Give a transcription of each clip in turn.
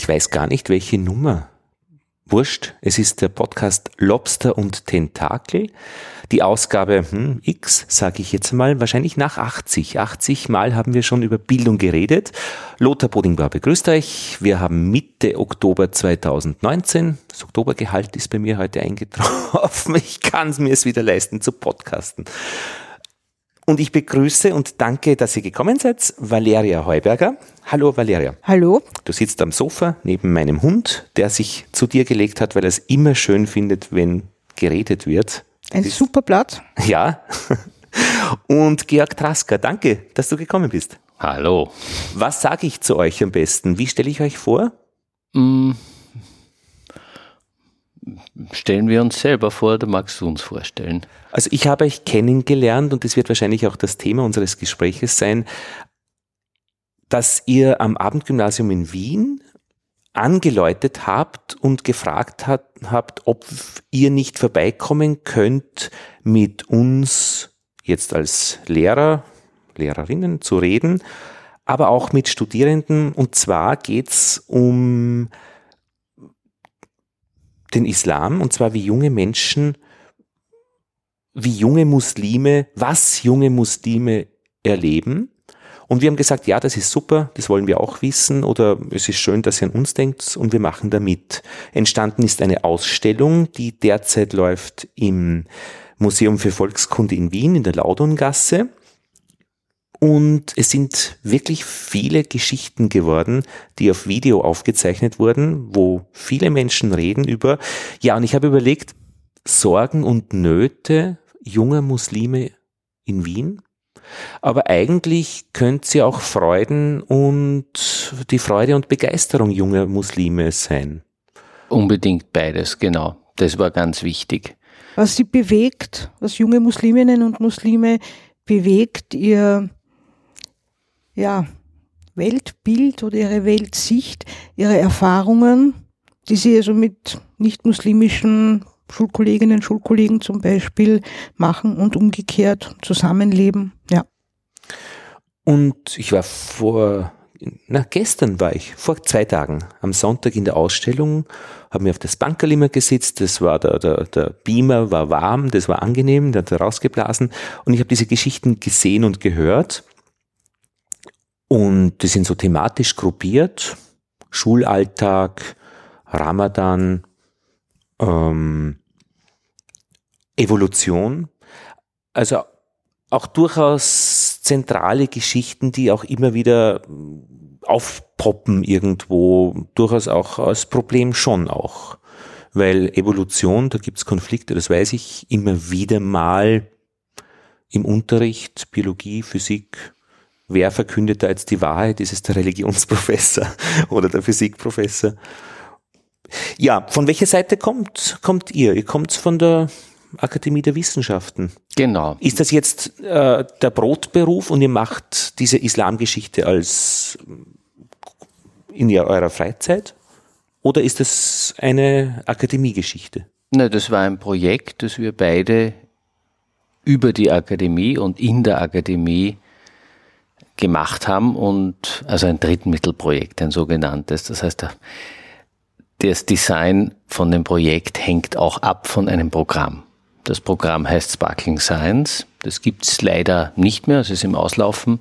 ich weiß gar nicht, welche Nummer. Wurscht, es ist der Podcast Lobster und Tentakel. Die Ausgabe hm, X, sage ich jetzt mal, wahrscheinlich nach 80. 80 Mal haben wir schon über Bildung geredet. Lothar Bodingbauer begrüßt euch. Wir haben Mitte Oktober 2019. Das Oktobergehalt ist bei mir heute eingetroffen. Ich kann es mir es wieder leisten zu podcasten. Und ich begrüße und danke, dass ihr gekommen seid, Valeria Heuberger. Hallo Valeria. Hallo. Du sitzt am Sofa neben meinem Hund, der sich zu dir gelegt hat, weil er es immer schön findet, wenn geredet wird. Ein super Blatt. Ja. Und Georg Trasker, danke, dass du gekommen bist. Hallo. Was sage ich zu euch am besten? Wie stelle ich euch vor? Mm. Stellen wir uns selber vor, oder magst du uns vorstellen? Also ich habe euch kennengelernt und das wird wahrscheinlich auch das Thema unseres Gespräches sein, dass ihr am Abendgymnasium in Wien angeläutet habt und gefragt hat, habt, ob ihr nicht vorbeikommen könnt, mit uns jetzt als Lehrer, Lehrerinnen zu reden, aber auch mit Studierenden. Und zwar geht's um den Islam, und zwar wie junge Menschen wie junge Muslime, was junge Muslime erleben. Und wir haben gesagt, ja, das ist super, das wollen wir auch wissen oder es ist schön, dass ihr an uns denkt und wir machen da mit. Entstanden ist eine Ausstellung, die derzeit läuft im Museum für Volkskunde in Wien in der Laudongasse. Und es sind wirklich viele Geschichten geworden, die auf Video aufgezeichnet wurden, wo viele Menschen reden über, ja, und ich habe überlegt, Sorgen und Nöte junger Muslime in Wien. Aber eigentlich könnte sie auch Freuden und die Freude und Begeisterung junger Muslime sein. Unbedingt beides, genau. Das war ganz wichtig. Was sie bewegt, was junge Musliminnen und Muslime bewegt, ihr ja, Weltbild oder ihre Weltsicht, ihre Erfahrungen, die sie also mit nicht-muslimischen Schulkolleginnen, Schulkollegen zum Beispiel machen und umgekehrt zusammenleben. Ja. Und ich war vor, na gestern war ich, vor zwei Tagen, am Sonntag in der Ausstellung, habe mir auf das Bankerl immer gesetzt, das war der, der, der Beamer war warm, das war angenehm, der hat rausgeblasen und ich habe diese Geschichten gesehen und gehört und die sind so thematisch gruppiert, Schulalltag, Ramadan, ähm, Evolution, also auch durchaus zentrale Geschichten, die auch immer wieder aufpoppen irgendwo, durchaus auch als Problem schon auch. Weil Evolution, da gibt's Konflikte, das weiß ich immer wieder mal im Unterricht, Biologie, Physik, wer verkündet da jetzt die Wahrheit? Ist es der Religionsprofessor oder der Physikprofessor? Ja, von welcher Seite kommt, kommt ihr? Ihr kommt von der Akademie der Wissenschaften. Genau. Ist das jetzt äh, der Brotberuf und ihr macht diese Islamgeschichte als in eurer Freizeit? Oder ist das eine Akademiegeschichte? Ne, das war ein Projekt, das wir beide über die Akademie und in der Akademie gemacht haben und also ein Drittmittelprojekt, ein sogenanntes. Das heißt, das Design von dem Projekt hängt auch ab von einem Programm. Das Programm heißt Sparkling Science. Das gibt's leider nicht mehr, es ist im Auslaufen,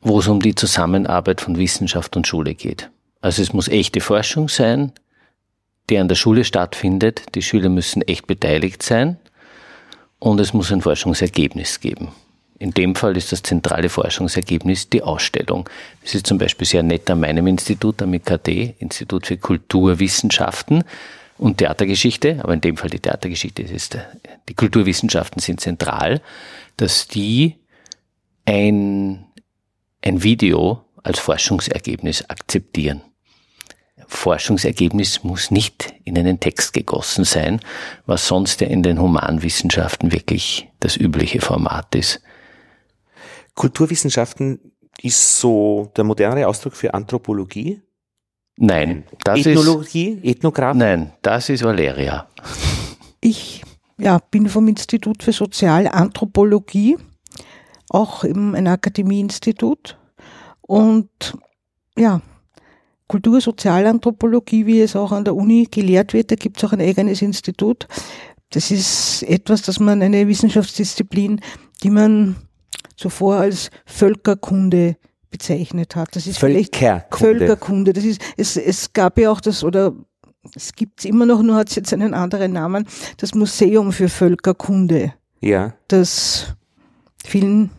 wo es um die Zusammenarbeit von Wissenschaft und Schule geht. Also es muss echte Forschung sein, die an der Schule stattfindet. Die Schüler müssen echt beteiligt sein und es muss ein Forschungsergebnis geben. In dem Fall ist das zentrale Forschungsergebnis die Ausstellung. Das ist zum Beispiel sehr nett an meinem Institut, am IKT, Institut für Kulturwissenschaften und Theatergeschichte, aber in dem Fall die Theatergeschichte ist, die Kulturwissenschaften sind zentral, dass die ein, ein Video als Forschungsergebnis akzeptieren. Forschungsergebnis muss nicht in einen Text gegossen sein, was sonst ja in den Humanwissenschaften wirklich das übliche Format ist. Kulturwissenschaften ist so der modernere Ausdruck für Anthropologie? Nein, das Ethnologie, ist, Ethnografie? Nein, das ist Valeria. Ich ja, bin vom Institut für Sozialanthropologie, auch im ein Akademieinstitut. Und ja, Kultursozialanthropologie, wie es auch an der Uni gelehrt wird. Da gibt es auch ein eigenes Institut. Das ist etwas, das man eine Wissenschaftsdisziplin, die man zuvor als Völkerkunde bezeichnet hat. Das ist Völkerkunde. Völkerkunde. Das ist, es, es gab ja auch das, oder es gibt es immer noch, nur hat es jetzt einen anderen Namen, das Museum für Völkerkunde. Ja. Das vielen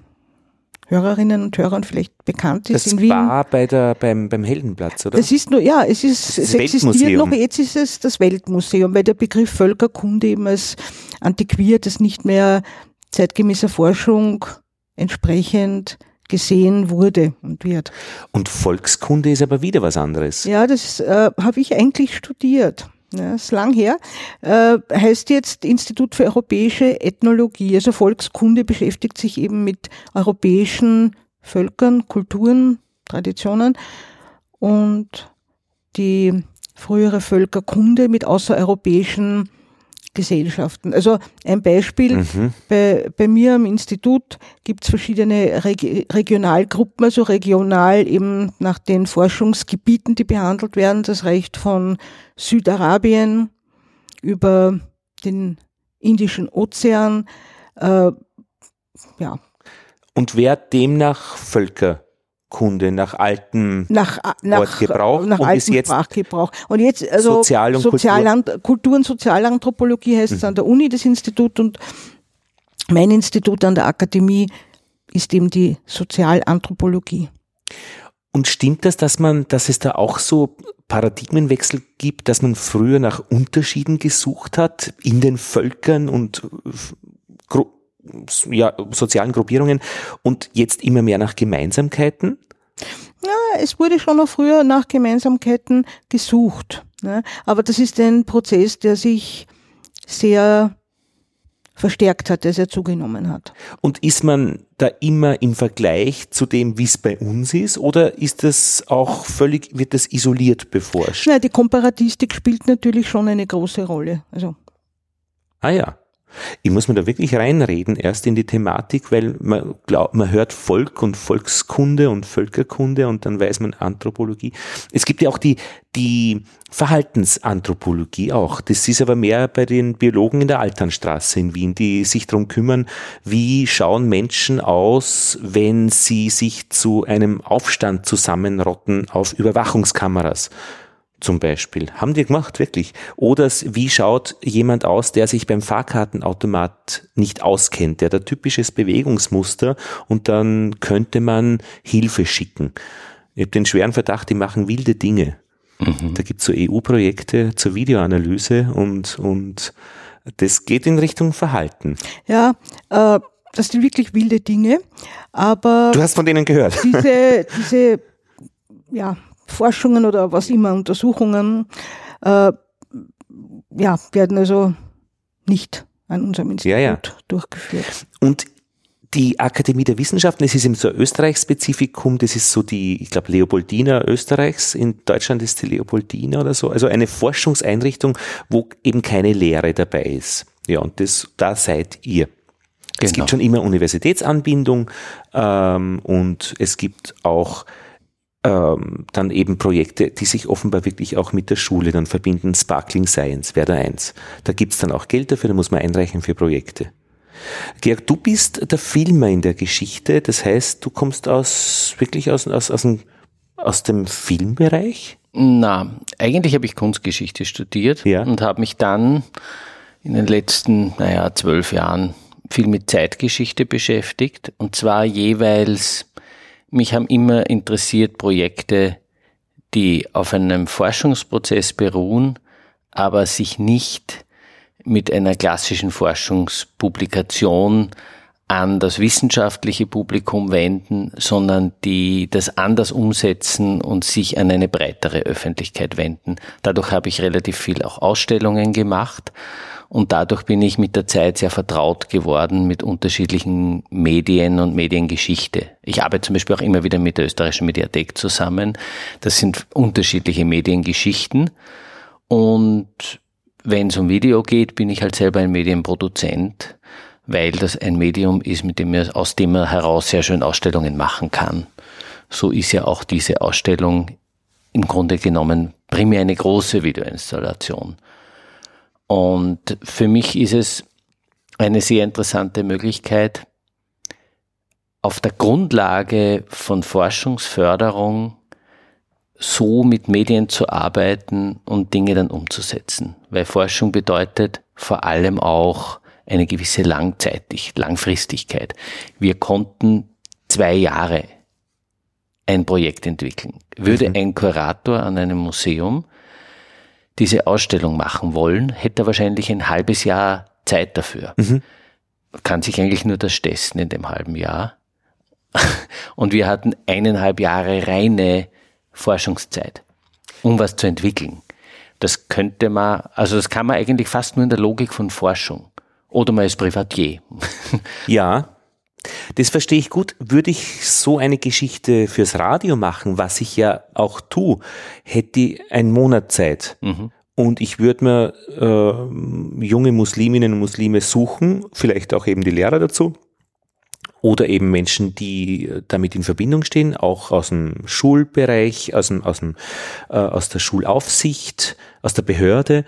Hörerinnen und Hörern vielleicht bekannt ist Das in Wien. war bei der, beim, beim Heldenplatz, oder? Das ist nur, ja, es ist, Das es existiert noch, jetzt ist es das Weltmuseum, weil der Begriff Völkerkunde eben als antiquiert, das nicht mehr zeitgemäßer Forschung entsprechend gesehen wurde und wird. Und Volkskunde ist aber wieder was anderes. Ja, das äh, habe ich eigentlich studiert. Ja, ist lang her. Äh, heißt jetzt Institut für europäische Ethnologie. Also Volkskunde beschäftigt sich eben mit europäischen Völkern, Kulturen, Traditionen und die frühere Völkerkunde mit außereuropäischen Gesellschaften. Also ein Beispiel, Mhm. bei, bei mir am Institut gibt es verschiedene Reg Regionalgruppen, also regional eben nach den Forschungsgebieten, die behandelt werden. Das reicht von Südarabien über den Indischen Ozean. Äh, ja, Und wer demnach Völkerkunde nach altem nach, nach, Wortgebrauch nach und altem ist jetzt Sprachgebrauch. Und jetzt, also Sozial- und Sozialant Kultur und Sozialanthropologie heißt es an der Uni, das Institut, und mein Institut an der Akademie ist eben die Sozialanthropologie. Und stimmt das, dass man, dass es da auch so Paradigmenwechsel gibt, dass man früher nach Unterschieden gesucht hat in den Völkern und äh, ja, sozialen Gruppierungen und jetzt immer mehr nach Gemeinsamkeiten? Ja, es wurde schon noch früher nach Gemeinsamkeiten gesucht. Ne? Aber das ist ein Prozess, der sich sehr verstärkt hat, der sehr zugenommen hat. Und ist man da immer im Vergleich zu dem, wie es bei uns ist, oder ist das auch völlig, wird das isoliert beforscht? Na, die Komparatistik spielt natürlich schon eine große Rolle. Also Ah ja. Ich muss mir da wirklich reinreden, erst in die Thematik, weil man glaubt, man hört Volk und Volkskunde und Völkerkunde und dann weiß man Anthropologie. Es gibt ja auch die, die Verhaltensanthropologie auch. Das ist aber mehr bei den Biologen in der Alternstraße in Wien, die sich darum kümmern, wie schauen Menschen aus, wenn sie sich zu einem Aufstand zusammenrotten auf Überwachungskameras zum Beispiel. Haben die gemacht, wirklich. Oder wie schaut jemand aus, der sich beim Fahrkartenautomat nicht auskennt, der hat typisches Bewegungsmuster und dann könnte man Hilfe schicken. Ich habe den schweren Verdacht, die machen wilde Dinge. Da gibt es so EU-Projekte zur Videoanalyse und, und das geht in Richtung Verhalten. ja, äh, das sind wirklich wilde Dinge. Aber Du hast von denen gehört. diese, diese ja, Forschungen oder was immer, Untersuchungen, äh, ja, werden also nicht an unserem Institut Ja, ja. durchgeführt. Und die Akademie der Wissenschaften, das ist eben so ein Österreich-Spezifikum, das ist so die, ich glaube, Leopoldina Österreichs, in Deutschland ist die Leopoldina oder so, also eine Forschungseinrichtung, wo eben keine Lehre dabei ist. Ja, und das, da seid ihr. Es Genau. gibt schon immer Universitätsanbindung ähm, und es gibt auch ähm, dann eben Projekte, die sich offenbar wirklich auch mit der Schule dann verbinden. Sparkling Science wäre da eins. Da gibt's dann auch Geld dafür, da muss man einreichen für Projekte. Georg, du bist der Filmer in der Geschichte, das heißt, du kommst aus wirklich aus, aus, aus, dem, aus dem Filmbereich? Na, eigentlich habe ich Kunstgeschichte studiert Ja. und habe mich dann in den letzten, naja, zwölf Jahren viel mit Zeitgeschichte beschäftigt. Und zwar jeweils, mich haben immer interessiert Projekte, die auf einem Forschungsprozess beruhen, aber sich nicht mit einer klassischen Forschungspublikation an das wissenschaftliche Publikum wenden, sondern die das anders umsetzen und sich an eine breitere Öffentlichkeit wenden. Dadurch habe ich relativ viel auch Ausstellungen gemacht und dadurch bin ich mit der Zeit sehr vertraut geworden mit unterschiedlichen Medien und Mediengeschichte. Ich arbeite zum Beispiel auch immer wieder mit der österreichischen Mediathek zusammen. Das sind unterschiedliche Mediengeschichten und wenn es um Video geht, bin ich halt selber ein Medienproduzent, weil das ein Medium ist, mit dem man, aus dem man heraus sehr schön Ausstellungen machen kann. So ist ja auch diese Ausstellung im Grunde genommen primär eine große Videoinstallation. Und für mich ist es eine sehr interessante Möglichkeit, auf der Grundlage von Forschungsförderung so mit Medien zu arbeiten und Dinge dann umzusetzen. Weil Forschung bedeutet vor allem auch eine gewisse Langzeitig Langfristigkeit. Wir konnten zwei Jahre ein Projekt entwickeln. Würde mhm. ein Kurator an einem Museum diese Ausstellung machen wollen, hätte er wahrscheinlich ein halbes Jahr Zeit dafür. Mhm. Kann sich eigentlich nur das testen in dem halben Jahr. Und wir hatten eineinhalb Jahre reine Forschungszeit, um was zu entwickeln. Das könnte man, also das kann man eigentlich fast nur in der Logik von Forschung. Oder man ist Privatier. Ja, das verstehe ich gut. Würde ich so eine Geschichte fürs Radio machen, was ich ja auch tue, hätte ich einen Monat Zeit. Mhm. Und ich würde mir äh, junge Musliminnen und Muslime suchen, vielleicht auch eben die Lehrer dazu, oder eben Menschen, die damit in Verbindung stehen, auch aus dem Schulbereich, aus, dem, aus, dem, äh, aus der Schulaufsicht, aus der Behörde.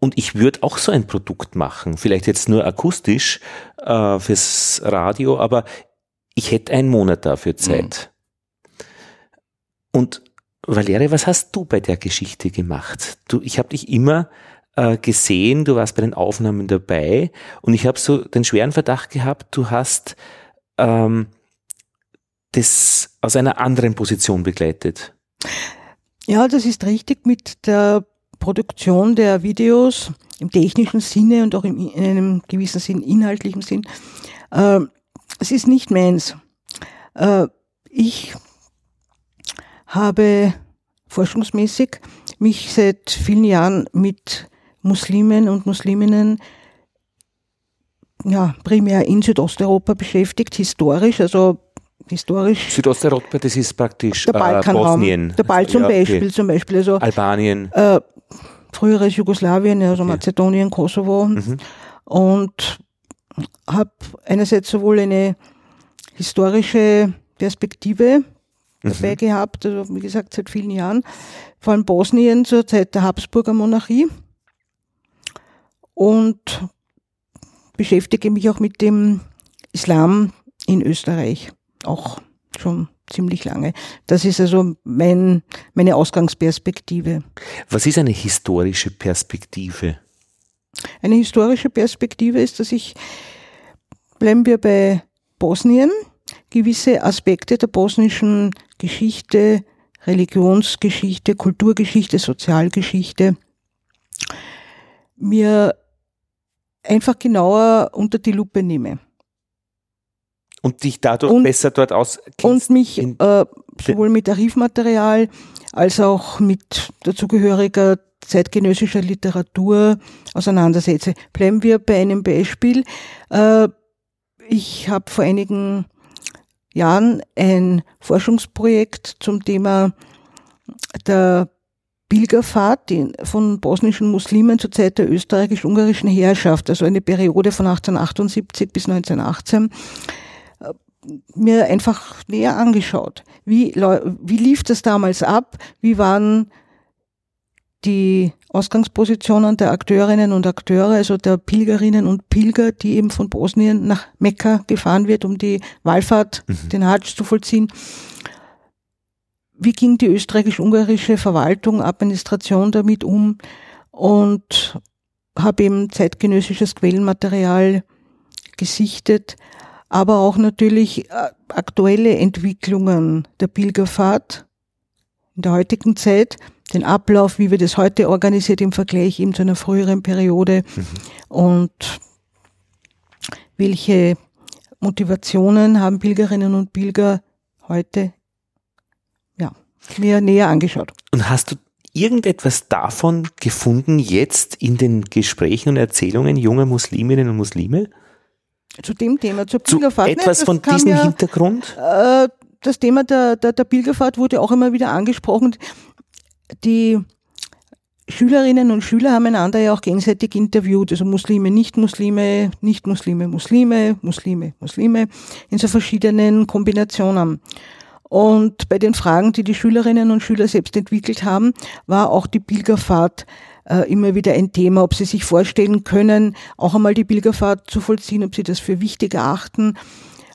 Und ich würde auch so ein Produkt machen, vielleicht jetzt nur akustisch äh, fürs Radio, aber ich hätte einen Monat dafür Zeit. Mhm. Und Valeria, was hast du bei der Geschichte gemacht? Du, ich habe dich immer äh, gesehen, du warst bei den Aufnahmen dabei und ich habe so den schweren Verdacht gehabt, du hast ähm, das aus einer anderen Position begleitet. Ja, das ist richtig mit der Produktion der Videos im technischen Sinne und auch in einem gewissen Sinn, inhaltlichen Sinn. Äh, es ist nicht meins. Äh, ich habe forschungsmäßig mich seit vielen Jahren mit Muslimen und Musliminnen ja, primär in Südosteuropa beschäftigt, historisch, also historisch. Südosteuropa, das ist praktisch der Balkanraum, äh, Bosnien. Der Ball zum ja, okay. Beispiel, zum Beispiel, also Albanien. Äh, früheres Jugoslawien, also okay. Mazedonien, Kosovo mhm. und habe einerseits sowohl eine historische Perspektive mhm. dabei gehabt, also wie gesagt seit vielen Jahren, vor allem Bosnien zur Zeit der Habsburger Monarchie und beschäftige mich auch mit dem Islam in Österreich, auch schon ziemlich lange. Das ist also mein, meine Ausgangsperspektive. Was ist eine historische Perspektive? Eine historische Perspektive ist, dass ich, bleiben wir bei Bosnien, gewisse Aspekte der bosnischen Geschichte, Religionsgeschichte, Kulturgeschichte, Sozialgeschichte mir einfach genauer unter die Lupe nehme. Und dich dadurch und, besser dort aus Und mich äh, sowohl mit Archivmaterial als auch mit dazugehöriger zeitgenössischer Literatur auseinandersetze. Bleiben wir bei einem Beispiel. Äh, ich habe vor einigen Jahren ein Forschungsprojekt zum Thema der Pilgerfahrt von bosnischen Muslimen zur Zeit der österreichisch-ungarischen Herrschaft, also eine Periode von 1878 bis 1918, äh, mir einfach näher angeschaut. Wie, wie lief das damals ab? Wie waren die Ausgangspositionen der Akteurinnen und Akteure, also der Pilgerinnen und Pilger, die eben von Bosnien nach Mekka gefahren wird, um die Wallfahrt, mhm. den Hajj zu vollziehen wie ging die österreichisch-ungarische Verwaltung, Administration damit um und habe eben zeitgenössisches Quellenmaterial gesichtet, aber auch natürlich äh, aktuelle Entwicklungen der Pilgerfahrt in der heutigen Zeit, den Ablauf, wie wir das heute organisiert im Vergleich eben zu einer früheren Periode mhm. und welche Motivationen haben Pilgerinnen und Pilger heute mir näher angeschaut. Und hast du irgendetwas davon gefunden jetzt in den Gesprächen und Erzählungen junger Musliminnen und Muslime? Zu dem Thema, zur Pilgerfahrt. Zu etwas von diesem ja, Hintergrund? Äh, das Thema der, der, der Pilgerfahrt wurde auch immer wieder angesprochen. Die Schülerinnen und Schüler haben einander ja auch gegenseitig interviewt, also Muslime, Nicht-Muslime, Nicht-Muslime, Muslime, Muslime, Muslime, in so verschiedenen Kombinationen. Und bei den Fragen, die die Schülerinnen und Schüler selbst entwickelt haben, war auch die Pilgerfahrt äh, immer wieder ein Thema, ob sie sich vorstellen können, auch einmal die Pilgerfahrt zu vollziehen, ob sie das für wichtig erachten,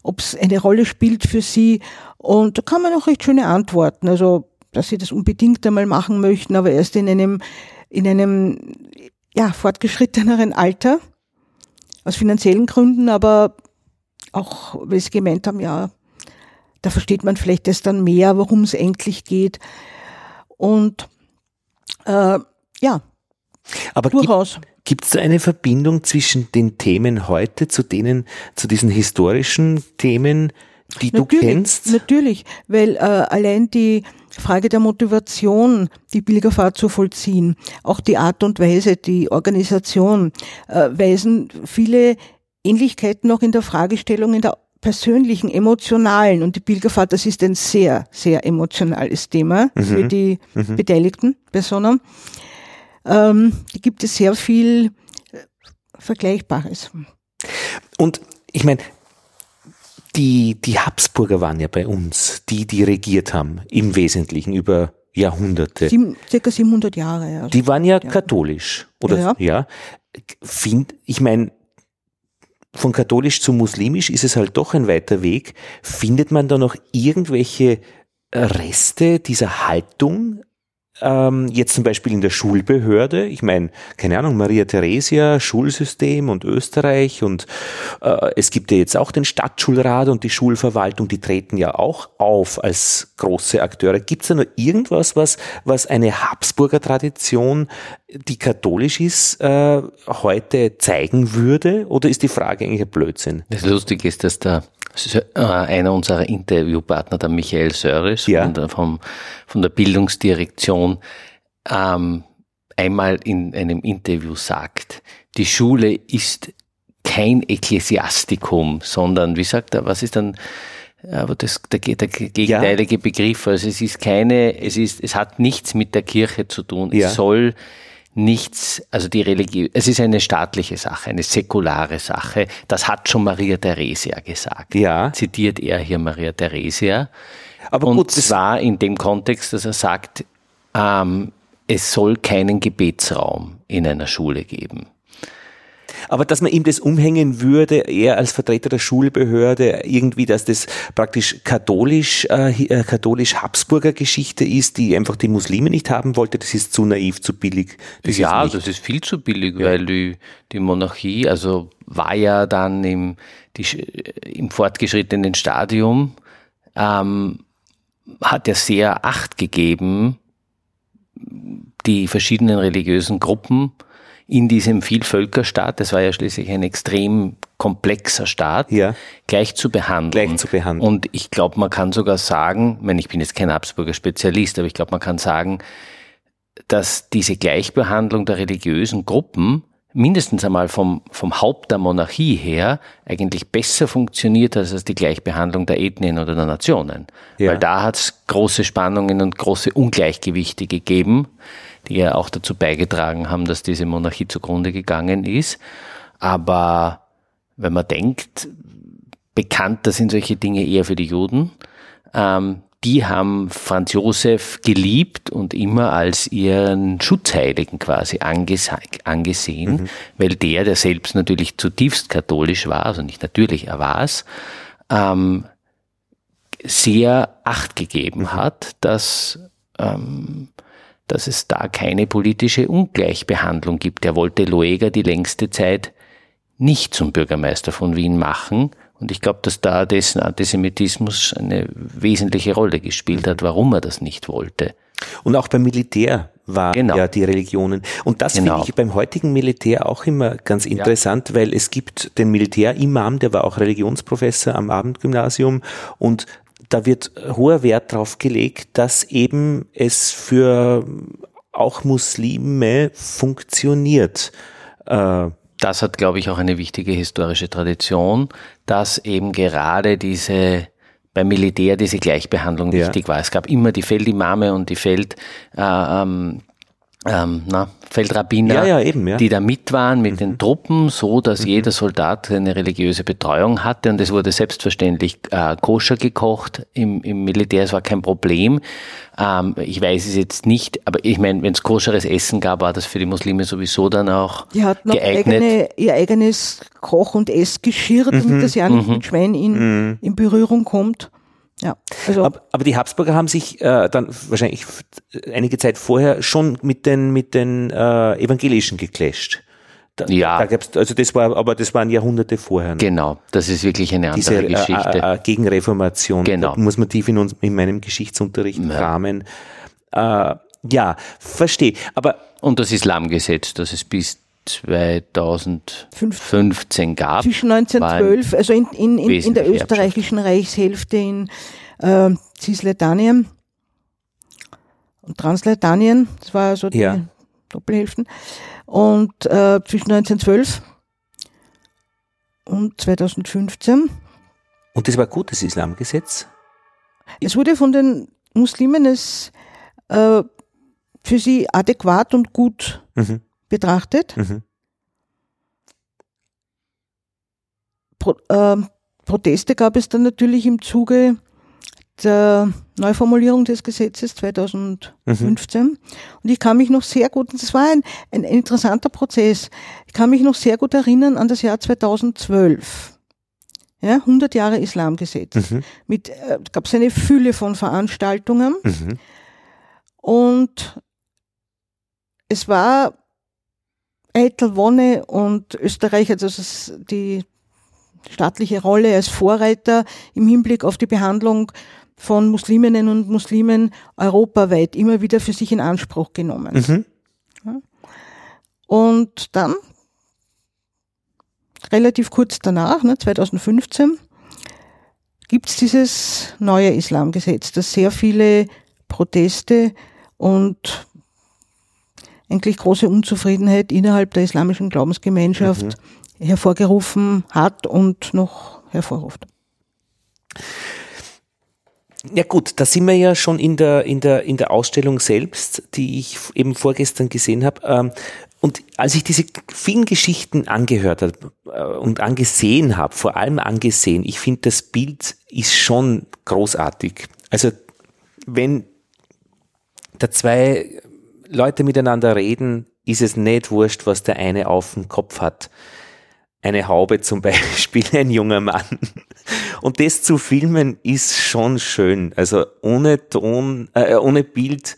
ob es eine Rolle spielt für sie. Und da kann man auch recht schöne Antworten. Also, dass sie das unbedingt einmal machen möchten, aber erst in einem, in einem, ja, fortgeschritteneren Alter. Aus finanziellen Gründen, aber auch, weil sie gemeint haben, ja, da versteht man vielleicht das dann mehr, worum es endlich geht. Und äh, ja, aber durchaus. Gibt es da eine Verbindung zwischen den Themen heute zu denen, zu diesen historischen Themen, die natürlich, du kennst? Natürlich, weil äh, allein die Frage der Motivation, die Pilgerfahrt zu vollziehen, auch die Art und Weise, die Organisation, äh, weisen viele Ähnlichkeiten noch in der Fragestellung, in der persönlichen, emotionalen und die Pilgerfahrt, das ist ein sehr, sehr emotionales Thema mhm. für die mhm. beteiligten Personen. Ähm, da gibt es sehr viel äh, Vergleichbares. Und ich meine, die, die Habsburger waren ja bei uns, die, die regiert haben, im Wesentlichen über Jahrhunderte. Sieben, circa 700 Jahre. Also. Die waren ja, ja. katholisch, oder? Ja. ja. Find, ich meine, von katholisch zu muslimisch ist es halt doch ein weiter Weg. Findet man da noch irgendwelche Reste dieser Haltung ähm, jetzt zum Beispiel in der Schulbehörde, ich meine, keine Ahnung, Maria Theresia, Schulsystem und Österreich und äh, es gibt ja jetzt auch den Stadtschulrat und die Schulverwaltung, die treten ja auch auf als große Akteure. Gibt es da noch irgendwas, was, was eine Habsburger Tradition, die katholisch ist, äh, heute zeigen würde? Oder ist die Frage eigentlich ein Blödsinn? Das Lustige ist, dass da äh, einer unserer Interviewpartner, der Michael Söris ja. von, der, vom, von der Bildungsdirektion, ähm, einmal in einem Interview sagt, die Schule ist kein Ekklesiastikum, sondern, wie sagt er, was ist dann, aber das, der, der gegenteilige ja. Begriff, also es ist keine, es ist, es hat nichts mit der Kirche zu tun. Ja. Es soll nichts, also die Religion, es ist eine staatliche Sache, eine säkulare Sache. Das hat schon Maria Theresia gesagt. Ja. Zitiert er hier Maria Theresia. Aber und gut, zwar in dem Kontext, dass er sagt, ähm, es soll keinen Gebetsraum in einer Schule geben. Aber dass man ihm das umhängen würde, er als Vertreter der Schulbehörde, irgendwie, dass das praktisch katholisch, äh, äh, katholisch-Habsburger Geschichte ist, die einfach die Muslime nicht haben wollte, das ist zu naiv, zu billig. Das ja, ist das ist viel zu billig, ja. weil die, die Monarchie, also war ja dann im, die, im fortgeschrittenen Stadium, ähm, hat er sehr Acht gegeben, die verschiedenen religiösen Gruppen in diesem Vielvölkerstaat, das war ja schließlich ein extrem komplexer Staat, ja. gleich zu behandeln. Gleich zu behandeln. Und ich glaube, man kann sogar sagen, ich, meine, ich bin jetzt kein Habsburger Spezialist, aber ich glaube, man kann sagen, dass diese Gleichbehandlung der religiösen Gruppen mindestens einmal vom, vom Haupt der Monarchie her eigentlich besser funktioniert als die Gleichbehandlung der Ethnien oder der Nationen. Ja. Weil da hat es große Spannungen und große Ungleichgewichte gegeben die ja auch dazu beigetragen haben, dass diese Monarchie zugrunde gegangen ist. Aber wenn man denkt, bekannt, das sind solche Dinge eher für die Juden. Ähm, die haben Franz Josef geliebt und immer als ihren Schutzheiligen quasi angesehen, mhm. weil der, der selbst natürlich zutiefst katholisch war, also nicht natürlich, er war es, ähm, sehr Acht gegeben mhm. hat, dass ähm, dass es da keine politische Ungleichbehandlung gibt. Er wollte Loeger die längste Zeit nicht zum Bürgermeister von Wien machen. Und ich glaube, dass da dessen Antisemitismus eine wesentliche Rolle gespielt hat, warum er das nicht wollte. Und auch beim Militär war genau. ja die Religionen. Und das genau. finde ich beim heutigen Militär auch immer ganz interessant, ja. weil es gibt den Militärimam, der war auch Religionsprofessor am Abendgymnasium und da wird hoher Wert darauf gelegt, dass eben es für auch Muslime funktioniert. Äh, das hat, glaube ich, auch eine wichtige historische Tradition, dass eben gerade diese beim Militär diese Gleichbehandlung ja. wichtig war. Es gab immer die Feldimame und die Feld äh, ähm, ähm, na, Feldrabbiner, Ja, ja, eben, ja. die da mit waren mit den Truppen, so dass jeder Soldat eine religiöse Betreuung hatte und es wurde selbstverständlich äh, koscher gekocht im, im Militär, es war kein Problem. Ähm, ich weiß es jetzt nicht, aber ich meine, wenn es koscheres Essen gab, war das für die Muslime sowieso dann auch Die hatten auch geeignet. eigene, ihr eigenes Koch- und Essgeschirr, damit Mhm. das ja nicht mit Schwein in, in Berührung kommt. Ja, also Aber, aber die Habsburger haben sich äh, dann wahrscheinlich f- einige Zeit vorher schon mit den, mit den äh, Evangelischen geclasht. Da, Ja. Da gab's, also das war, aber das waren Jahrhunderte vorher. noch. Genau, das ist wirklich eine Diese andere äh, Geschichte. äh, äh, Gegenreformation. Genau. Da muss man tief in, uns, in meinem Geschichtsunterricht kramen. Äh, ja, verstehe. Aber Und das Islamgesetz, das es bis 2015 gab. zwischen 1912, also in, in, in, in der österreichischen Reichshälfte in äh, Cisleithanien und Transleithanien, das war also die Ja. Doppelhälften, und äh, zwischen 1912 und 2015. und das war gut, das Islamgesetz. Es wurde von den Muslimen als äh, für sie adäquat und gut Mhm. Betrachtet. Mhm. Pro, ähm, Proteste gab es dann natürlich im Zuge der Neuformulierung des Gesetzes 2015. Und ich kann mich noch sehr gut, und das war ein, ein interessanter Prozess, ich kann mich noch sehr gut erinnern an das Jahr 2012. Ja, 100 Jahre Islamgesetz. Mhm. Mit, äh, gab es eine Fülle von Veranstaltungen. Mhm. Und es war Eitel Wonne und Österreich, also es ist die staatliche Rolle als Vorreiter im Hinblick auf die Behandlung von Musliminnen und Muslimen europaweit immer wieder für sich in Anspruch genommen. Mhm. Und dann, relativ kurz danach, ne, 2015, gibt es dieses neue Islamgesetz, das sehr viele Proteste und eigentlich große Unzufriedenheit innerhalb der islamischen Glaubensgemeinschaft hervorgerufen hat und noch hervorruft. Ja gut, da sind wir ja schon in der, in der, in der Ausstellung selbst, die ich eben vorgestern gesehen habe. Ähm, und als ich diese vielen Geschichten angehört habe äh, und angesehen habe, vor allem angesehen, ich finde, das Bild ist schon großartig. Also wenn da zwei Leute miteinander reden, ist es nicht wurscht, was der eine auf dem Kopf hat. Eine Haube zum Beispiel, ein junger Mann. Und das zu filmen ist schon schön. Also ohne Ton, äh, ohne Bild,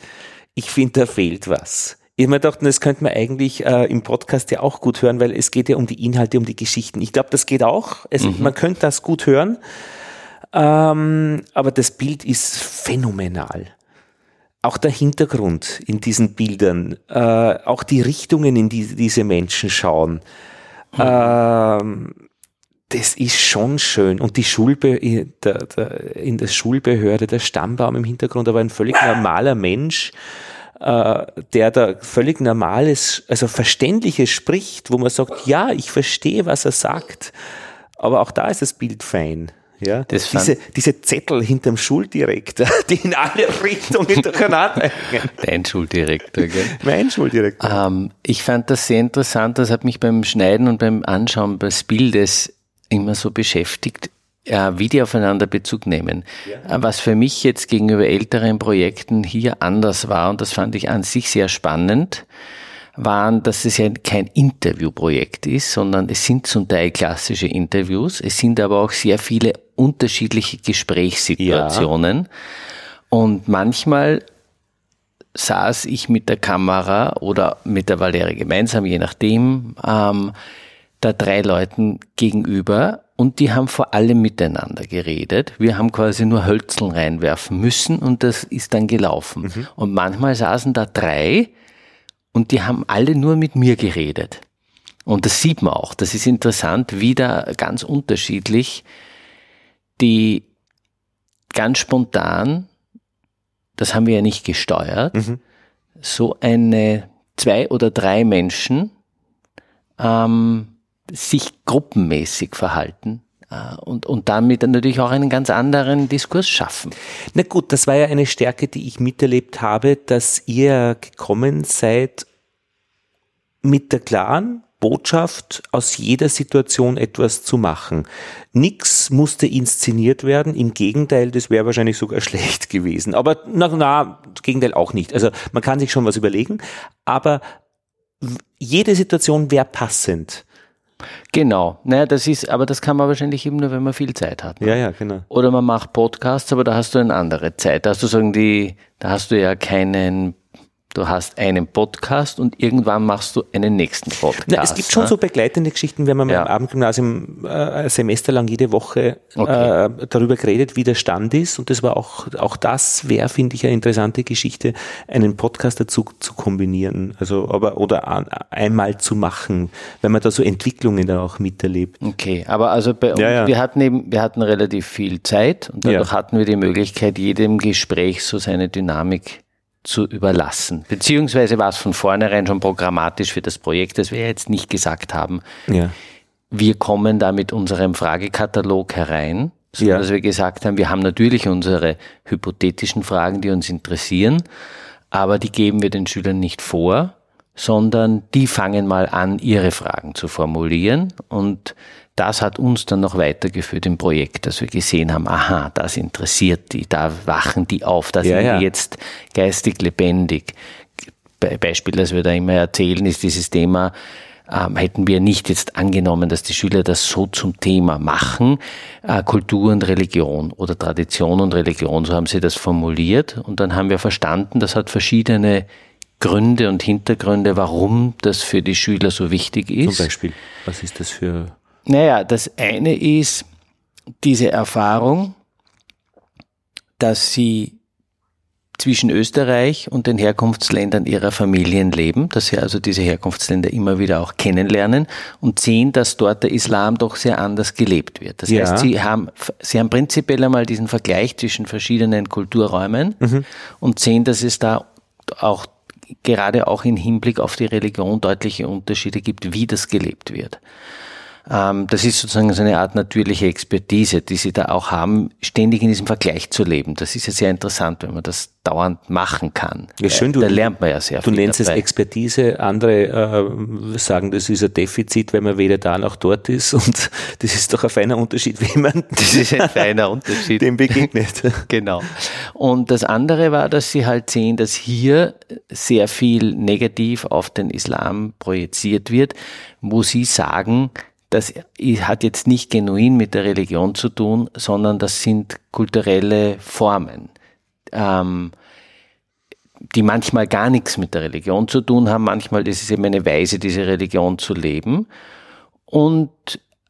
ich finde, da fehlt was. Ich hab mir gedacht, das könnte man eigentlich äh, im Podcast ja auch gut hören, weil es geht ja um die Inhalte, um die Geschichten. Ich glaube, das geht auch. Es, Man könnte das gut hören. Ähm, aber das Bild ist phänomenal. Auch der Hintergrund in diesen Bildern, äh, auch die Richtungen, in die diese Menschen schauen. Ähm, das ist schon schön. Und die Schulbe der, der, in der Schulbehörde, der Stammbaum im Hintergrund, aber ein völlig normaler Mensch, äh, der da völlig normales, also verständliches spricht, wo man sagt, ja, ich verstehe, was er sagt. Aber auch da ist das Bild fein. Ja, Das diese, diese Zettel hinterm Schuldirektor, die in alle Richtungen durcheinander hängen. Dein Schuldirektor, gell? Mein Schuldirektor. Ähm, ich fand das sehr interessant. Das hat mich beim Schneiden und beim Anschauen des Bildes immer so beschäftigt, äh, wie die aufeinander Bezug nehmen. Äh, Was für mich jetzt gegenüber älteren Projekten hier anders war, und das fand ich an sich sehr spannend, waren, dass es ja kein Interviewprojekt ist, sondern es sind zum Teil klassische Interviews. Es sind aber auch sehr viele unterschiedliche Gesprächssituationen. Und manchmal saß ich mit der Kamera oder mit der Valerie gemeinsam, je nachdem, ähm, da drei Leuten gegenüber und die haben vor allem miteinander geredet. Wir haben quasi nur Hölzeln reinwerfen müssen und das ist dann gelaufen. Und manchmal saßen da drei und die haben alle nur mit mir geredet. Und das sieht man auch. Das ist interessant, wie da ganz unterschiedlich die ganz spontan, das haben wir ja nicht gesteuert, so eine zwei oder drei Menschen ähm, sich gruppenmäßig verhalten. Äh, und, und damit natürlich auch einen ganz anderen Diskurs schaffen. Na gut, das war ja eine Stärke, die ich miterlebt habe, dass ihr gekommen seid mit der klaren Botschaft, aus jeder Situation etwas zu machen. Nix musste inszeniert werden, im Gegenteil, das wäre wahrscheinlich sogar schlecht gewesen. Aber na, na, Gegenteil auch nicht. Also man kann sich schon was überlegen, aber jede Situation wäre passend. Genau. Naja, das ist, aber das kann man wahrscheinlich eben nur, wenn man viel Zeit hat. Ne? Ja, ja, genau. Oder man macht Podcasts, aber da hast du eine andere Zeit. Da hast du sagen die, da hast du ja keinen Du hast einen Podcast und irgendwann machst du einen nächsten Podcast. Na, es gibt schon ne? so begleitende Geschichten. Wir haben ja. im Abendgymnasium äh, semesterlang jede Woche okay. äh, darüber geredet, wie der Stand ist. Und das war auch, auch das wäre, finde ich, eine interessante Geschichte, einen Podcast dazu zu kombinieren. Also, aber, oder an, einmal zu machen, wenn man da so Entwicklungen da auch miterlebt. Okay, aber also bei uns, ja, ja. wir hatten eben, wir hatten relativ viel Zeit und dadurch hatten wir die Möglichkeit, jedem Gespräch so seine Dynamik zu überlassen. Beziehungsweise war es von vornherein schon programmatisch für das Projekt, dass wir jetzt nicht gesagt haben, ja. wir kommen da mit unserem Fragekatalog herein, sondern ja. dass wir gesagt haben, wir haben natürlich unsere hypothetischen Fragen, die uns interessieren, aber die geben wir den Schülern nicht vor, sondern die fangen mal an, ihre Fragen zu formulieren und das hat uns dann noch weitergeführt im Projekt, dass wir gesehen haben, aha, das interessiert die, da wachen die auf, da sind ja. die jetzt geistig lebendig. Beispiel, das wir da immer erzählen, ist dieses Thema, ähm, hätten wir nicht jetzt angenommen, dass die Schüler das so zum Thema machen, äh, Kultur und Religion oder Tradition und Religion, so haben sie das formuliert. Und dann haben wir verstanden, das hat verschiedene Gründe und Hintergründe, warum das für die Schüler so wichtig ist. Zum Beispiel, was ist das für naja, das eine ist diese Erfahrung, dass sie zwischen Österreich und den Herkunftsländern ihrer Familien leben, dass sie also diese Herkunftsländer immer wieder auch kennenlernen und sehen, dass dort der Islam doch sehr anders gelebt wird. Das ja. heißt, sie haben, sie haben prinzipiell einmal diesen Vergleich zwischen verschiedenen Kulturräumen mhm. und sehen, dass es da auch gerade auch im Hinblick auf die Religion deutliche Unterschiede gibt, wie das gelebt wird. Ähm, das ist sozusagen so eine Art natürliche Expertise, die sie da auch haben, ständig in diesem Vergleich zu leben. Das ist ja sehr interessant, wenn man das dauernd machen kann. Ja, schön, du, da lernt man ja sehr du viel. Du nennst dabei. es Expertise, andere äh, sagen, das ist ein Defizit, weil man weder da noch dort ist und das ist doch ein feiner Unterschied, wie man das ist ein feiner Unterschied. dem begegnet. genau. Und das andere war, dass sie halt sehen, dass hier sehr viel negativ auf den Islam projiziert wird, wo sie sagen, das hat jetzt nicht genuin mit der Religion zu tun, sondern das sind kulturelle Formen, ähm, die manchmal gar nichts mit der Religion zu tun haben. Manchmal ist es eben eine Weise, diese Religion zu leben. Und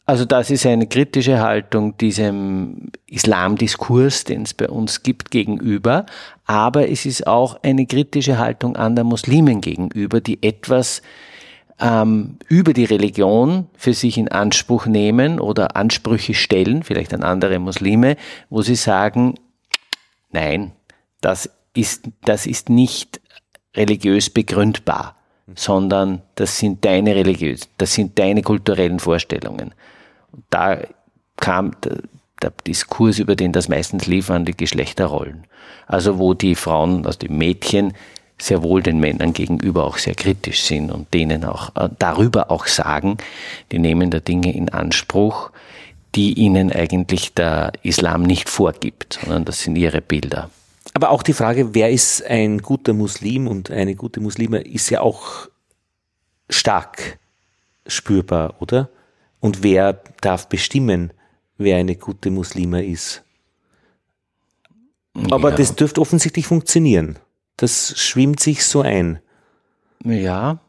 also das ist eine kritische Haltung diesem Islamdiskurs, den es bei uns gibt, gegenüber. Aber es ist auch eine kritische Haltung an der Muslimen gegenüber, die etwas ähm, über die Religion für sich in Anspruch nehmen oder Ansprüche stellen, vielleicht an andere Muslime, wo sie sagen, nein, das ist, das ist nicht religiös begründbar, sondern das sind deine religiös, das sind deine kulturellen Vorstellungen. Da kam der, Diskurs, über den das meistens liefern, die Geschlechterrollen. Also wo die Frauen, also die Mädchen sehr wohl den Männern gegenüber auch sehr kritisch sind und denen auch äh, darüber auch sagen, die nehmen da Dinge in Anspruch, die ihnen eigentlich der Islam nicht vorgibt, sondern das sind ihre Bilder. Aber auch die Frage, wer ist ein guter Muslim und eine gute Muslime, ist ja auch stark spürbar, oder? Und wer darf bestimmen, wer eine gute Muslime ist? Aber ja. das dürfte offensichtlich funktionieren das schwimmt sich so ein. Ja.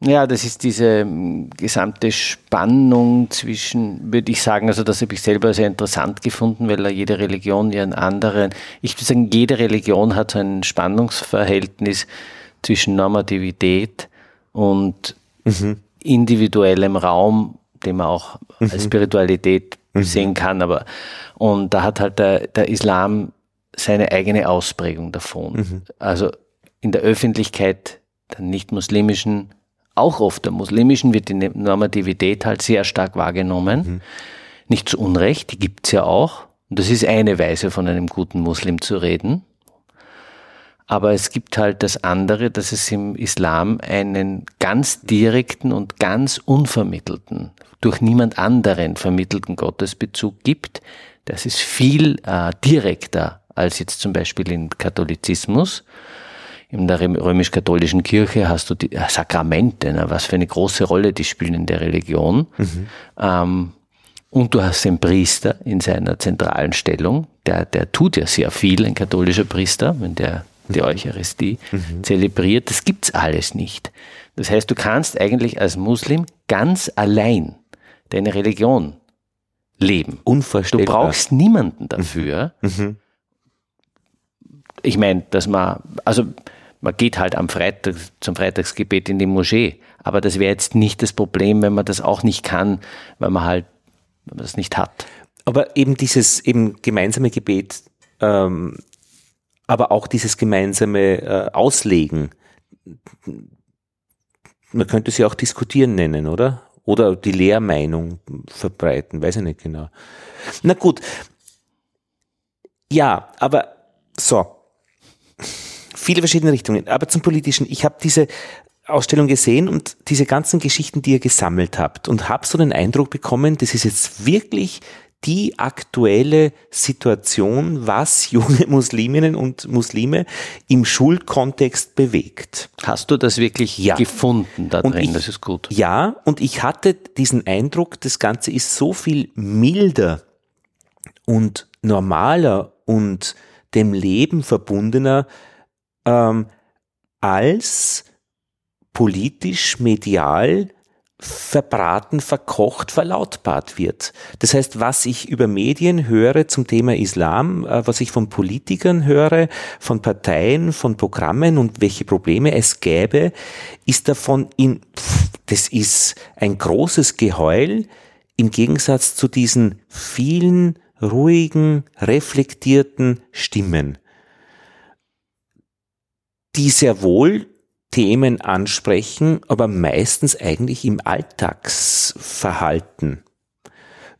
Ja, das ist diese ähm, gesamte Spannung zwischen, würde ich sagen, also das habe ich selber sehr interessant gefunden, weil jede Religion ihren anderen, ich würde sagen, jede Religion hat so ein Spannungsverhältnis zwischen Normativität und mhm. individuellem Raum, den man auch mhm. als Spiritualität mhm. sehen kann, aber und da hat halt der, der Islam seine eigene Ausprägung davon. Mhm. Also in der Öffentlichkeit der nicht-muslimischen, auch oft der muslimischen, wird die Normativität halt sehr stark wahrgenommen. Mhm. Nicht zu Unrecht, die gibt's ja auch. Und das ist eine Weise, von einem guten Muslim zu reden. Aber es gibt halt das andere, dass es im Islam einen ganz direkten und ganz unvermittelten, durch niemand anderen vermittelten Gottesbezug gibt. Das ist viel äh, direkter als jetzt zum Beispiel im Katholizismus. In der römisch-katholischen Kirche hast du die äh, Sakramente, ne, was für eine große Rolle die spielen in der Religion. Mhm. Ähm, und du hast den Priester in seiner zentralen Stellung, der, der tut ja sehr viel, ein katholischer Priester, wenn der die Eucharistie mhm. zelebriert. Das gibt's alles nicht. Das heißt, du kannst eigentlich als Muslim ganz allein deine Religion leben. Unvorstellbar. Du brauchst niemanden dafür. Mhm. Ich meine, dass man, also man geht halt am Freitag zum Freitagsgebet in die Moschee, aber das wäre jetzt nicht das Problem, wenn man das auch nicht kann, weil man halt wenn man das nicht hat. Aber eben dieses eben gemeinsame Gebet ähm, aber auch dieses gemeinsame äh, Auslegen. Man könnte sie auch diskutieren nennen, oder? Oder die Lehrmeinung verbreiten, weiß ich nicht genau. Na gut. Ja, aber so. Viele verschiedene Richtungen. Aber zum Politischen. Ich habe diese Ausstellung gesehen und diese ganzen Geschichten, die ihr gesammelt habt und habe so den Eindruck bekommen, das ist jetzt wirklich die aktuelle Situation, was junge Musliminnen und Muslime im Schulkontext bewegt. Hast du das wirklich ja. gefunden da drin? Ich, das ist gut. Ja, und ich hatte diesen Eindruck, das Ganze ist so viel milder und normaler und dem Leben verbundener ähm, als politisch, medial verbraten, verkocht, verlautbart wird. Das heißt, was ich über Medien höre zum Thema Islam, äh, was ich von Politikern höre, von Parteien, von Programmen und welche Probleme es gäbe, ist davon in, das ist ein großes Geheul im Gegensatz zu diesen vielen ruhigen, reflektierten Stimmen, die sehr wohl Themen ansprechen, aber meistens eigentlich im Alltagsverhalten.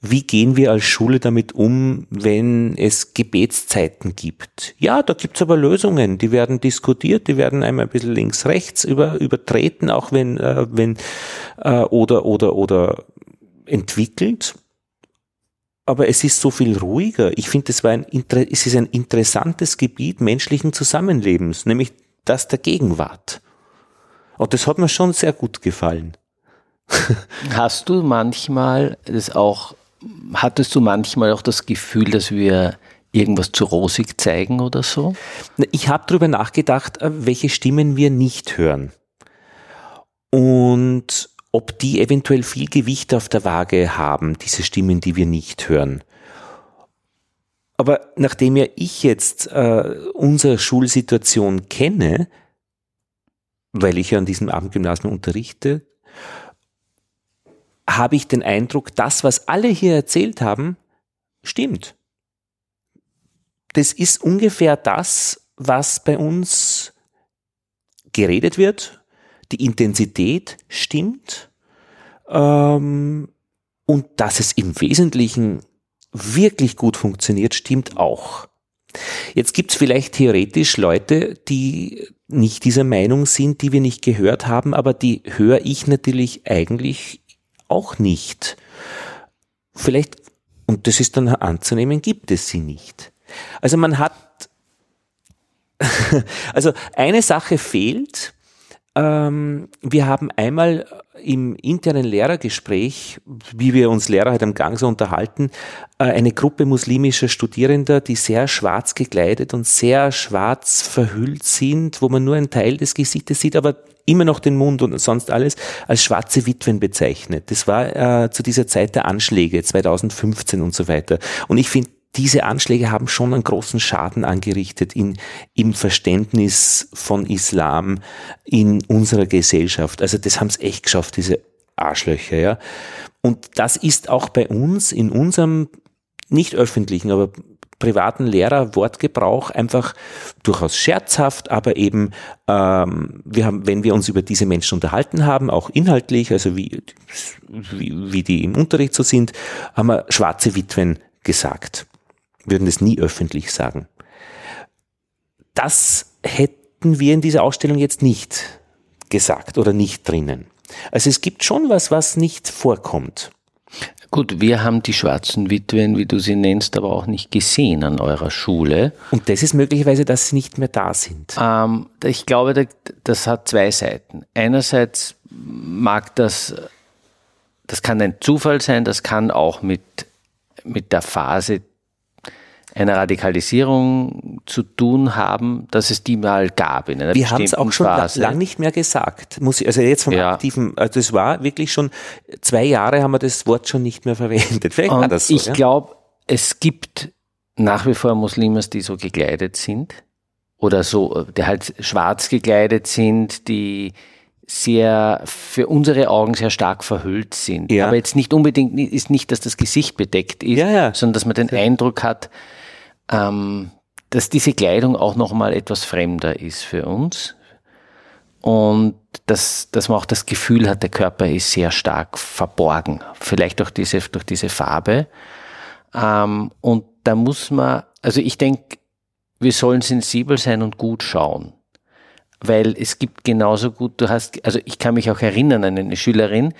Wie gehen wir als Schule damit um, wenn es Gebetszeiten gibt? Ja, da gibt's aber Lösungen, die werden diskutiert, die werden einmal ein bisschen links, rechts über, übertreten, auch wenn, äh, wenn äh, oder, oder, oder entwickelt. Aber es ist so viel ruhiger. Ich finde, es war ein, es ist ein interessantes Gebiet menschlichen Zusammenlebens, nämlich das der Gegenwart. Und das hat mir schon sehr gut gefallen. Hast du manchmal das auch, hattest du manchmal auch das Gefühl, dass wir irgendwas zu rosig zeigen oder so? Ich habe darüber nachgedacht, äh, welche Stimmen wir nicht hören. Und ob die eventuell viel Gewicht auf der Waage haben, diese Stimmen, die wir nicht hören. Aber nachdem ja ich jetzt äh, unsere Schulsituation kenne, weil ich ja an diesem Abendgymnasium unterrichte, habe ich den Eindruck, das, was alle hier erzählt haben, stimmt. Das ist ungefähr das, was bei uns geredet wird. Die Intensität stimmt. Ähm, und dass es im Wesentlichen wirklich gut funktioniert, stimmt auch. Jetzt gibt es vielleicht theoretisch Leute, die nicht dieser Meinung sind, die wir nicht gehört haben, aber die höre ich natürlich eigentlich auch nicht. Vielleicht, und das ist dann anzunehmen, gibt es sie nicht. Also man hat, also eine Sache fehlt, ähm, wir haben einmal im internen Lehrergespräch, wie wir uns Lehrer halt am Gang so unterhalten, äh, eine Gruppe muslimischer Studierender, die sehr schwarz gekleidet und sehr schwarz verhüllt sind, wo man nur einen Teil des Gesichtes sieht, aber immer noch den Mund und sonst alles als schwarze Witwen bezeichnet. Das war äh, zu dieser Zeit der Anschläge 2015 und so weiter. Und ich finde, diese Anschläge haben schon einen großen Schaden angerichtet in, im Verständnis von Islam in unserer Gesellschaft. Also das haben es echt geschafft, diese Arschlöcher, ja. Und das ist auch bei uns in unserem nicht öffentlichen, aber privaten Lehrer-Wortgebrauch einfach durchaus scherzhaft, aber eben, ähm, wir haben, wenn wir uns über diese Menschen unterhalten haben, auch inhaltlich, also wie, wie, wie die im Unterricht so sind, haben wir schwarze Witwen gesagt. Würden das nie öffentlich sagen. Das hätten wir in dieser Ausstellung jetzt nicht gesagt oder nicht drinnen. Also es gibt schon was, was nicht vorkommt. Gut, wir haben die schwarzen Witwen, wie du sie nennst, aber auch nicht gesehen an eurer Schule. Und das ist möglicherweise, dass sie nicht mehr da sind. Ähm, ich glaube, das hat zwei Seiten. Einerseits mag das, das kann ein Zufall sein, das kann auch mit, mit der Phase einer Radikalisierung zu tun haben, dass es die mal gab in einer Wir haben es auch schon Phase. lang nicht mehr gesagt. Muss ich, also jetzt vom Ja. aktiven, also das war wirklich schon zwei Jahre haben wir das Wort schon nicht mehr verwendet. Vielleicht war Und das so. ich ja? glaube, es gibt nach wie vor Muslimas, die so gekleidet sind oder so, die halt schwarz gekleidet sind, die sehr für unsere Augen sehr stark verhüllt sind. Ja. Aber jetzt nicht unbedingt ist nicht, dass das Gesicht bedeckt ist, Ja, ja. sondern dass man den Eindruck hat, ähm, dass diese Kleidung auch nochmal etwas fremder ist für uns. Und dass, dass man auch das Gefühl hat, der Körper ist sehr stark verborgen. Vielleicht durch diese, durch diese Farbe. Ähm, und da muss man, also ich denke, wir sollen sensibel sein und gut schauen. Weil es gibt genauso gut, du hast, also ich kann mich auch erinnern an eine Schülerin,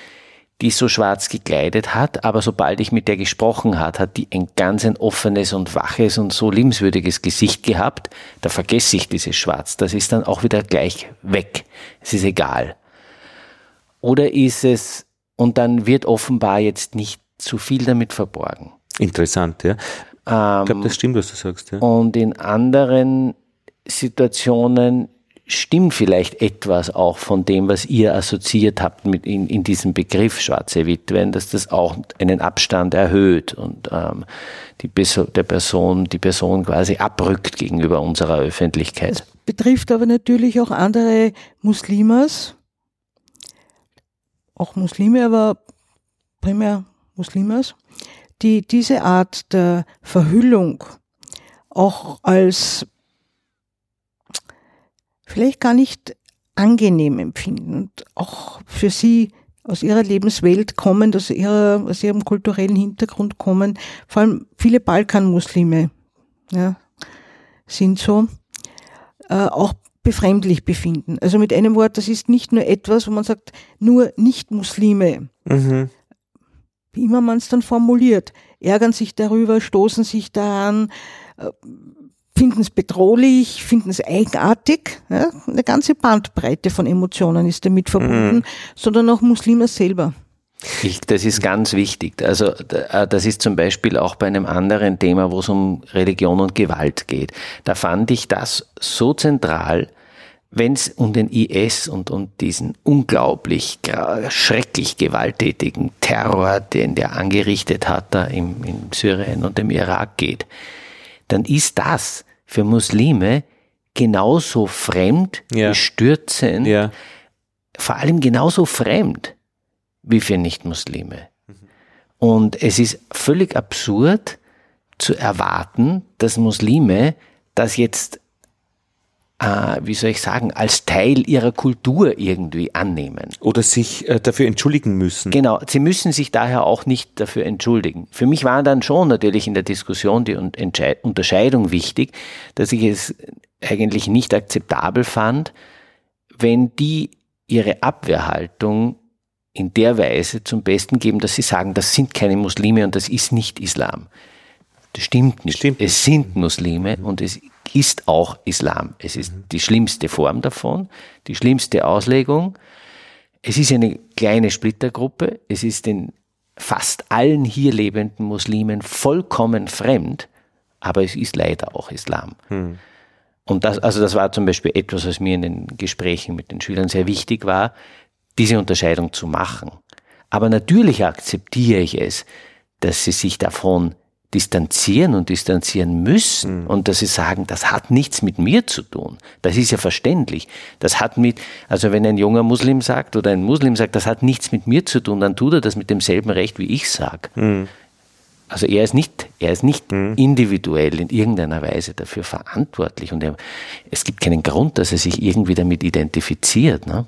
die so schwarz gekleidet hat, aber sobald ich mit der gesprochen hat, hat die ein ganz ein offenes und waches und so liebenswürdiges Gesicht gehabt. Da vergesse ich dieses Schwarz. Das ist dann auch wieder gleich weg. Es ist egal. Oder ist es, und dann wird offenbar jetzt nicht zu viel damit verborgen. Interessant, ja. Ähm, Ich glaube, das stimmt, was du sagst. Ja. und in anderen Situationen stimmt vielleicht etwas auch von dem, was ihr assoziiert habt mit in, in diesem Begriff schwarze Witwen, dass das auch einen Abstand erhöht und ähm, die, der Person, die Person quasi abrückt gegenüber unserer Öffentlichkeit. betrifft aber natürlich auch andere Muslimas, auch Muslime, aber primär Muslimas, die diese Art der Verhüllung auch als vielleicht gar nicht angenehm empfinden und auch für sie aus ihrer Lebenswelt kommen, aus, ihrer, aus ihrem kulturellen Hintergrund kommen, vor allem viele Balkanmuslime ja, sind so, äh, auch befremdlich befinden. Also mit einem Wort, das ist nicht nur etwas, wo man sagt, nur Nicht-Muslime, Mhm. wie immer man es dann formuliert, ärgern sich darüber, stoßen sich daran, äh, finden es bedrohlich, finden es eigenartig. Ja? Eine ganze Bandbreite von Emotionen ist damit verbunden, sondern auch Muslime selber. Ich, das ist ganz wichtig. Also äh, das ist zum Beispiel auch bei einem anderen Thema, wo es um Religion und Gewalt geht. Da fand ich das so zentral, wenn es um den IS und um diesen unglaublich schrecklich gewalttätigen Terror, den der angerichtet hat da im, in Syrien und im Irak geht, dann ist das für Muslime genauso fremd, Ja. bestürzend, Ja. vor allem genauso fremd wie für Nichtmuslime. Und es ist völlig absurd zu erwarten, dass Muslime das jetzt, äh, wie soll ich sagen, als Teil ihrer Kultur irgendwie annehmen. Oder sich äh, dafür entschuldigen müssen. Genau, sie müssen sich daher auch nicht dafür entschuldigen. Für mich war dann schon natürlich in der Diskussion die Unterscheidung wichtig, dass ich es eigentlich nicht akzeptabel fand, wenn die ihre Abwehrhaltung in der Weise zum Besten geben, dass sie sagen, das sind keine Muslime und das ist nicht Islam. Das stimmt nicht. Stimmt Es sind Muslime und es ist auch Islam. Es ist die schlimmste Form davon, die schlimmste Auslegung. Es ist eine kleine Splittergruppe. Es ist den fast allen hier lebenden Muslimen vollkommen fremd, aber es ist leider auch Islam. Und das, also das war zum Beispiel etwas, was mir in den Gesprächen mit den Schülern sehr wichtig war, diese Unterscheidung zu machen. Aber natürlich akzeptiere ich es, dass sie sich davon distanzieren und distanzieren müssen und dass sie sagen, das hat nichts mit mir zu tun. Das ist ja verständlich. Das hat mit, also wenn ein junger Muslim sagt oder ein Muslim sagt, das hat nichts mit mir zu tun, dann tut er das mit demselben Recht, wie ich sage. Also er ist nicht, er ist nicht mhm. individuell in irgendeiner Weise dafür verantwortlich und er, es gibt keinen Grund, dass er sich irgendwie damit identifiziert. Ne?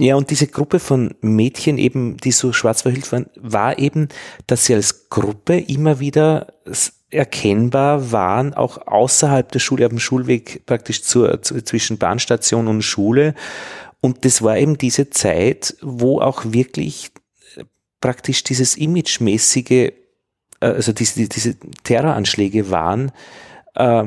Ja, und diese Gruppe von Mädchen eben, die so schwarz verhüllt waren, war eben, dass sie als Gruppe immer wieder erkennbar waren, auch außerhalb der Schule, auf dem Schulweg praktisch zur, zu, zwischen Bahnstation und Schule. Und das war eben diese Zeit, wo auch wirklich praktisch dieses imagemäßige, äh, also diese, diese Terroranschläge waren, äh,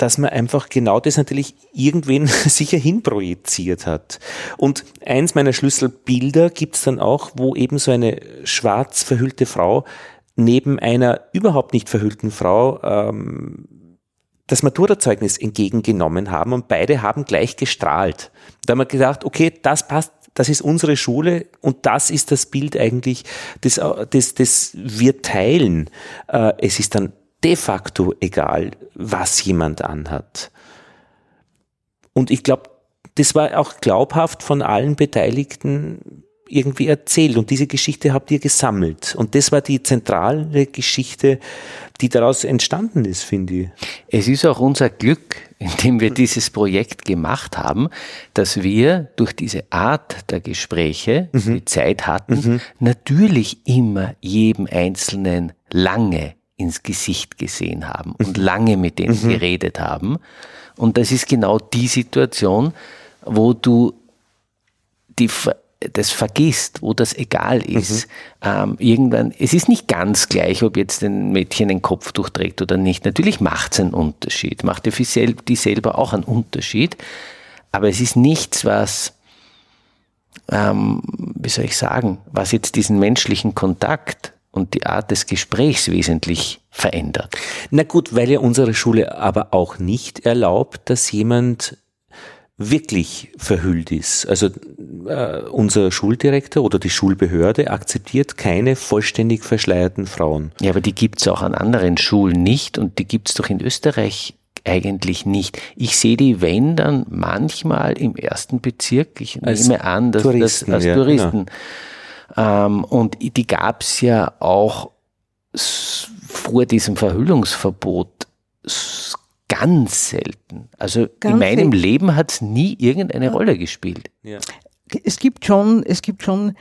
dass man einfach genau das natürlich irgendwen sicher hinprojiziert hat. Und eins meiner Schlüsselbilder gibt's dann auch, wo eben so eine schwarz verhüllte Frau neben einer überhaupt nicht verhüllten Frau ähm, das Maturazeugnis entgegengenommen haben und beide haben gleich gestrahlt. Da haben wir gedacht, okay, das passt, das ist unsere Schule und das ist das Bild eigentlich, das, das, das wir teilen. Äh, es ist dann de facto egal, was jemand anhat. Und ich glaube, das war auch glaubhaft von allen Beteiligten irgendwie erzählt und diese Geschichte habt ihr gesammelt. Und das war die zentrale Geschichte, die daraus entstanden ist, finde ich. Es ist auch unser Glück, indem wir dieses Projekt gemacht haben, dass wir durch diese Art der Gespräche, mhm. die Zeit hatten, mhm. natürlich immer jedem Einzelnen lange ins Gesicht gesehen haben und mhm. lange mit denen mhm. geredet haben. Und das ist genau die Situation, wo du die, das vergisst, wo das egal ist. Mhm. Ähm, irgendwann, es ist nicht ganz gleich, ob jetzt ein Mädchen ein Kopftuch trägt oder nicht. Natürlich macht es einen Unterschied, macht die, die selber auch einen Unterschied. Aber es ist nichts, was, ähm, wie soll ich sagen, was jetzt diesen menschlichen Kontakt und die Art des Gesprächs wesentlich verändert. Na gut, weil ja unsere Schule aber auch nicht erlaubt, dass jemand wirklich verhüllt ist. Also äh, unser Schuldirektor oder die Schulbehörde akzeptiert keine vollständig verschleierten Frauen. Ja, aber die gibt's auch an anderen Schulen nicht und die gibt's doch in Österreich eigentlich nicht. Ich sehe die, wenn dann manchmal im ersten Bezirk, ich als nehme an, dass Touristen, das als ja, Touristen. Genau ähm, und die gab es ja auch vor diesem Verhüllungsverbot ganz selten. Also ganz in meinem selten. Leben hat es nie irgendeine ja. Rolle gespielt. Ja. Es gibt schon, es gibt schon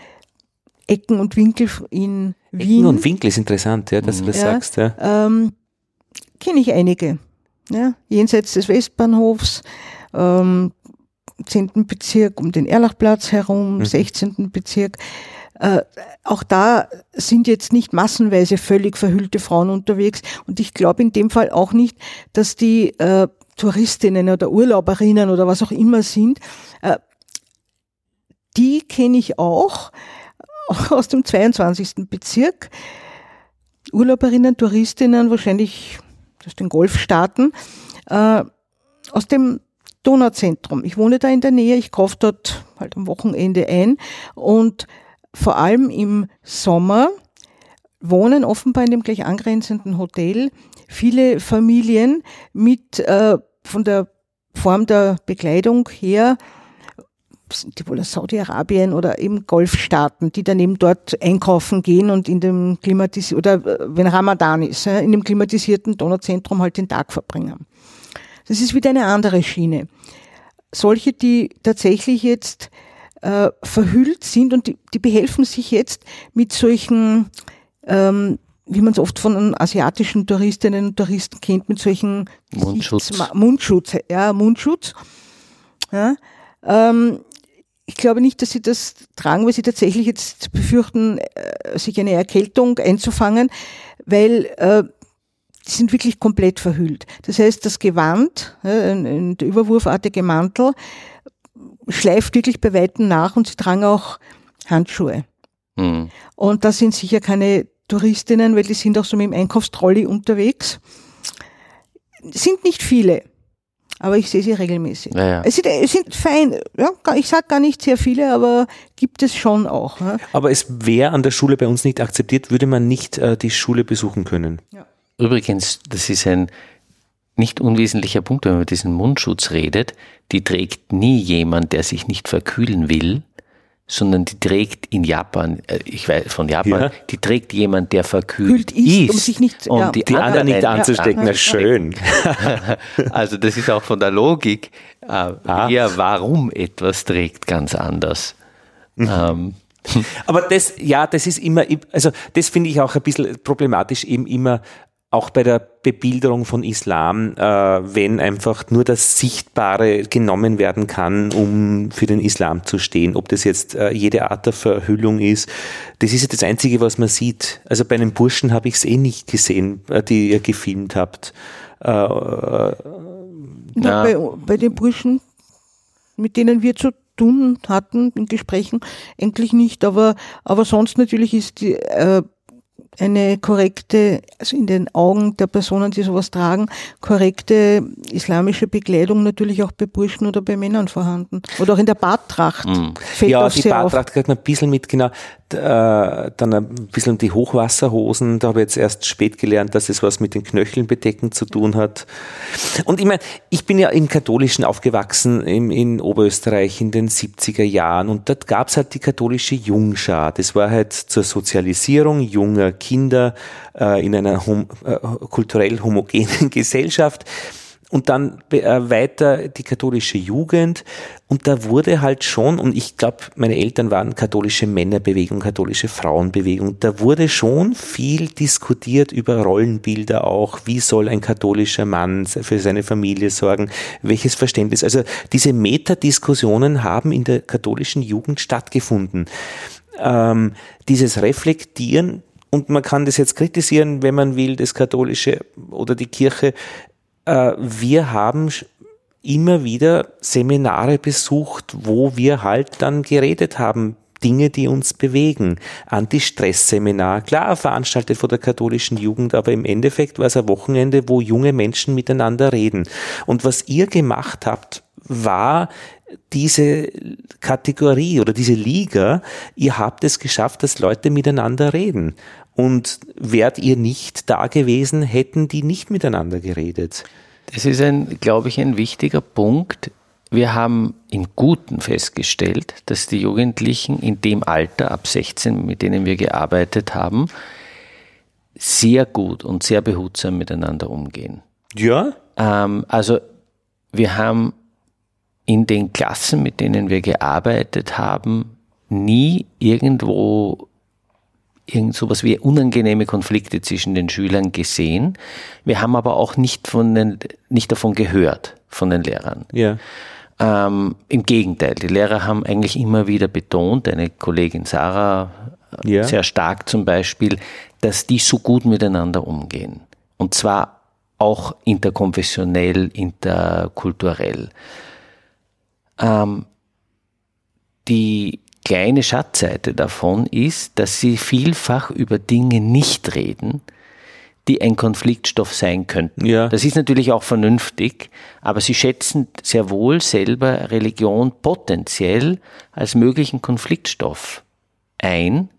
Ecken und Winkel in Wien. Ecken und Winkel ist interessant, ja, dass du das ja, sagst. Ja. Ähm, Kenne ich einige. Ja, jenseits des Westbahnhofs, ähm, 10. Bezirk um den Erlachplatz herum, mhm. 16. Bezirk. Äh, auch da sind jetzt nicht massenweise völlig verhüllte Frauen unterwegs. Und ich glaube in dem Fall auch nicht, dass die äh, Touristinnen oder Urlauberinnen oder was auch immer sind, äh, die kenne ich auch, auch aus dem 22. Bezirk. Urlauberinnen, Touristinnen, wahrscheinlich aus den Golfstaaten, äh, aus dem Donauzentrum. Ich wohne da in der Nähe, ich kaufe dort halt am Wochenende ein und vor allem im Sommer wohnen offenbar in dem gleich angrenzenden Hotel viele Familien mit äh, von der Form der Bekleidung her sind die wohl aus Saudi-Arabien oder eben Golfstaaten, die dann eben dort einkaufen gehen und in dem klimatis oder äh, wenn Ramadan ist, in dem klimatisierten Donauzentrum halt den Tag verbringen. Das ist wieder eine andere Schiene. Solche, die tatsächlich jetzt äh, verhüllt sind und die, die behelfen sich jetzt mit solchen, ähm, wie man es oft von asiatischen Touristinnen und Touristen kennt, mit solchen Mundschutz. Mundschutz, ja, Mundschutz. Ja, ähm, ich glaube nicht, dass sie das tragen, weil sie tatsächlich jetzt befürchten, äh, sich eine Erkältung einzufangen, weil äh, die sind wirklich komplett verhüllt. Das heißt, das Gewand, äh, ein, der überwurfartige Mantel, schleift wirklich bei Weitem nach und sie tragen auch Handschuhe. Mhm. Und das sind sicher keine Touristinnen, weil die sind auch so mit dem Einkaufstrolli unterwegs. Sind nicht viele, aber ich sehe sie regelmäßig. Ja, ja. Es, sind, es sind fein, ja, ich sage gar nicht sehr viele, aber gibt es schon auch. Ja. Aber es wäre an der Schule bei uns nicht akzeptiert, würde man nicht äh, die Schule besuchen können. Ja. Übrigens, das ist ein nicht unwesentlicher Punkt, wenn man über diesen Mundschutz redet, die trägt nie jemand, der sich nicht verkühlen will, sondern die trägt in Japan, äh, ich weiß von Japan, ja. die trägt jemand, der verkühlt ist, ist, um sich nicht, und ja, die, die anderen nicht anzustecken. Na schön. also das ist auch von der Logik äh, ah. warum etwas trägt, ganz anders. Mhm. Ähm. Aber das, ja, das ist immer, also das finde ich auch ein bisschen problematisch, eben immer auch bei der Bebilderung von Islam, äh, wenn einfach nur das Sichtbare genommen werden kann, um für den Islam zu stehen. Ob das jetzt äh, jede Art der Verhüllung ist, das ist ja das Einzige, was man sieht. Also bei einem Burschen habe ich es eh nicht gesehen, äh, die ihr gefilmt habt. Äh, äh Na, bei, bei den Burschen, mit denen wir zu tun hatten in Gesprächen, eigentlich nicht, aber, aber sonst natürlich ist die äh, eine korrekte, also in den Augen der Personen, die sowas tragen, korrekte islamische Bekleidung natürlich auch bei Burschen oder bei Männern vorhanden. Oder auch in der Barttracht. Mhm. ja, die Barttracht kriegt man ein bisschen mit, genau. Äh, dann ein bisschen die Hochwasserhosen, da habe ich jetzt erst spät gelernt, dass es was mit den Knöcheln bedecken zu tun hat. Und ich meine, ich bin ja im Katholischen aufgewachsen, im, in Oberösterreich in den 70er Jahren und dort gab es halt die katholische Jungschar. Das war halt zur Sozialisierung junger Kinder äh, in einer hom äh, kulturell homogenen Gesellschaft und dann äh, weiter die katholische Jugend. Und da wurde halt schon, und ich glaube, meine Eltern waren katholische Männerbewegung, katholische Frauenbewegung, da wurde schon viel diskutiert über Rollenbilder auch. Wie soll ein katholischer Mann für seine Familie sorgen? Welches Verständnis? Also diese Metadiskussionen haben in der katholischen Jugend stattgefunden. Ähm, dieses Reflektieren und man kann das jetzt kritisieren, wenn man will, das katholische oder die Kirche äh, wir haben immer wieder Seminare besucht, wo wir halt dann geredet haben, Dinge, die uns bewegen. Anti-Stress-Seminar, klar veranstaltet von der katholischen Jugend, aber im Endeffekt war es ein Wochenende, wo junge Menschen miteinander reden. Und was ihr gemacht habt, war diese Kategorie oder diese Liga, ihr habt es geschafft, dass Leute miteinander reden. Und wärt ihr nicht da gewesen, hätten die nicht miteinander geredet. Das ist ein, glaube ich, ein wichtiger Punkt. Wir haben im Guten festgestellt, dass die Jugendlichen in dem Alter ab 16, mit denen wir gearbeitet haben, sehr gut und sehr behutsam miteinander umgehen. Ja? Ähm, also wir haben in den Klassen, mit denen wir gearbeitet haben, nie irgendwo irgend sowas wie unangenehme Konflikte zwischen den Schülern gesehen. Wir haben aber auch nicht von den, nicht davon gehört von den Lehrern. Ja. Ähm, Im Gegenteil, die Lehrer haben eigentlich immer wieder betont, eine Kollegin Sarah ja. sehr stark zum Beispiel, dass die so gut miteinander umgehen. Und zwar auch interkonfessionell, interkulturell. Ähm, die kleine Schatzseite davon ist, dass sie vielfach über Dinge nicht reden, die ein Konfliktstoff sein könnten. Ja. Das ist natürlich auch vernünftig, aber sie schätzen sehr wohl selber Religion potenziell als möglichen Konfliktstoff ein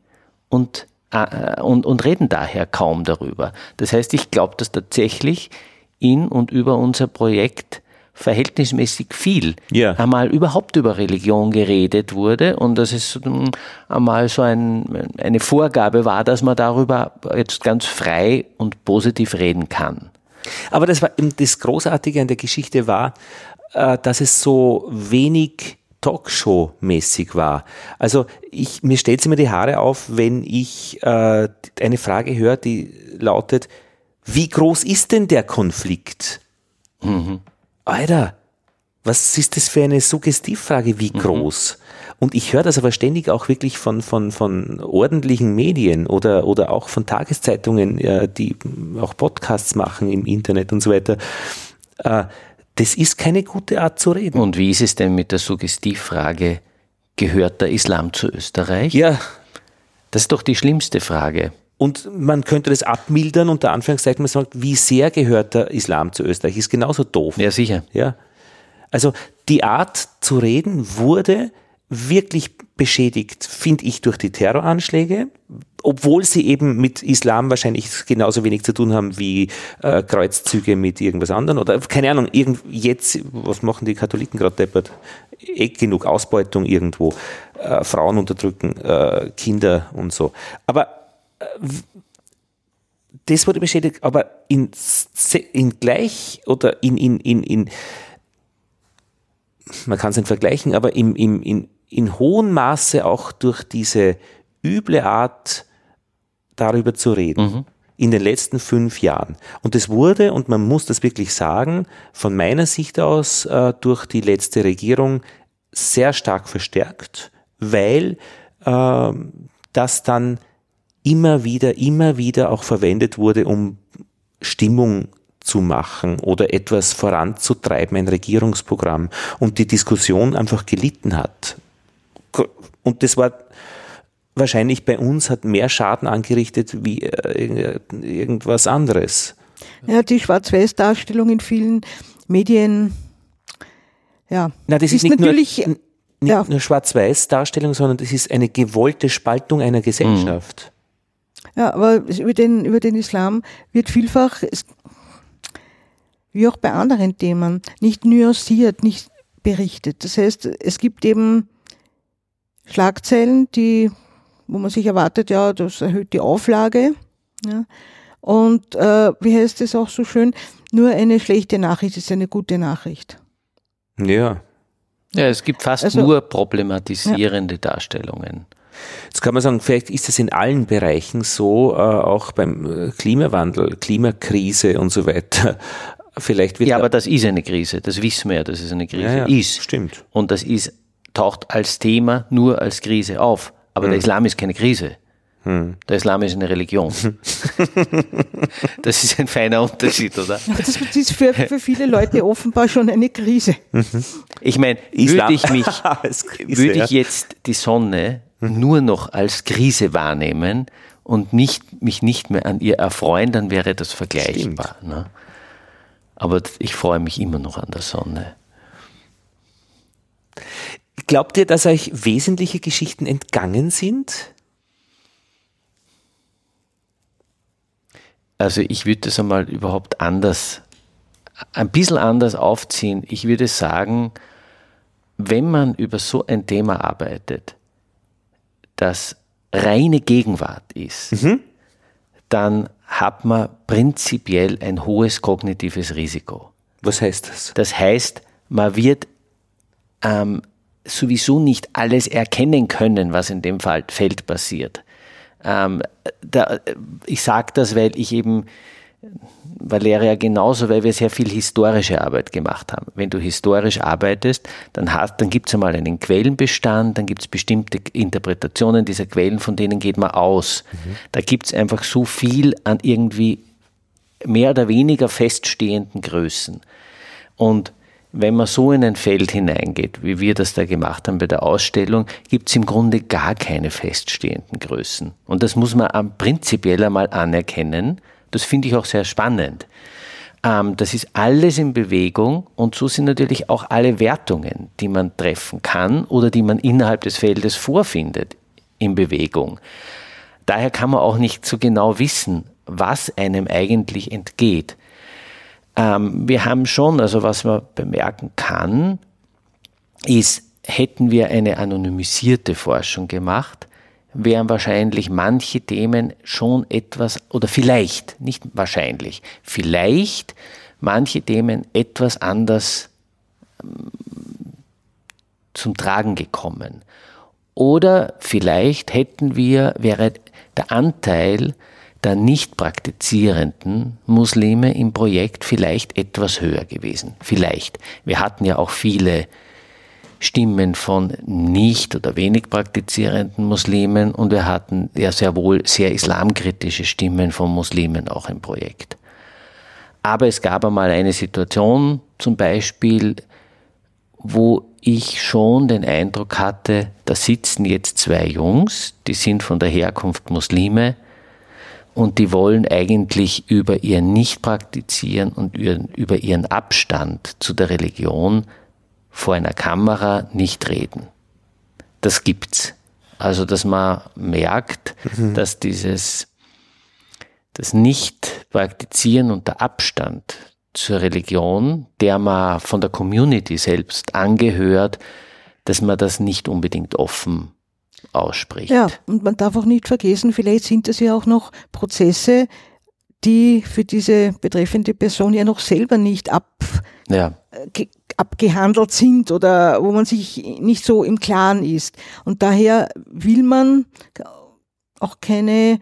und, äh, und, und reden daher kaum darüber. Das heißt, ich glaube, dass tatsächlich in und über unser Projekt verhältnismäßig viel ja. einmal überhaupt über Religion geredet wurde und dass es hm, einmal so ein, eine Vorgabe war, dass man darüber jetzt ganz frei und positiv reden kann. Aber das war das Großartige an der Geschichte war, äh, dass es so wenig Talkshow-mäßig war. Also ich, mir stellt immer die Haare auf, wenn ich äh, eine Frage höre, die lautet, wie groß ist denn der Konflikt? Mhm. Alter, was ist das für eine Suggestivfrage, wie mhm. groß? Mhm. Und ich höre das aber ständig auch wirklich von, von, von ordentlichen Medien oder, oder auch von Tageszeitungen, die auch Podcasts machen im Internet und so weiter. Äh, das ist keine gute Art zu reden. Und wie ist es denn mit der Suggestivfrage, gehört der Islam zu Österreich? Ja. Das ist doch die schlimmste Frage. Und man könnte das abmildern, unter Anführungszeichen, man sagt, wie sehr gehört der Islam zu Österreich, ist genauso doof. Ja, sicher. Ja. Also die Art zu reden wurde wirklich beschädigt, finde ich, durch die Terroranschläge, obwohl sie eben mit Islam wahrscheinlich genauso wenig zu tun haben wie äh, Kreuzzüge mit irgendwas anderem oder keine Ahnung, irgend, jetzt, was machen die Katholiken gerade deppert? Eh genug Ausbeutung irgendwo, äh, Frauen unterdrücken, äh, Kinder und so. Aber das wurde bestätigt, aber in, in gleich oder in, in, in, in man kann es nicht vergleichen, aber im, im, in, in hohem Maße auch durch diese üble Art, darüber zu reden. Mhm. In den letzten fünf Jahren. Und es wurde, und man muss das wirklich sagen, von meiner Sicht aus äh, durch die letzte Regierung sehr stark verstärkt, weil äh, das dann immer wieder, immer wieder auch verwendet wurde, um Stimmung zu machen oder etwas voranzutreiben, ein Regierungsprogramm und die Diskussion einfach gelitten hat. Und das war wahrscheinlich bei uns hat mehr Schaden angerichtet wie äh, irgendwas anderes. Ja, die Schwarz-Weiß-Darstellung in vielen Medien, ja. Na, das ist, ist nicht natürlich nur, nicht ja. nur Schwarz-Weiß-Darstellung, sondern das ist eine gewollte Spaltung einer Gesellschaft. Ja, aber über den, über den Islam wird vielfach, wie auch bei anderen Themen, nicht nuanciert, nicht berichtet. Das heißt, es gibt eben Schlagzeilen, die, wo man sich erwartet, ja, das erhöht die Auflage. Ja. Und äh, wie heißt es auch so schön, nur eine schlechte Nachricht ist eine gute Nachricht. Ja. Ja, es gibt fast also, nur problematisierende ja. Darstellungen. Jetzt kann man sagen, vielleicht ist es in allen Bereichen so, äh, auch beim äh, Klimawandel, Klimakrise und so weiter. Vielleicht wird ja, aber das ist eine Krise, das wissen wir ja, dass es eine Krise ja, ja, ist. Stimmt. Und das ist, taucht als Thema nur als Krise auf. Aber hm. der Islam ist keine Krise. Hm. Der Islam ist eine Religion. das ist ein feiner Unterschied, oder? Das ist für, für viele Leute offenbar schon eine Krise. Ich meine, würde ich mich, würde ich jetzt die Sonne nur noch als Krise wahrnehmen und nicht, mich nicht mehr an ihr erfreuen, dann wäre das vergleichbar. Ne? Aber ich freue mich immer noch an der Sonne. Glaubt ihr, dass euch wesentliche Geschichten entgangen sind? Also ich würde das einmal überhaupt anders, ein bisschen anders aufziehen. Ich würde sagen, wenn man über so ein Thema arbeitet, das reine Gegenwart ist, mhm. dann hat man prinzipiell ein hohes kognitives Risiko. Was heißt das? Das heißt, man wird ähm, sowieso nicht alles erkennen können, was in dem Fall Feld passiert. Ähm, da, ich sage das, weil ich eben Valeria genauso, weil wir sehr viel historische Arbeit gemacht haben. Wenn du historisch arbeitest, dann, hast, dann gibt es einmal einen Quellenbestand, dann gibt es bestimmte Interpretationen dieser Quellen, von denen geht man aus. Mhm. Da gibt es einfach so viel an irgendwie mehr oder weniger feststehenden Größen. Und wenn man so in ein Feld hineingeht, wie wir das da gemacht haben bei der Ausstellung, gibt es im Grunde gar keine feststehenden Größen. Und das muss man prinzipiell einmal anerkennen. Das finde ich auch sehr spannend. Ähm, das ist alles in Bewegung und so sind natürlich auch alle Wertungen, die man treffen kann oder die man innerhalb des Feldes vorfindet, in Bewegung. Daher kann man auch nicht so genau wissen, was einem eigentlich entgeht. Ähm, wir haben schon, also was man bemerken kann, ist, hätten wir eine anonymisierte Forschung gemacht, wären wahrscheinlich manche Themen schon etwas, oder vielleicht, nicht wahrscheinlich, vielleicht manche Themen etwas anders ähm, zum Tragen gekommen. Oder vielleicht hätten wir, wäre der Anteil der nicht praktizierenden Muslime im Projekt vielleicht etwas höher gewesen. Vielleicht. Wir hatten ja auch viele Stimmen von nicht oder wenig praktizierenden Muslimen und wir hatten ja sehr wohl sehr islamkritische Stimmen von Muslimen auch im Projekt. Aber es gab einmal eine Situation, zum Beispiel, wo ich schon den Eindruck hatte, da sitzen jetzt zwei Jungs, die sind von der Herkunft Muslime und die wollen eigentlich über ihr Nicht-Praktizieren und über ihren Abstand zu der Religion vor einer Kamera nicht reden. Das gibt's. Also, dass man merkt, mhm. dass dieses, das Nicht-Praktizieren und der Abstand zur Religion, der man von der Community selbst angehört, dass man das nicht unbedingt offen ausspricht. Ja, und man darf auch nicht vergessen, vielleicht sind das ja auch noch Prozesse, die für diese betreffende Person ja noch selber nicht ab, ja. Ge, abgehandelt sind oder wo man sich nicht so im Klaren ist. Und daher will man auch keine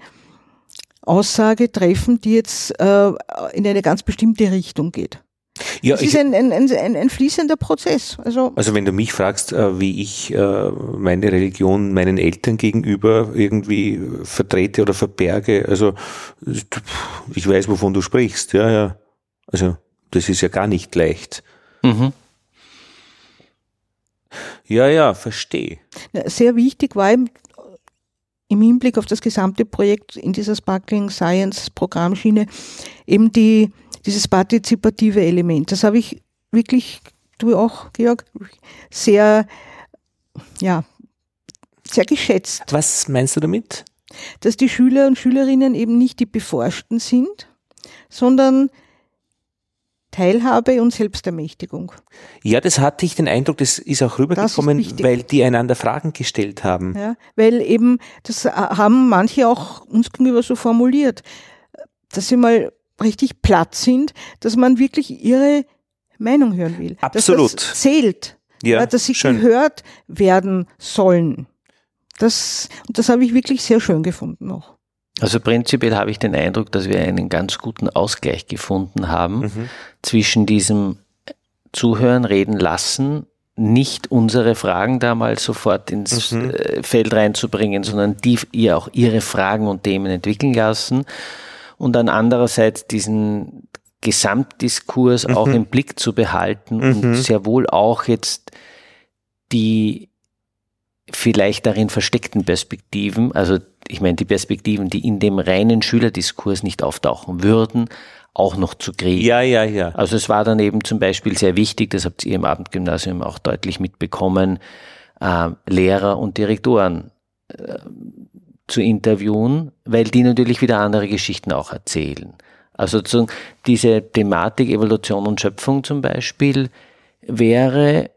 Aussage treffen, die jetzt äh, in eine ganz bestimmte Richtung geht. Ja, es ist ein, ein, ein, ein, fließender Prozess. Also, also wenn du mich fragst, äh, wie ich äh, meine Religion meinen Eltern gegenüber irgendwie vertrete oder verberge, also ich weiß, wovon du sprichst, ja, ja. Also das ist ja gar nicht leicht. Mhm. Ja, ja, verstehe. Sehr wichtig war im, im Hinblick auf das gesamte Projekt in dieser Sparkling Science Programmschiene eben die dieses partizipative Element. Das habe ich wirklich, du auch, Georg, sehr, ja, sehr geschätzt. Was meinst du damit? Dass die Schüler und Schülerinnen eben nicht die Beforschten sind, sondern Teilhabe und Selbstermächtigung. Ja, das hatte ich den Eindruck, das ist auch rübergekommen, ist weil die einander Fragen gestellt haben. Ja, weil eben, das haben manche auch uns gegenüber so formuliert, dass sie mal richtig platt sind, dass man wirklich ihre Meinung hören will. Absolut. Dass das zählt. Ja, dass sie schön. gehört werden sollen. Das, und das habe ich wirklich sehr schön gefunden noch. Also prinzipiell habe ich den Eindruck, dass wir einen ganz guten Ausgleich gefunden haben mhm. zwischen diesem Zuhören, Reden lassen, nicht unsere Fragen da mal sofort ins mhm. Äh, Feld reinzubringen, sondern die ihr auch ihre Fragen und Themen entwickeln lassen und dann andererseits diesen Gesamtdiskurs mhm. auch im Blick zu behalten mhm. und sehr wohl auch jetzt die vielleicht darin versteckten Perspektiven, also ich meine die Perspektiven, die in dem reinen Schülerdiskurs nicht auftauchen würden, auch noch zu kriegen. Ja, ja, ja. Also es war dann eben zum Beispiel sehr wichtig, das habt ihr im Abendgymnasium auch deutlich mitbekommen, äh, Lehrer und Direktoren äh, zu interviewen, weil die natürlich wieder andere Geschichten auch erzählen. Also diese Thematik Evolution und Schöpfung zum Beispiel wäre,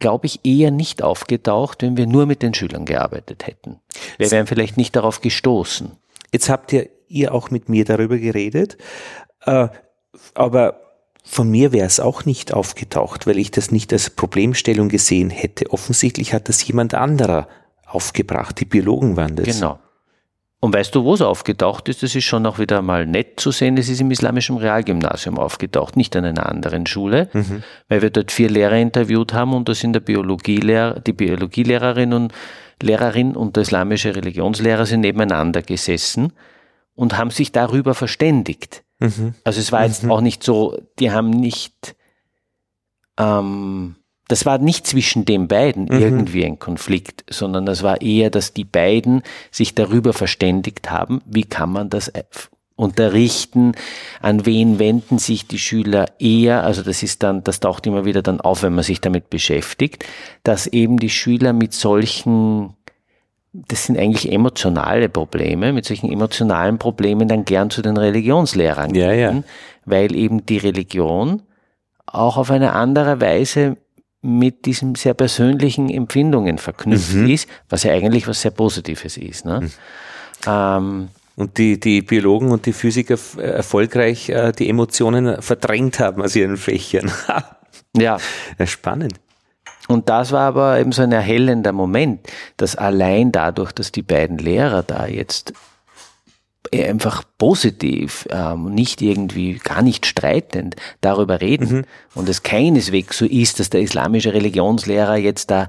glaube ich, eher nicht aufgetaucht, wenn wir nur mit den Schülern gearbeitet hätten. Wir wären vielleicht nicht darauf gestoßen. Jetzt habt ihr, ihr auch mit mir darüber geredet, äh, aber von mir wäre es auch nicht aufgetaucht, weil ich das nicht als Problemstellung gesehen hätte. Offensichtlich hat das jemand anderer aufgebracht. Die Biologen waren das. Genau. Und weißt du, wo es aufgetaucht ist? Das ist schon auch wieder mal nett zu sehen. Es ist im Islamischen Realgymnasium aufgetaucht, nicht an einer anderen Schule, mhm. weil wir dort vier Lehrer interviewt haben und da sind der Biologielehrer, die Biologielehrerin und Lehrerin und der islamische Religionslehrer sind nebeneinander gesessen und haben sich darüber verständigt. Mhm. Also es war jetzt mhm. auch nicht so, die haben nicht ähm, das war nicht zwischen den beiden mhm. irgendwie ein Konflikt, sondern das war eher, dass die beiden sich darüber verständigt haben, wie kann man das äh, unterrichten, an wen wenden sich die Schüler eher, also das ist dann, das taucht immer wieder dann auf, wenn man sich damit beschäftigt, dass eben die Schüler mit solchen das sind eigentlich emotionale Probleme, mit solchen emotionalen Problemen dann gern zu den Religionslehrern ja, gehen, ja. weil eben die Religion auch auf eine andere Weise mit diesen sehr persönlichen Empfindungen verknüpft mhm. ist, was ja eigentlich was sehr Positives ist. Ne? Mhm. Ähm, und die, die Biologen und die Physiker erfolgreich äh, die Emotionen verdrängt haben aus ihren Fächern. ja. ja. Spannend. Und das war aber eben so ein erhellender Moment, dass allein dadurch, dass die beiden Lehrer da jetzt einfach positiv, ähm, nicht irgendwie gar nicht streitend darüber reden mhm. und es keineswegs so ist, dass der islamische Religionslehrer jetzt da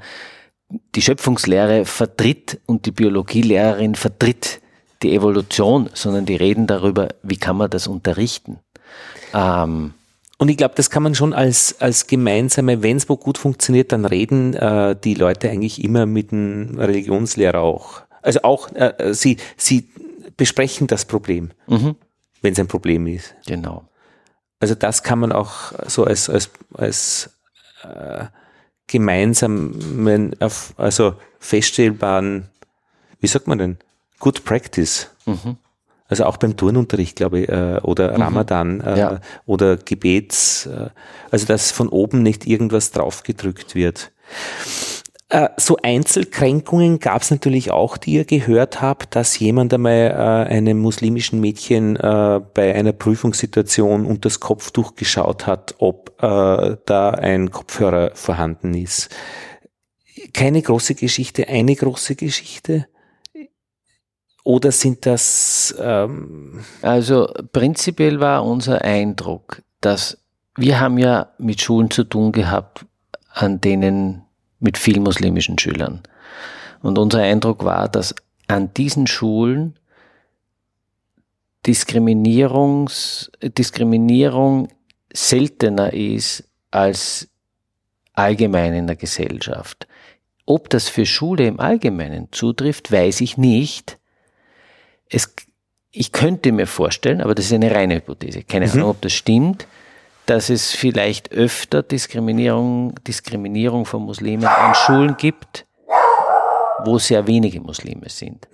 die Schöpfungslehre vertritt und die Biologielehrerin vertritt die Evolution, sondern die reden darüber, wie kann man das unterrichten. Ähm, und ich glaube, das kann man schon als, als gemeinsame, wenn es wo gut funktioniert, dann reden äh, die Leute eigentlich immer mit dem Religionslehrer auch. Also auch, äh, sie, sie besprechen das Problem, mhm. wenn es ein Problem ist. Genau. Also das kann man auch so als, als, als äh, gemeinsamen, also feststellbaren wie sagt man denn, Good Practice. Also auch beim Turnunterricht, glaube ich, äh, oder Ramadan äh, Ja. oder Gebets, äh, also dass von oben nicht irgendwas draufgedrückt wird. Äh, so Einzelkränkungen gab es natürlich auch, die ihr gehört habt, dass jemand einmal äh, einem muslimischen Mädchen äh, bei einer Prüfungssituation unter das Kopftuch geschaut hat, ob äh, da ein Kopfhörer vorhanden ist. Keine große Geschichte, eine große Geschichte? Oder sind das ähm, Also prinzipiell war unser Eindruck, dass wir haben ja mit Schulen zu tun gehabt, an denen mit vielen muslimischen Schülern. Und unser Eindruck war, dass an diesen Schulen Diskriminierungs, Diskriminierung seltener ist als allgemein in der Gesellschaft. Ob das für Schule im Allgemeinen zutrifft, weiß ich nicht. Es, ich könnte mir vorstellen, aber das ist eine reine Hypothese, keine Ahnung, ob das stimmt, dass es vielleicht öfter Diskriminierung, Diskriminierung von Muslimen an Schulen gibt, wo sehr wenige Muslime sind,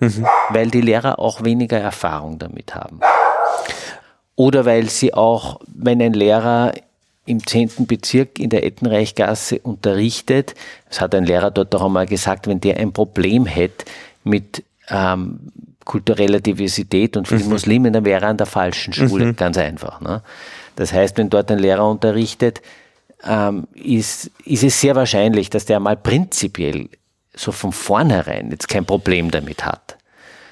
weil die Lehrer auch weniger Erfahrung damit haben. Oder weil sie auch, wenn ein Lehrer im 10. Bezirk in der Ettenreichgasse unterrichtet, das hat ein Lehrer dort auch einmal gesagt, wenn der ein Problem hätte mit ähm, kultureller Diversität und vielen Muslimen, dann wäre er an der falschen Schule, ganz einfach. Ne? Das heißt, wenn dort ein Lehrer unterrichtet, ähm, ist, ist es sehr wahrscheinlich, dass der mal prinzipiell so von vornherein jetzt kein Problem damit hat.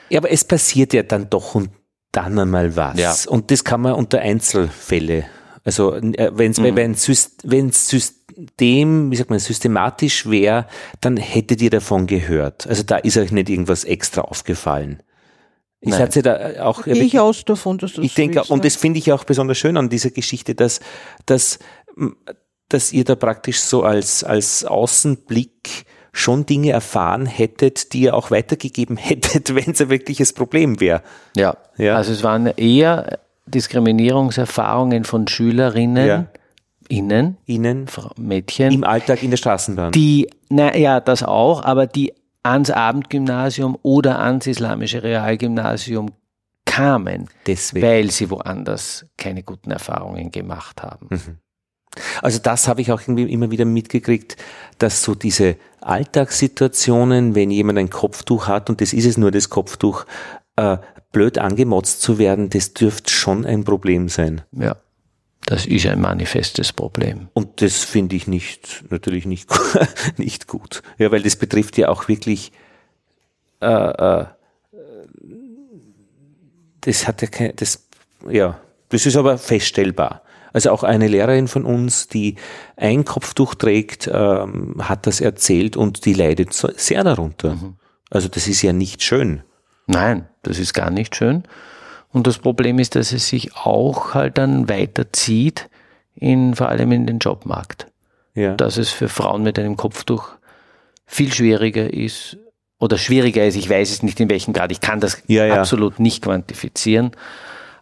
Ja, aber es passiert ja dann doch und dann einmal was. Ja. Und das kann man unter Einzelfälle. Also wenn es wenn wenn's System, wie sagt man, systematisch wäre, dann hättet ihr davon gehört. Also da ist euch nicht irgendwas extra aufgefallen. Ich Nein. hatte da auch Gehe ich aus davon, dass das ich denke, so ist, und das finde ich auch besonders schön an dieser Geschichte, dass, dass, dass ihr da praktisch so als, als Außenblick schon Dinge erfahren hättet, die ihr auch weitergegeben hättet, wenn es ein wirkliches Problem wäre. Ja. Ja. Also es waren eher Diskriminierungserfahrungen von Schülerinnen, Ja. innen, Frau- Mädchen, im Alltag in der Straßenbahn. die, naja, das auch, aber die ans Abendgymnasium oder ans islamische Realgymnasium kamen, Deswegen. weil sie woanders keine guten Erfahrungen gemacht haben. Also das habe ich auch irgendwie immer wieder mitgekriegt, dass so diese Alltagssituationen, wenn jemand ein Kopftuch hat, und das ist es nur, das Kopftuch, äh, blöd angemotzt zu werden, das dürfte schon ein Problem sein. Ja, das ist ein manifestes Problem. Und das finde ich nicht, natürlich nicht, nicht gut. Ja, weil das betrifft ja auch wirklich, äh, äh, das hat ja kein, das, ja, das ist aber feststellbar. Also auch eine Lehrerin von uns, die ein Kopftuch trägt, ähm, hat das erzählt und die leidet sehr darunter. Also das ist ja nicht schön. Nein, das ist gar nicht schön. Und das Problem ist, dass es sich auch halt dann weiterzieht, in, vor allem in den Jobmarkt. Ja. Dass es für Frauen mit einem Kopftuch viel schwieriger ist oder schwieriger ist, ich weiß es nicht in welchem Grad, ich kann das Ja, ja. absolut nicht quantifizieren,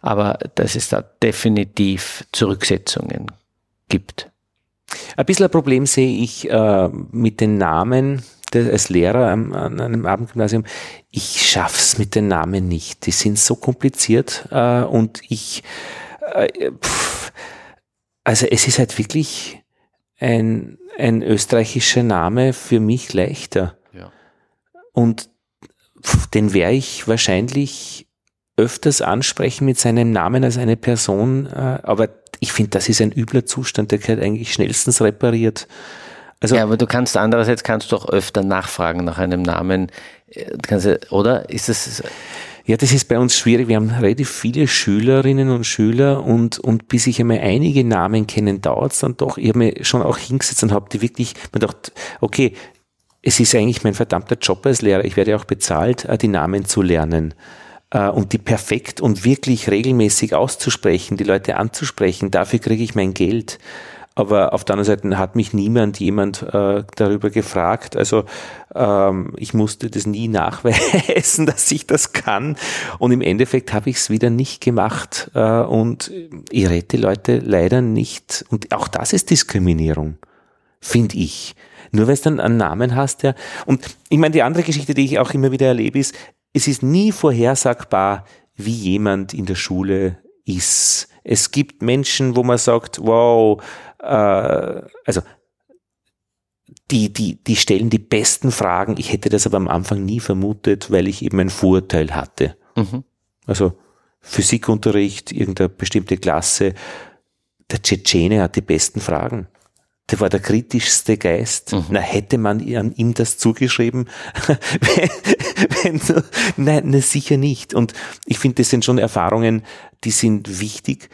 aber dass es da definitiv Zurücksetzungen gibt. Ein bisschen ein Problem sehe ich äh, mit den Namen der, als Lehrer am, an einem Abendgymnasium. Ich schaff's mit den Namen nicht. Die sind so kompliziert äh, und ich, äh, pff, also es ist halt wirklich ein, ein österreichischer Name für mich leichter. Ja. Und pff, den werde ich wahrscheinlich öfters ansprechen mit seinem Namen als eine Person, äh, aber ich finde, das ist ein übler Zustand, der gehört eigentlich schnellstens repariert. Also Ja, aber du kannst andererseits kannst du auch öfter nachfragen nach einem Namen, Äh, kannst oder? Ist das Ja, das ist bei uns schwierig. Wir haben relativ viele Schülerinnen und Schüler und, und bis ich einmal einige Namen kennen, dauert es dann doch. Ich habe mir schon auch hingesetzt und habe die wirklich, mir gedacht, okay, es ist eigentlich mein verdammter Job als Lehrer. Ich werde auch bezahlt, äh, die Namen zu lernen äh, und die perfekt und wirklich regelmäßig auszusprechen, die Leute anzusprechen. Dafür kriege ich mein Geld. Aber auf der anderen Seite hat mich niemand jemand äh, darüber gefragt. Also ähm, ich musste das nie nachweisen, dass ich das kann. Und im Endeffekt habe ich es wieder nicht gemacht. Äh, und ich die Leute leider nicht. Und auch das ist Diskriminierung. finde ich. Nur weil es dann einen Namen hast, der. Und ich meine, die andere Geschichte, die ich auch immer wieder erlebe, ist, es ist nie vorhersagbar, wie jemand in der Schule ist. Es gibt Menschen, wo man sagt, wow, äh, also die, die, die stellen die besten Fragen. Ich hätte das aber am Anfang nie vermutet, weil ich eben ein Vorurteil hatte. Mhm. Also Physikunterricht, irgendeine bestimmte Klasse. Der Tschetschene hat die besten Fragen. Der war der kritischste Geist. Mhm. Na, hätte man an ihm das zugeschrieben? wenn, wenn, nein, na, sicher nicht. Und ich finde, das sind schon Erfahrungen, die sind wichtig,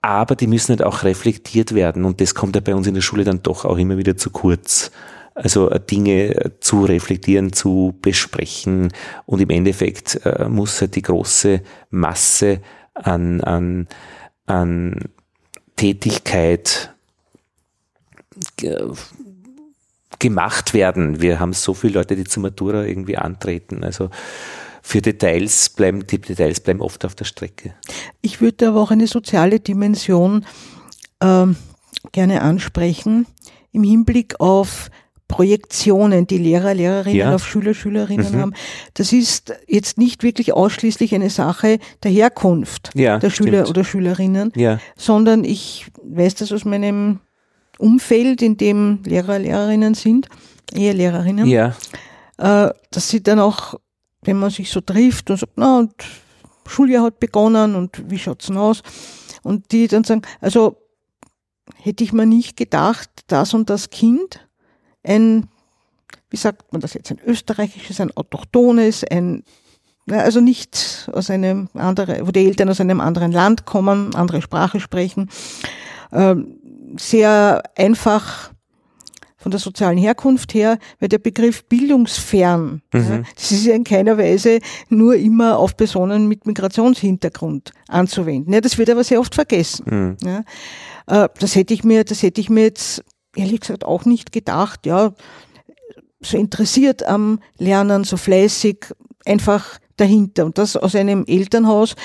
aber die müssen halt auch reflektiert werden. Und das kommt ja bei uns in der Schule dann doch auch immer wieder zu kurz. Also äh, Dinge zu reflektieren, zu besprechen. Und im Endeffekt äh, muss halt die große Masse an, an, an Tätigkeit gemacht werden. Wir haben so viele Leute, die zur Matura irgendwie antreten. Also für Details bleiben, die Details bleiben oft auf der Strecke. Ich würde aber auch eine soziale Dimension äh, gerne ansprechen im Hinblick auf Projektionen, die Lehrer, Lehrerinnen ja. auf Schüler, Schülerinnen mhm. haben. Das ist jetzt nicht wirklich ausschließlich eine Sache der Herkunft ja, der Schüler stimmt. oder Schülerinnen, ja. sondern ich weiß das aus meinem Umfeld, in dem Lehrer, Lehrerinnen sind, eher Lehrerinnen, ja. äh, dass sie dann auch, wenn man sich so trifft und sagt, na, und Schuljahr hat begonnen und wie schaut's denn aus? Und die dann sagen, also hätte ich mir nicht gedacht, das und das Kind, ein, wie sagt man das jetzt, ein österreichisches, ein autochthones, ein also nicht aus einem anderen, wo die Eltern aus einem anderen Land kommen, andere Sprache sprechen, ähm, sehr einfach von der sozialen Herkunft her, weil der Begriff bildungsfern, mhm. das ist ja in keiner Weise nur immer auf Personen mit Migrationshintergrund anzuwenden. Ja, das wird aber sehr oft vergessen. Mhm. Ja, äh, das hätte ich mir, das hätte ich mir jetzt ehrlich gesagt auch nicht gedacht. Ja, so interessiert am Lernen, so fleißig, einfach dahinter. Und das aus einem Elternhaus,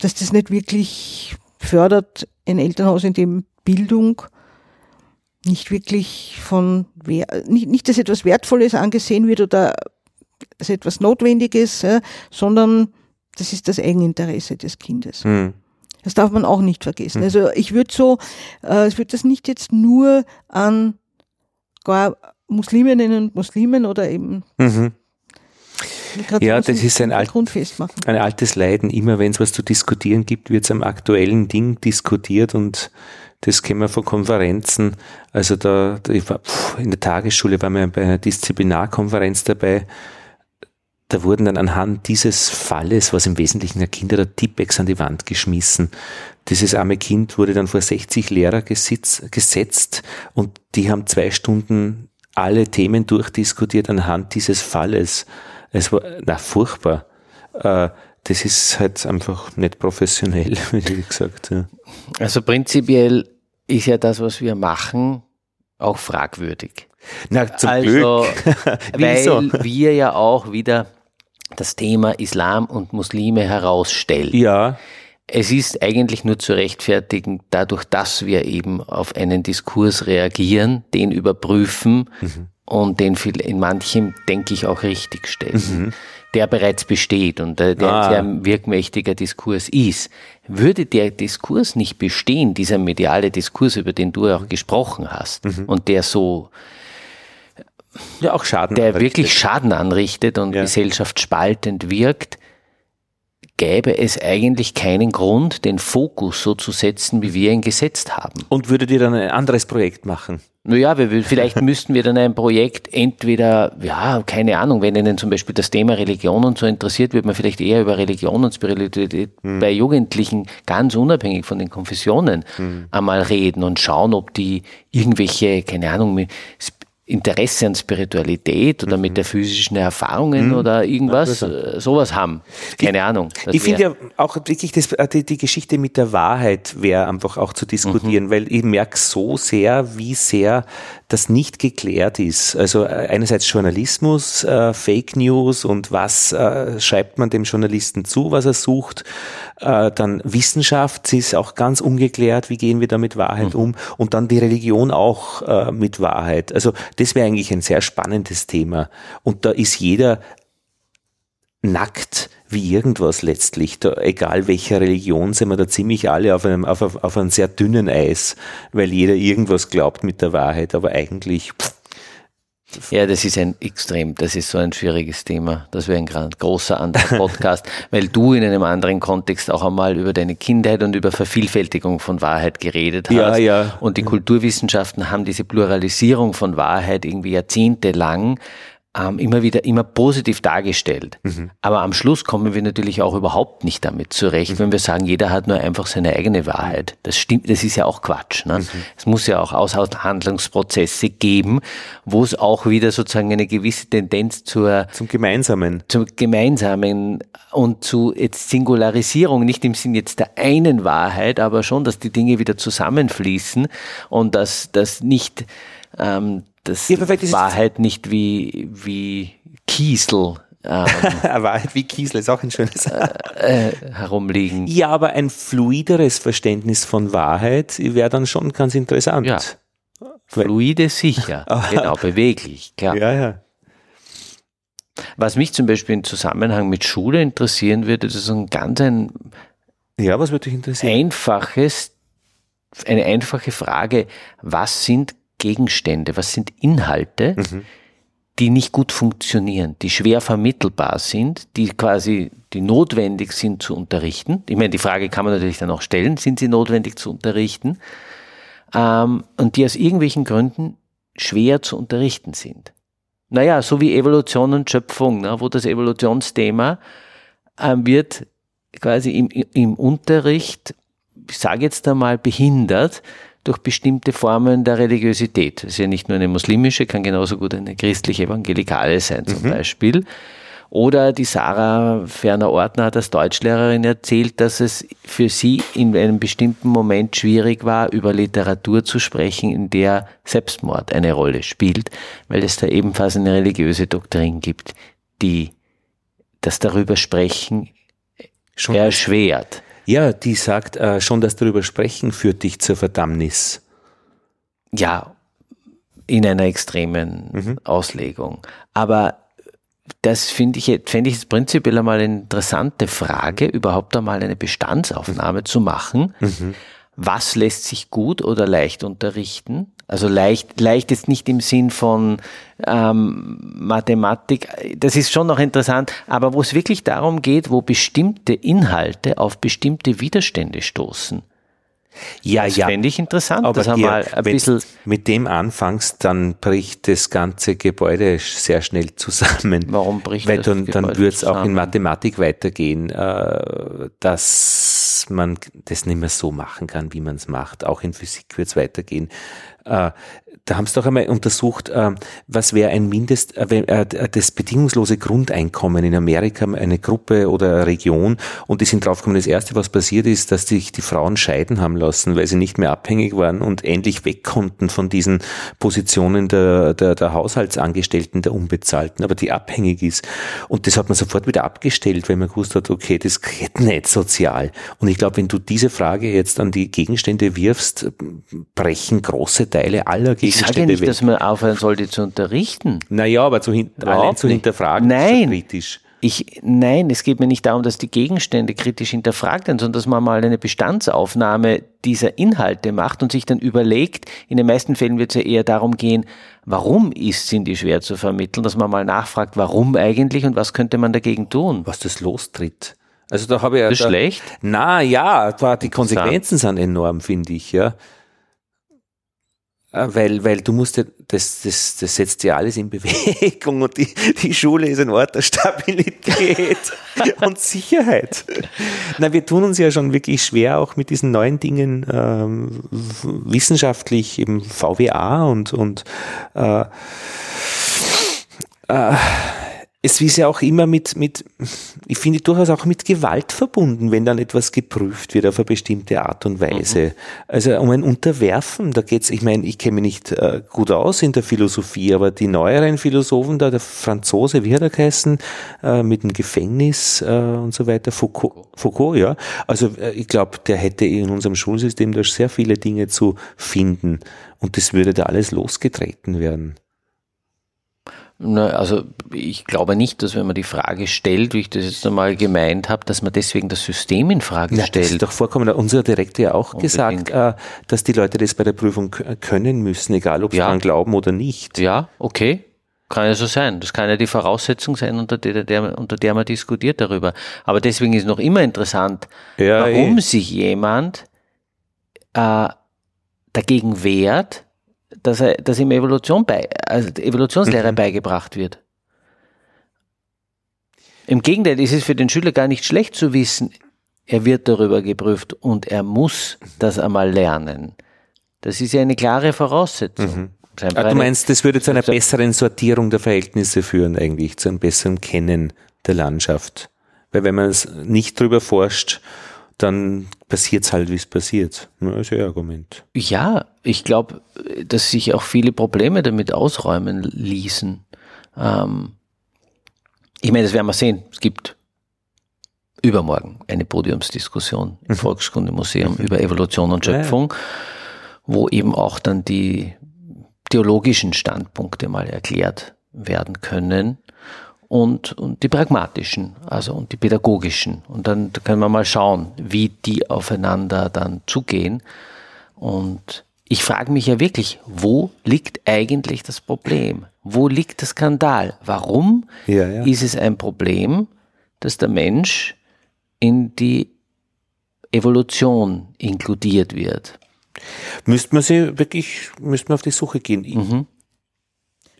dass das nicht wirklich fördert, ein Elternhaus, in dem Bildung nicht wirklich von, nicht, nicht dass etwas Wertvolles angesehen wird oder als etwas Notwendiges, sondern das ist das Eigeninteresse des Kindes. Mhm. Das darf man auch nicht vergessen. Mhm. Also ich würde so, äh, ich würde das nicht jetzt nur an gar Musliminnen und Muslimen oder eben mhm. Ja, das ist ein, alt, ein altes Leiden. Immer wenn es was zu diskutieren gibt, wird es am aktuellen Ding diskutiert und das kennen wir von Konferenzen. Also da, ich war, in der Tagesschule war wir bei einer Disziplinarkonferenz dabei. Da wurden dann anhand dieses Falles, was im Wesentlichen ein Kind der Tippex an die Wand geschmissen. Dieses arme Kind wurde dann vor 60 Lehrer gesitz, gesetzt und die haben zwei Stunden alle Themen durchdiskutiert anhand dieses Falles. Es war, na, furchtbar. Äh, das ist halt einfach nicht professionell, wie gesagt. Ja. Also prinzipiell ist ja das, was wir machen, auch fragwürdig. Na, zum also, Glück. weil wir ja auch wieder das Thema Islam und Muslime herausstellen. Ja. Es ist eigentlich nur zu rechtfertigen, dadurch, dass wir eben auf einen Diskurs reagieren, den überprüfen mhm. und den in manchem, denke ich, auch richtig stellen. Mhm der bereits besteht und der, der ah. sehr wirkmächtiger Diskurs ist. Würde der Diskurs nicht bestehen, dieser mediale Diskurs, über den du auch gesprochen hast, mhm. und der so ja auch Schaden der anrichtet. wirklich Schaden anrichtet und ja. gesellschaftsspaltend wirkt, gäbe es eigentlich keinen Grund, den Fokus so zu setzen, wie wir ihn gesetzt haben. Und würdet ihr dann ein anderes Projekt machen? Naja, wir, vielleicht müssten wir dann ein Projekt entweder, ja, keine Ahnung, wenn Ihnen zum Beispiel das Thema Religion und so interessiert, wird man vielleicht eher über Religion und Spiritualität hm. bei Jugendlichen ganz unabhängig von den Konfessionen hm. einmal reden und schauen, ob die irgendwelche, keine Ahnung, Interesse an Spiritualität oder mhm. mit der physischen Erfahrungen mhm. oder irgendwas, äh, sowas haben. Keine ich, Ahnung. Ich finde ja auch wirklich das, äh, die, die, Geschichte mit der Wahrheit wäre einfach auch zu diskutieren, mhm. weil ich merke so sehr, wie sehr das nicht geklärt ist. Also äh, einerseits Journalismus, äh, Fake News und was äh, schreibt man dem Journalisten zu, was er sucht. Äh, dann Wissenschaft, sie ist auch ganz ungeklärt, wie gehen wir da mit Wahrheit mhm. um und dann die Religion auch äh, mit Wahrheit. Also das wäre eigentlich ein sehr spannendes Thema und da ist jeder nackt wie irgendwas letztlich. Da, egal welcher Religion sind wir da ziemlich alle auf einem, auf, auf einem sehr dünnen Eis, weil jeder irgendwas glaubt mit der Wahrheit, aber eigentlich. Pff, ja, das ist ein extrem, das ist so ein schwieriges Thema. Das wäre ein großer anderer Podcast, weil du in einem anderen Kontext auch einmal über deine Kindheit und über Vervielfältigung von Wahrheit geredet hast. Ja, ja. Und die Kulturwissenschaften haben diese Pluralisierung von Wahrheit irgendwie jahrzehntelang ähm, immer wieder immer positiv dargestellt. Mhm. Aber am Schluss kommen wir natürlich auch überhaupt nicht damit zurecht, mhm. wenn wir sagen, jeder hat nur einfach seine eigene Wahrheit. Das stimmt, das ist ja auch Quatsch. Ne? Mhm. Es muss ja auch Aushandlungsprozesse geben, wo es auch wieder sozusagen eine gewisse Tendenz zur zum Gemeinsamen, zum Gemeinsamen und zu jetzt Singularisierung, nicht im Sinn jetzt der einen Wahrheit, aber schon, dass die Dinge wieder zusammenfließen und dass das nicht ähm, das ja, war halt nicht wie, wie Kiesel. Ähm, Wahrheit wie Kiesel ist auch ein schönes äh, äh, herumliegen. Ja, aber ein fluideres Verständnis von Wahrheit wäre dann schon ganz interessant. Ja. Fluide sicher, genau, beweglich, klar. Ja, ja. Was mich zum Beispiel im Zusammenhang mit Schule interessieren würde, das ist ein ganz ein ja, was würde dich interessieren? einfaches, eine einfache Frage, was sind Gegenstände, was sind Inhalte, mhm. die nicht gut funktionieren, die schwer vermittelbar sind, die quasi, die notwendig sind zu unterrichten. Ich meine, die Frage kann man natürlich dann auch stellen, sind sie notwendig zu unterrichten? Ähm, und die aus irgendwelchen Gründen schwer zu unterrichten sind. Naja, so wie Evolution und Schöpfung, ne, wo das Evolutionsthema äh, wird quasi im, im Unterricht, ich sage jetzt einmal, behindert, durch bestimmte Formen der Religiosität. Das ist ja nicht nur eine muslimische, kann genauso gut eine christliche evangelikale sein zum mhm. Beispiel. Oder die Sarah Ferner-Ortner hat als Deutschlehrerin erzählt, dass es für sie in einem bestimmten Moment schwierig war, über Literatur zu sprechen, in der Selbstmord eine Rolle spielt, weil es da ebenfalls eine religiöse Doktrin gibt, die das darüber sprechen Schon erschwert. Ja, die sagt, äh, schon das darüber sprechen führt dich zur Verdammnis. Ja, in einer extremen mhm. Auslegung. Aber das finde ich, fände ich prinzipiell einmal eine interessante Frage, überhaupt einmal eine Bestandsaufnahme mhm. zu machen. Mhm. Was lässt sich gut oder leicht unterrichten? Also leicht, leicht ist nicht im Sinn von ähm, Mathematik, das ist schon noch interessant, aber wo es wirklich darum geht, wo bestimmte Inhalte auf bestimmte Widerstände stoßen. Ja, das ja. fände ich interessant, aber das hier, ein bisschen mit dem anfängst, dann bricht das ganze Gebäude sehr schnell zusammen. Warum bricht Weil das dann, dann wird es auch in Mathematik weitergehen, äh, dass man das nicht mehr so machen kann, wie man es macht. Auch in Physik wird es weitergehen. Äh, da haben sie doch einmal untersucht, äh, was wäre ein Mindest, äh, das bedingungslose Grundeinkommen in Amerika, eine Gruppe oder eine Region, und die sind draufgekommen, das erste, was passiert ist, dass sich die Frauen scheiden haben lassen, weil sie nicht mehr abhängig waren und endlich weg konnten von diesen Positionen der, der, der Haushaltsangestellten, der Unbezahlten, aber die abhängig ist. Und das hat man sofort wieder abgestellt, weil man gewusst hat, okay, das geht nicht sozial. Und ich glaube, wenn du diese Frage jetzt an die Gegenstände wirfst, brechen große Teile Teile aller Gegenstände. Ich sage ja nicht, dass man aufhören sollte zu unterrichten. Naja, aber zu, hin allein zu hinterfragen Nein. kritisch. Ich, nein, es geht mir nicht darum, dass die Gegenstände kritisch hinterfragt werden, sondern dass man mal eine Bestandsaufnahme dieser Inhalte macht und sich dann überlegt, in den meisten Fällen wird es ja eher darum gehen, warum ist, sind die schwer zu vermitteln, dass man mal nachfragt, warum eigentlich und was könnte man dagegen tun. Was das lostritt. Also da habe ich ja. Das ist da, schlecht? Na ja, die Konsequenzen sind enorm, finde ich, ja. Äh, weil, weil du musst ja, das, das, das setzt ja alles in Bewegung und die, die Schule ist ein Ort der Stabilität und Sicherheit. Na, wir tun uns ja schon wirklich schwer auch mit diesen neuen Dingen ähm, wissenschaftlich, eben VWA und, und äh, äh, es ist ja auch immer mit, mit, ich finde durchaus auch mit Gewalt verbunden, wenn dann etwas geprüft wird auf eine bestimmte Art und Weise. Mhm. Also um ein Unterwerfen, da geht's, ich meine, ich kenne mich nicht äh, gut aus in der Philosophie, aber die neueren Philosophen da, der Franzose, wie hat er geheißen, äh, mit dem Gefängnis äh, und so weiter, Foucault, Foucault ja. Also äh, ich glaube, der hätte in unserem Schulsystem da sehr viele Dinge zu finden und das würde da alles losgetreten werden. Na, also ich glaube nicht, dass wenn man die Frage stellt, wie ich das jetzt einmal gemeint habe, dass man deswegen das System in Frage ja, stellt. Das ist doch vorkommen. Unser Direktor ja auch Unbedingt. gesagt, äh, dass die Leute das bei der Prüfung können müssen, egal ob sie ja. daran glauben oder nicht. Ja, okay. Kann ja so sein. Das kann ja die Voraussetzung sein, unter der, der, unter der man diskutiert darüber. Aber deswegen ist noch immer interessant, ja, warum eh. sich jemand äh, dagegen wehrt, dass, er, dass ihm Evolution bei, also Evolutionslehre mhm. beigebracht wird. Im Gegenteil, es ist für den Schüler gar nicht schlecht zu wissen, er wird darüber geprüft und er muss das einmal lernen. Das ist ja eine klare Voraussetzung. Mhm. Ah, du meinst, das würde zu einer besseren Sortierung der Verhältnisse führen, eigentlich, zu einem besseren Kennen der Landschaft. Weil wenn man es nicht drüber forscht, dann passiert es halt, wie es passiert. Das ist ein Argument. Ja, ich glaube, dass sich auch viele Probleme damit ausräumen ließen. Ähm, ich meine, das werden wir sehen. Es gibt übermorgen eine Podiumsdiskussion im mhm. Volkskundemuseum mhm. über Evolution und Schöpfung, ja. wo eben auch dann die theologischen Standpunkte mal erklärt werden können und, und die pragmatischen, also und die pädagogischen. Und dann können wir mal schauen, wie die aufeinander dann zugehen. Und ich frage mich ja wirklich, wo liegt eigentlich das Problem? Wo liegt der Skandal? Warum ja, ja. ist es ein Problem, dass der Mensch in die Evolution inkludiert wird? Müsste man sie wirklich, müsste man auf die Suche gehen. Mhm.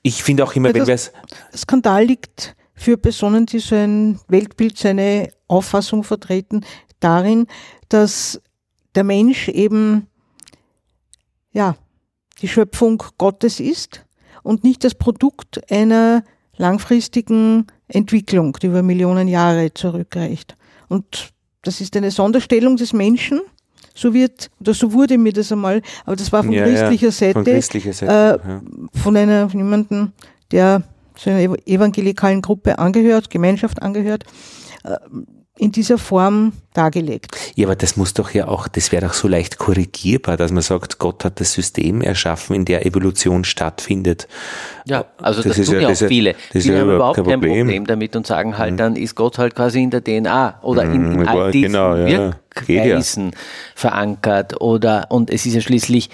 Ich finde auch immer, wenn wir es. Skandal liegt für Personen, die so ein Weltbild, so eine Auffassung vertreten, darin, dass der Mensch eben, ja, die Schöpfung Gottes ist und nicht das Produkt einer langfristigen Entwicklung, die über Millionen Jahre zurückreicht. Und das ist eine Sonderstellung des Menschen. So wird, oder so wurde mir das einmal, aber das war von ja, christlicher ja, Seite, von, christlicher Seite äh, ja. von einer, von jemandem, der zu einer evangelikalen Gruppe angehört, Gemeinschaft angehört, äh, in dieser Form dargelegt. Ja, aber das muss doch ja auch, das wäre doch so leicht korrigierbar, dass man sagt, Gott hat das System erschaffen, in der Evolution stattfindet. Ja, also das, das tun ja, auch viele. Das viele haben überhaupt kein Problem. Problem. damit und sagen halt, mhm. dann ist Gott halt quasi in der DNA oder in, in mhm, all diesen genau, ja. Wirkweisen ja. verankert oder, und es ist ja schließlich,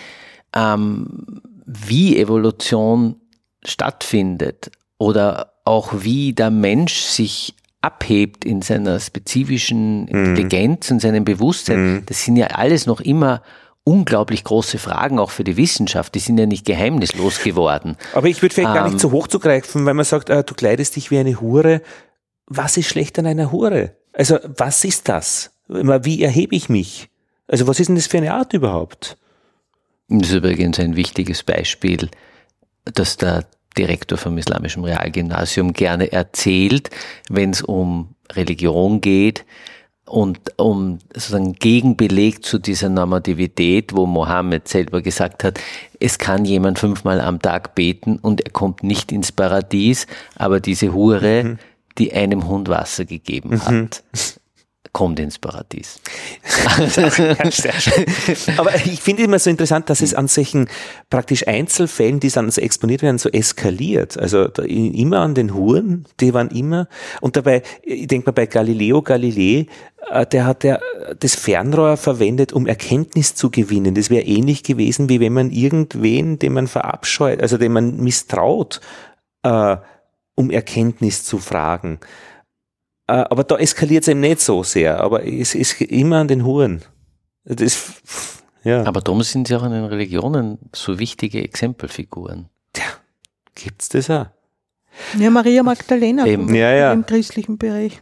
ähm, wie Evolution stattfindet oder auch wie der Mensch sich abhebt in seiner spezifischen mhm. Intelligenz und seinem Bewusstsein, mhm. das sind ja alles noch immer unglaublich große Fragen auch für die Wissenschaft. Die sind ja nicht geheimnislos geworden. Aber ich würde vielleicht ähm, gar nicht so ähm, hoch zugreifen, weil man sagt, äh, du kleidest dich wie eine Hure. Was ist schlecht an einer Hure? Also was ist das? Wie erhebe ich mich? Also was ist denn das für eine Art überhaupt? Das ist übrigens ein wichtiges Beispiel, dass der Direktor vom Islamischen Realgymnasium gerne erzählt, wenn es um Religion geht und um sozusagen Gegenbeleg zu dieser Normativität, wo Mohammed selber gesagt hat, es kann jemand fünfmal am Tag beten und er kommt nicht ins Paradies, aber diese Hure, mhm. die einem Hund Wasser gegeben mhm. hat, kommt ins Paradies. Aber ich finde immer so interessant, dass es an solchen praktisch Einzelfällen, die dann so exponiert werden, so eskaliert. Also immer an den Huren, die waren immer, und dabei, ich denke mal bei Galileo Galilei, äh, der hat ja das Fernrohr verwendet, um Erkenntnis zu gewinnen. Das wäre ähnlich gewesen, wie wenn man irgendwen, den man verabscheut, also den man misstraut, äh, um Erkenntnis zu fragen. Äh, aber da eskaliert es eben nicht so sehr, aber es ist immer an den Huren. Das, ja. Aber darum sind sie auch in den Religionen so wichtige Exempelfiguren. Tja, gibt's das auch? Ja, Maria Magdalena eben. Ja, ja. im christlichen Bereich.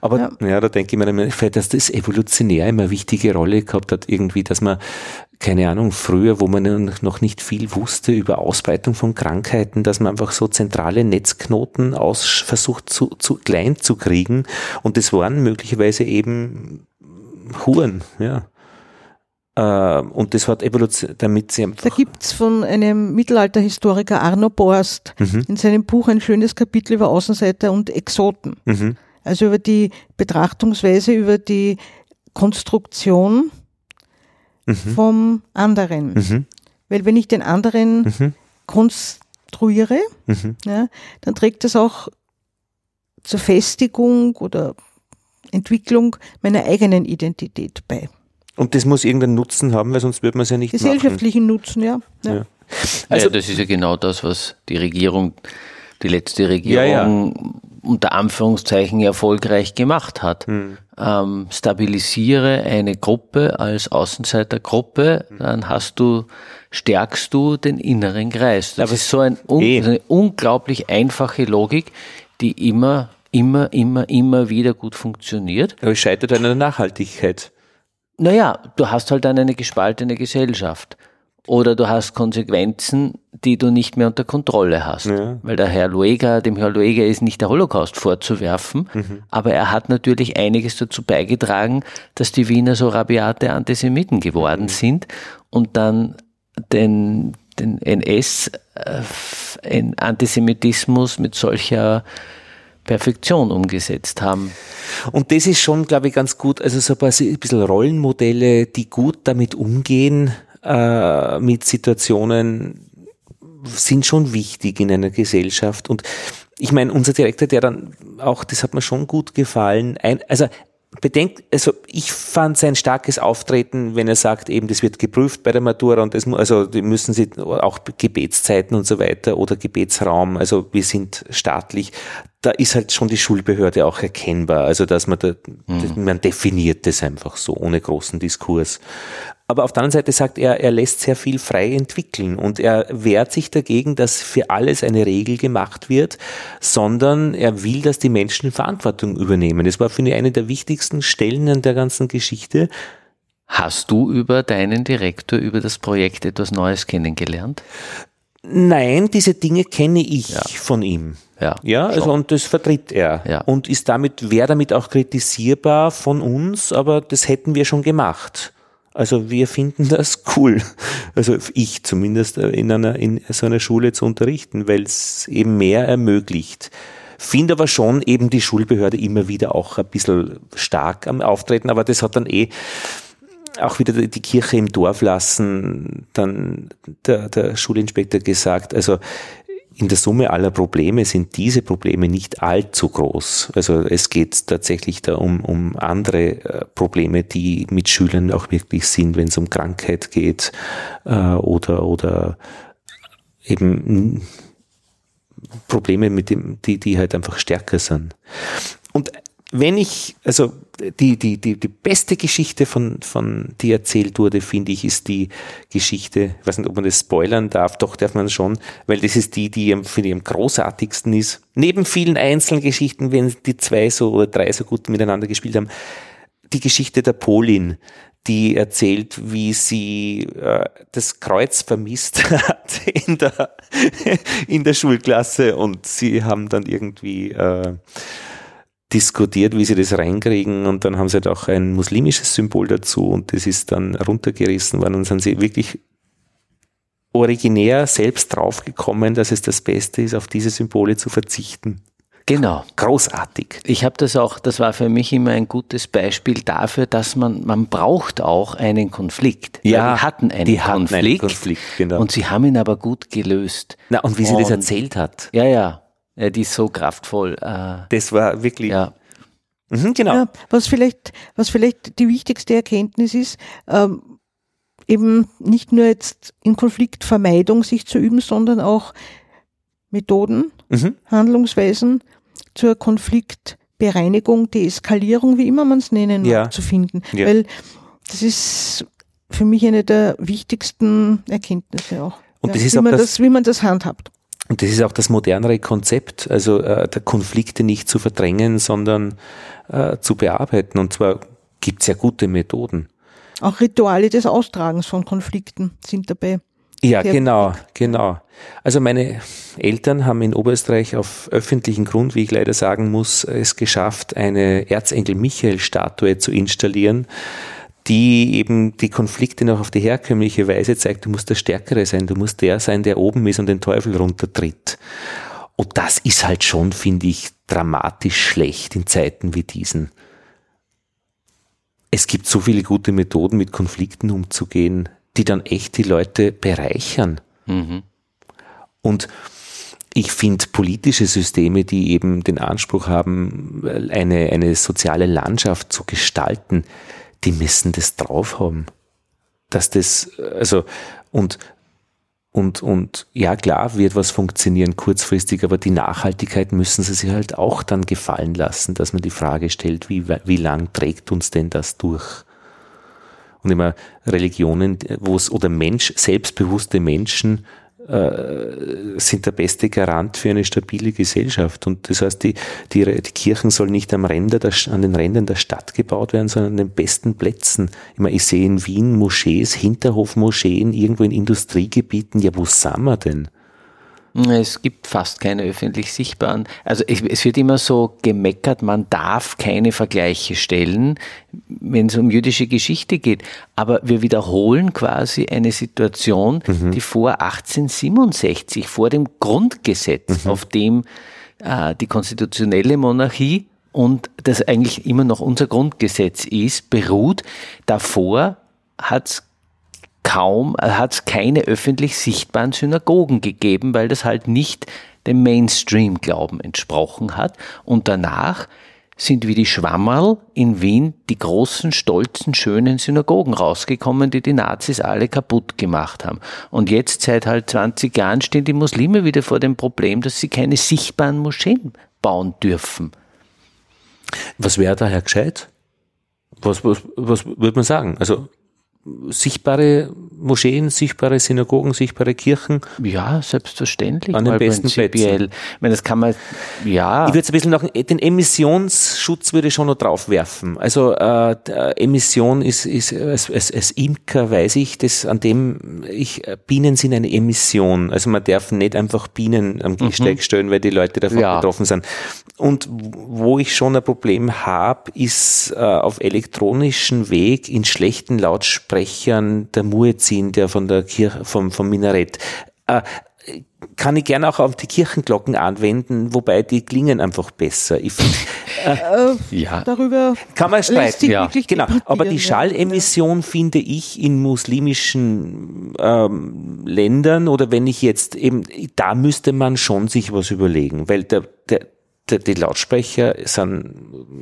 Aber ja, ja da denke ich mir, vielleicht, dass das evolutionär immer eine wichtige Rolle gehabt hat, irgendwie, dass man, keine Ahnung, früher, wo man noch nicht viel wusste über Ausbreitung von Krankheiten, dass man einfach so zentrale Netzknoten aus, versucht zu, zu klein zu kriegen. Und das waren möglicherweise eben Huren, ja. Äh, und das hat Evolution, damit sie. Da gibt's von einem Mittelalterhistoriker Arno Borst mhm. in seinem Buch ein schönes Kapitel über Außenseiter und Exoten. Mhm. Also über die Betrachtungsweise, über die Konstruktion mhm. vom anderen. Mhm. Weil wenn ich den anderen mhm. konstruiere, mhm. ja, dann trägt das auch zur Festigung oder Entwicklung meiner eigenen Identität bei. Und das muss irgendeinen Nutzen haben, weil sonst würde man es ja nicht Gesellschaftlichen machen. Nutzen, ja. ja. ja. Also ja, das ist ja genau das, was die Regierung, die letzte Regierung ja, unter Anführungszeichen erfolgreich gemacht hat. Hm. Ähm, stabilisiere eine Gruppe als Außenseitergruppe, hm. dann hast du, stärkst du den inneren Kreis. Das Aber ist so ein, un eh. eine unglaublich einfache Logik, die immer, immer, immer, immer wieder gut funktioniert. Aber es scheitert an der Nachhaltigkeit. Naja, du hast halt dann eine gespaltene Gesellschaft oder du hast Konsequenzen, die du nicht mehr unter Kontrolle hast. Ja. Weil der Herr Lueger, dem Herr Lueger ist nicht der Holocaust vorzuwerfen, mhm. aber er hat natürlich einiges dazu beigetragen, dass die Wiener so rabiate Antisemiten geworden mhm. sind und dann den, den NS-Antisemitismus äh, mit solcher Perfektion umgesetzt haben. Und das ist schon, glaube ich, ganz gut. Also so ein bisschen Rollenmodelle, die gut damit umgehen, äh, mit Situationen sind schon wichtig in einer Gesellschaft. Und ich meine, unser Direktor, der dann auch, das hat mir schon gut gefallen, ein, also bedenkt, also ich fand sein starkes Auftreten, wenn er sagt, eben das wird geprüft bei der Matura und das also die müssen sie auch Gebetszeiten und so weiter oder Gebetsraum, also wir sind staatlich, da ist halt schon die Schulbehörde auch erkennbar, also dass man da, mhm. man definiert das einfach so ohne großen Diskurs. Aber auf der anderen Seite sagt er, er lässt sehr viel frei entwickeln und er wehrt sich dagegen, dass für alles eine Regel gemacht wird, sondern er will, dass die Menschen Verantwortung übernehmen. Das war, finde ich, eine der wichtigsten Stellen an der ganzen Geschichte. Hast du über deinen Direktor, über das Projekt etwas Neues kennengelernt? Nein, diese Dinge kenne ich ja. von ihm. Ja, ja also und das vertritt er. Ja. Und ist damit, wäre damit auch kritisierbar von uns, aber das hätten wir schon gemacht. Also wir finden das cool. Also ich zumindest äh, in einer in so einer Schule zu unterrichten, weil es eben mehr ermöglicht. Finde aber schon eben die Schulbehörde immer wieder auch ein bisschen stark am Auftreten, aber das hat dann eh auch wieder die Kirche im Dorf lassen, dann der, der Schulinspektor gesagt, also in der Summe aller Probleme sind diese Probleme nicht allzu groß. Also es geht tatsächlich da um, um andere äh, Probleme, die mit Schülern auch wirklich sind, wenn es um Krankheit geht äh, oder, oder eben Probleme, mit dem, die, die halt einfach stärker sind. Und wenn ich, also die, die, die, die beste Geschichte von, von, die erzählt wurde, finde ich, ist die Geschichte, ich weiß nicht, ob man das spoilern darf, doch darf man schon, weil das ist die, die finde ich am großartigsten ist. Neben vielen einzelnen Geschichten, wenn die zwei so oder drei so gut miteinander gespielt haben, die Geschichte der Polin, die erzählt, wie sie äh, das Kreuz vermisst hat in der, in der Schulklasse und sie haben dann irgendwie äh, diskutiert, wie sie das reinkriegen und dann haben sie halt auch ein muslimisches Symbol dazu und das ist dann runtergerissen worden und sind sie wirklich originär selbst draufgekommen, dass es das Beste ist, auf diese Symbole zu verzichten. Genau. Großartig. Ich habe das auch, das war für mich immer ein gutes Beispiel dafür, dass man, man braucht auch einen Konflikt. Ja, die hatten einen, die Konflikt, einen Konflikt genau. und sie haben ihn aber gut gelöst. Na, und wie sie und, das erzählt hat. Ja, ja. Ja, die ist so kraftvoll. Äh, das war wirklich. Ja. Mhm, genau. Ja, was vielleicht, was vielleicht die wichtigste Erkenntnis ist, ähm, eben nicht nur jetzt in Konfliktvermeidung sich zu üben, sondern auch Methoden, mhm. Handlungsweisen zur Konfliktbereinigung, Deeskalierung, wie immer man es nennen mag, ja. zu finden. Ja. Weil das ist für mich eine der wichtigsten Erkenntnisse auch. Und das ist wie, auch man das, das, wie man das handhabt und das ist auch das modernere Konzept, also äh, der Konflikte nicht zu verdrängen, sondern äh, zu bearbeiten. Und zwar gibt es ja gute Methoden. Auch Rituale des Austragens von Konflikten sind dabei. Ja, genau, genau. Also meine Eltern haben in Oberösterreich auf öffentlichen Grund, wie ich leider sagen muss, es geschafft, eine Erzengel Michael-Statue zu installieren, die eben die Konflikte noch auf die herkömmliche Weise zeigt. Du musst der Stärkere sein, du musst der sein, der oben ist und den Teufel runtertritt. Und das ist halt schon, finde ich, dramatisch schlecht in Zeiten wie diesen. Es gibt so viele gute Methoden, mit Konflikten umzugehen die dann echt die Leute bereichern. Mhm. Und ich finde politische Systeme, die eben den Anspruch haben, eine, eine soziale Landschaft zu gestalten, die müssen das drauf haben. Dass das, also, und, und, und ja, klar wird was funktionieren kurzfristig, aber die Nachhaltigkeit müssen sie sich halt auch dann gefallen lassen, dass man die Frage stellt, wie, wie lang trägt uns denn das durch? und immer Religionen, wo es oder Mensch, selbstbewusste Menschen äh, sind der beste Garant für eine stabile Gesellschaft. Und das heißt, die, die, die Kirchen sollen nicht am Ränder der, an den Rändern der Stadt gebaut werden, sondern an den besten Plätzen. Ich, meine, ich sehe in Wien Moschees, Hinterhofmoscheen, irgendwo in Industriegebieten. Ja, wo sind wir denn? Es gibt fast keine öffentlich sichtbaren. Also es, es, wird immer so gemeckert, man darf keine Vergleiche stellen, wenn es um jüdische Geschichte geht. Aber wir wiederholen quasi eine Situation, mhm. die vor 1867, vor dem Grundgesetz, mhm. auf dem äh, die konstitutionelle Monarchie und das eigentlich immer noch unser Grundgesetz ist, beruht. Davor hat es kaum, äh, hat es keine öffentlich sichtbaren Synagogen gegeben, weil das halt nicht dem Mainstream-Glauben entsprochen hat. Und danach sind wie die Schwammerl in Wien die großen, stolzen, schönen Synagogen rausgekommen, die die Nazis alle kaputt gemacht haben. Und jetzt seit halt 20 Jahren stehen die Muslime wieder vor dem Problem, dass sie keine sichtbaren Moscheen bauen dürfen. Was wäre daher gescheit? Was, was, was würde man sagen? Also sichtbare Moscheen, sichtbare Synagogen, sichtbare Kirchen. Ja, selbstverständlich. An den besten Plätzen. Ich meine, das kann man, ja. Ich würde ein bisschen noch, den Emissionsschutz würde ich schon noch draufwerfen. Also, äh, Emission ist, ist, als, als, als Imker weiß ich, dass an dem, ich, Bienen sind eine Emission. Also man darf nicht einfach Bienen am Gehsteig mhm. stellen, weil die Leute davon ja. betroffen sind. Und wo ich schon ein Problem habe, ist äh, auf elektronischen Weg in schlechten Lautsprechern der Muezzin, der von der Kirche, vom, vom Minarett. Äh, kann ich gerne auch auf die Kirchenglocken anwenden, wobei die klingen einfach besser. Ich find, äh, äh, ja. Darüber kann man streiten. Ja. Genau. Aber die Schallemission finde ich in muslimischen ähm, Ländern oder wenn ich jetzt eben, da müsste man schon sich was überlegen, weil der, der die Lautsprecher sind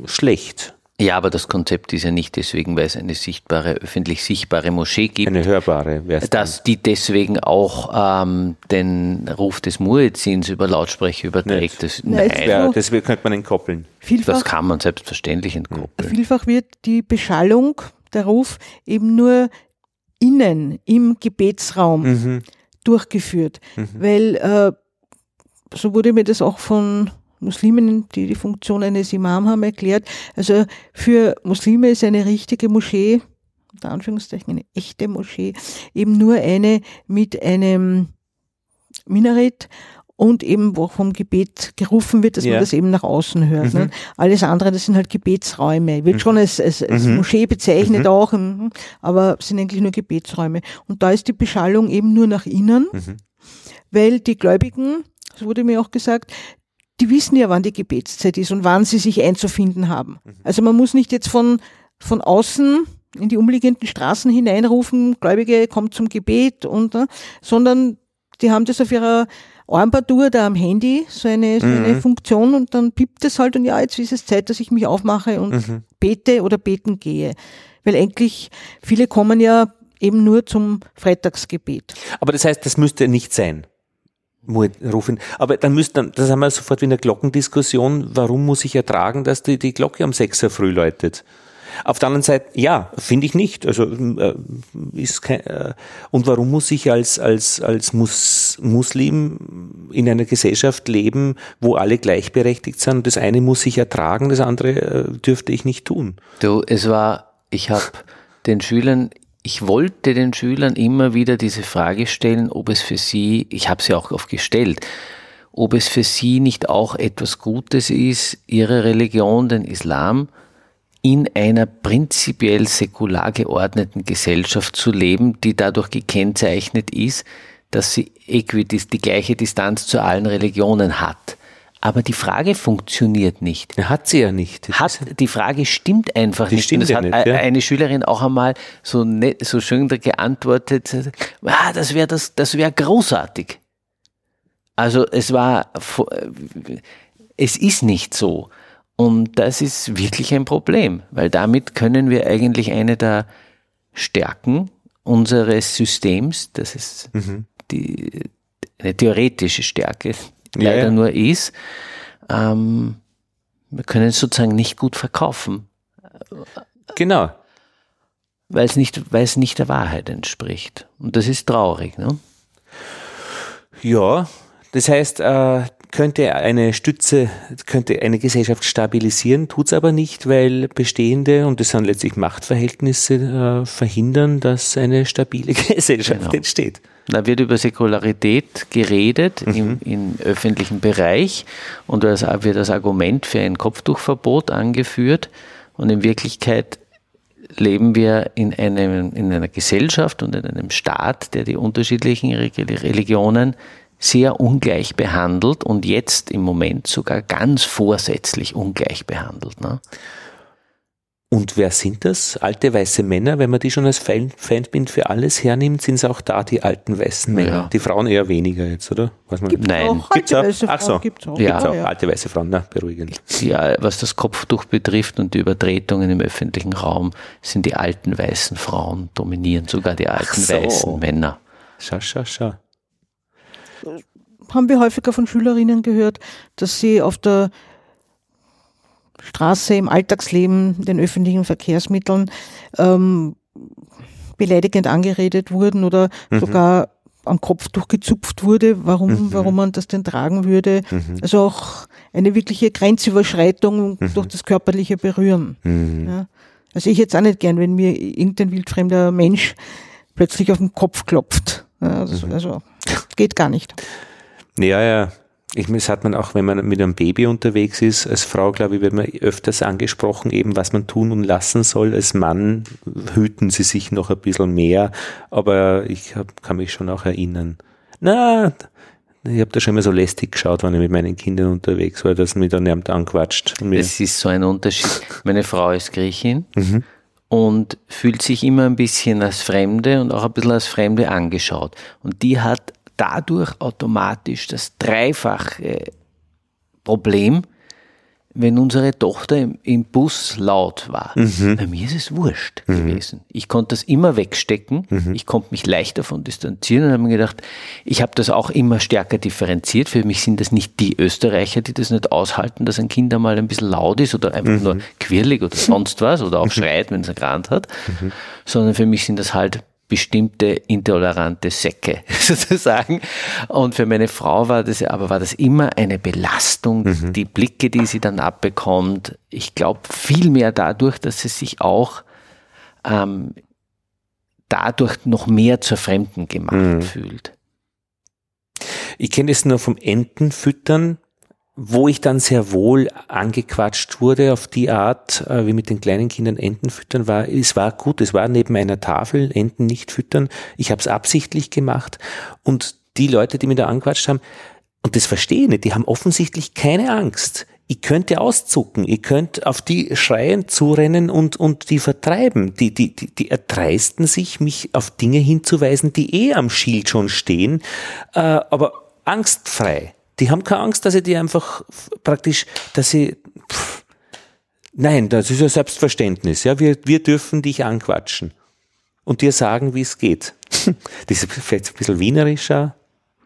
schlecht. Ja, aber das Konzept ist ja nicht deswegen, weil es eine sichtbare, öffentlich sichtbare Moschee gibt. Eine hörbare, Dass die deswegen auch ähm, den Ruf des Muezzins über Lautsprecher überträgt. Das, nein, nein. das könnte man entkoppeln. Vielfach, das kann man selbstverständlich entkoppeln. Vielfach wird die Beschallung, der Ruf, eben nur innen im Gebetsraum mhm. durchgeführt. Mhm. Weil äh, so wurde mir das auch von Muslimen, die die Funktion eines Imam haben, erklärt. Also für Muslime ist eine richtige Moschee, unter Anführungszeichen eine echte Moschee, eben nur eine mit einem Minarett und eben wo vom Gebet gerufen wird, dass ja. man das eben nach außen hört. Mhm. Ne? Alles andere, das sind halt Gebetsräume. Wird mhm. schon als, als, als mhm. Moschee bezeichnet mhm. auch, mhm, aber sind eigentlich nur Gebetsräume. Und da ist die Beschallung eben nur nach innen, mhm. weil die Gläubigen, das wurde mir auch gesagt, die wissen ja, wann die Gebetszeit ist und wann sie sich einzufinden haben. Mhm. Also man muss nicht jetzt von, von außen in die umliegenden Straßen hineinrufen, Gläubige kommt zum Gebet und, ne, sondern die haben das auf ihrer Armbanduhr da am Handy, so eine, so eine mhm. Funktion und dann piept es halt und ja, jetzt ist es Zeit, dass ich mich aufmache und mhm. bete oder beten gehe. Weil eigentlich viele kommen ja eben nur zum Freitagsgebet. Aber das heißt, das müsste nicht sein rufen. Aber dann müsste, das haben wir sofort wie eine Glockendiskussion, warum muss ich ertragen, dass die, die Glocke um 6 Uhr früh läutet? Auf der anderen Seite, ja, finde ich nicht. Also äh, ist kein, äh, und warum muss ich als als als Mus, Muslim in einer Gesellschaft leben, wo alle gleichberechtigt sind? Das eine muss ich ertragen, das andere äh, dürfte ich nicht tun. Du, es war, ich habe den Schülern ich wollte den Schülern immer wieder diese Frage stellen, ob es für sie, ich habe sie auch oft gestellt, ob es für sie nicht auch etwas Gutes ist, ihre Religion, den Islam, in einer prinzipiell säkular geordneten Gesellschaft zu leben, die dadurch gekennzeichnet ist, dass sie die gleiche Distanz zu allen Religionen hat. Aber die Frage funktioniert nicht. Hat sie ja nicht. Hat, die Frage stimmt einfach die nicht. Stimmt das ja hat nicht, e- ja. eine Schülerin auch einmal so, nett, so schön geantwortet, ah, das wäre das, das wäre großartig. Also es war, es ist nicht so. Und das ist wirklich ein Problem, weil damit können wir eigentlich eine der Stärken unseres Systems, das ist Mhm. die, eine theoretische Stärke, Ja, leider ja. nur ist, ähm, wir können es sozusagen nicht gut verkaufen, Genau. weil es nicht, weil es nicht der Wahrheit entspricht. Und das ist traurig. Ne? Ja, das heißt, äh, könnte eine Stütze, könnte eine Gesellschaft stabilisieren, tut's aber nicht, weil bestehende, und das sind letztlich Machtverhältnisse, äh, verhindern, dass eine stabile Gesellschaft Genau. entsteht. Da wird über Säkularität geredet im, im öffentlichen Bereich und das wird das Argument für ein Kopftuchverbot angeführt. Und in Wirklichkeit leben wir in, einem, in einer Gesellschaft und in einem Staat, der die unterschiedlichen Re- Religionen sehr ungleich behandelt und jetzt im Moment sogar ganz vorsätzlich ungleich behandelt. Ne? Und wer sind das? Alte weiße Männer, wenn man die schon als Fein- Feindbild für alles hernimmt, sind es auch da die alten weißen Männer. Ja. Die Frauen eher weniger jetzt, oder? Weiß man Gibt's Nein. auch Gibt's alte auch? weiße Ach so. Frauen, gibt's auch. Ja. Gibt's auch ja. alte weiße Frauen, na, beruhigend. Ja, was das Kopftuch betrifft und die Übertretungen im öffentlichen Raum, sind die alten weißen Frauen dominieren, sogar die alten so. weißen Männer. Schau, schau, schau. haben wir häufiger von Schülerinnen gehört, dass sie auf der Straße, im Alltagsleben, den öffentlichen Verkehrsmitteln ähm, beleidigend angeredet wurden oder sogar am Kopftuch gezupft wurde, warum, warum man das denn tragen würde. Also auch eine wirkliche Grenzüberschreitung durch das körperliche Berühren. Ja. Also ich jetzt auch nicht gern, wenn mir irgendein wildfremder Mensch plötzlich auf den Kopf klopft. Also, also geht gar nicht. Ja, ja. Ich, meine, das hat man auch, wenn man mit einem Baby unterwegs ist, als Frau, glaube ich, wird man öfters angesprochen, eben was man tun und lassen soll. Als Mann hüten sie sich noch ein bisschen mehr, aber ich hab, kann mich schon auch erinnern. Na, ich habe da schon immer so lästig geschaut, wenn ich mit meinen Kindern unterwegs war, dass mich dann jemand anquatscht. Das ist so ein Unterschied. Meine Frau ist Griechin und fühlt sich immer ein bisschen als Fremde und auch ein bisschen als Fremde angeschaut. Und die hat dadurch automatisch das dreifache Problem, wenn unsere Tochter im, im Bus laut war. Bei mir ist es wurscht gewesen. Ich konnte das immer wegstecken. Ich konnte mich leicht davon distanzieren und habe mir gedacht, ich habe das auch immer stärker differenziert. Für mich sind das nicht die Österreicher, die das nicht aushalten, dass ein Kind einmal ein bisschen laut ist oder einfach nur quirlig oder sonst was oder auch schreit, wenn es einen Grant hat, sondern für mich sind das halt bestimmte intolerante Säcke sozusagen. Und für meine Frau war das aber war das immer eine Belastung, die Blicke, die sie dann abbekommt. Ich glaube viel mehr dadurch, dass sie sich auch ähm, dadurch noch mehr zur Fremden gemacht fühlt. ich kenne es nur vom Entenfüttern, wo ich dann sehr wohl angequatscht wurde auf die Art, äh, wie mit den kleinen Kindern Enten füttern war. Es war gut, es war neben einer Tafel, Enten nicht füttern. Ich habe es absichtlich gemacht und die Leute, die mich da angequatscht haben, und das verstehe ich nicht, die haben offensichtlich keine Angst. Ich könnte auszucken, ich könnte auf die schreien, zurennen und, und die vertreiben. Die, die, die, die erdreisten sich, mich auf Dinge hinzuweisen, die eh am Schild schon stehen, äh, aber angstfrei. Die haben keine Angst, dass ich die einfach praktisch, dass sie, pff, nein, das ist ja Selbstverständnis. Ja, wir, wir dürfen dich anquatschen und dir sagen, wie es geht. Das ist vielleicht ein bisschen wienerischer,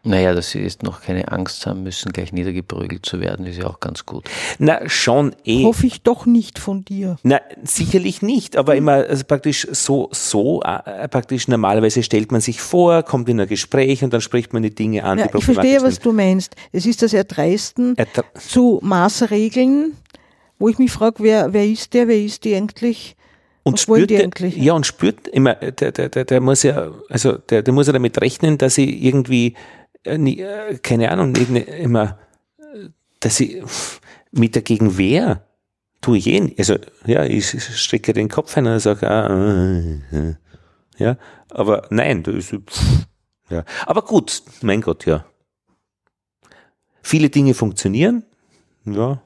Naja, dass sie jetzt noch keine Angst haben müssen, gleich niedergeprügelt zu werden, ist ja auch ganz gut. Na, schon eh. Hoffe ich doch nicht von dir. Na, sicherlich nicht, aber immer also praktisch so, so, äh, praktisch normalerweise stellt man sich vor, kommt in ein Gespräch und dann spricht man die Dinge an. Ja, die ich verstehe, was du meinst. Es ist das Erdreisten sind. Er- zu Maßregeln, wo ich mich frage, wer, wer ist der, wer ist die eigentlich? Und Was spürt, der- eigentlich? ja, und spürt immer, der, der, der, der muss ja, also der, der muss ja damit rechnen, dass sie irgendwie, nie, äh, keine Ahnung, immer, äh, dass pff, mit der Gegenwehr tue ich eh. Also, ja, ich strecke den Kopf ein und sage, ah, äh, äh, ja, aber nein, das ist, ja. Aber gut, mein Gott, ja. Viele Dinge funktionieren, ja,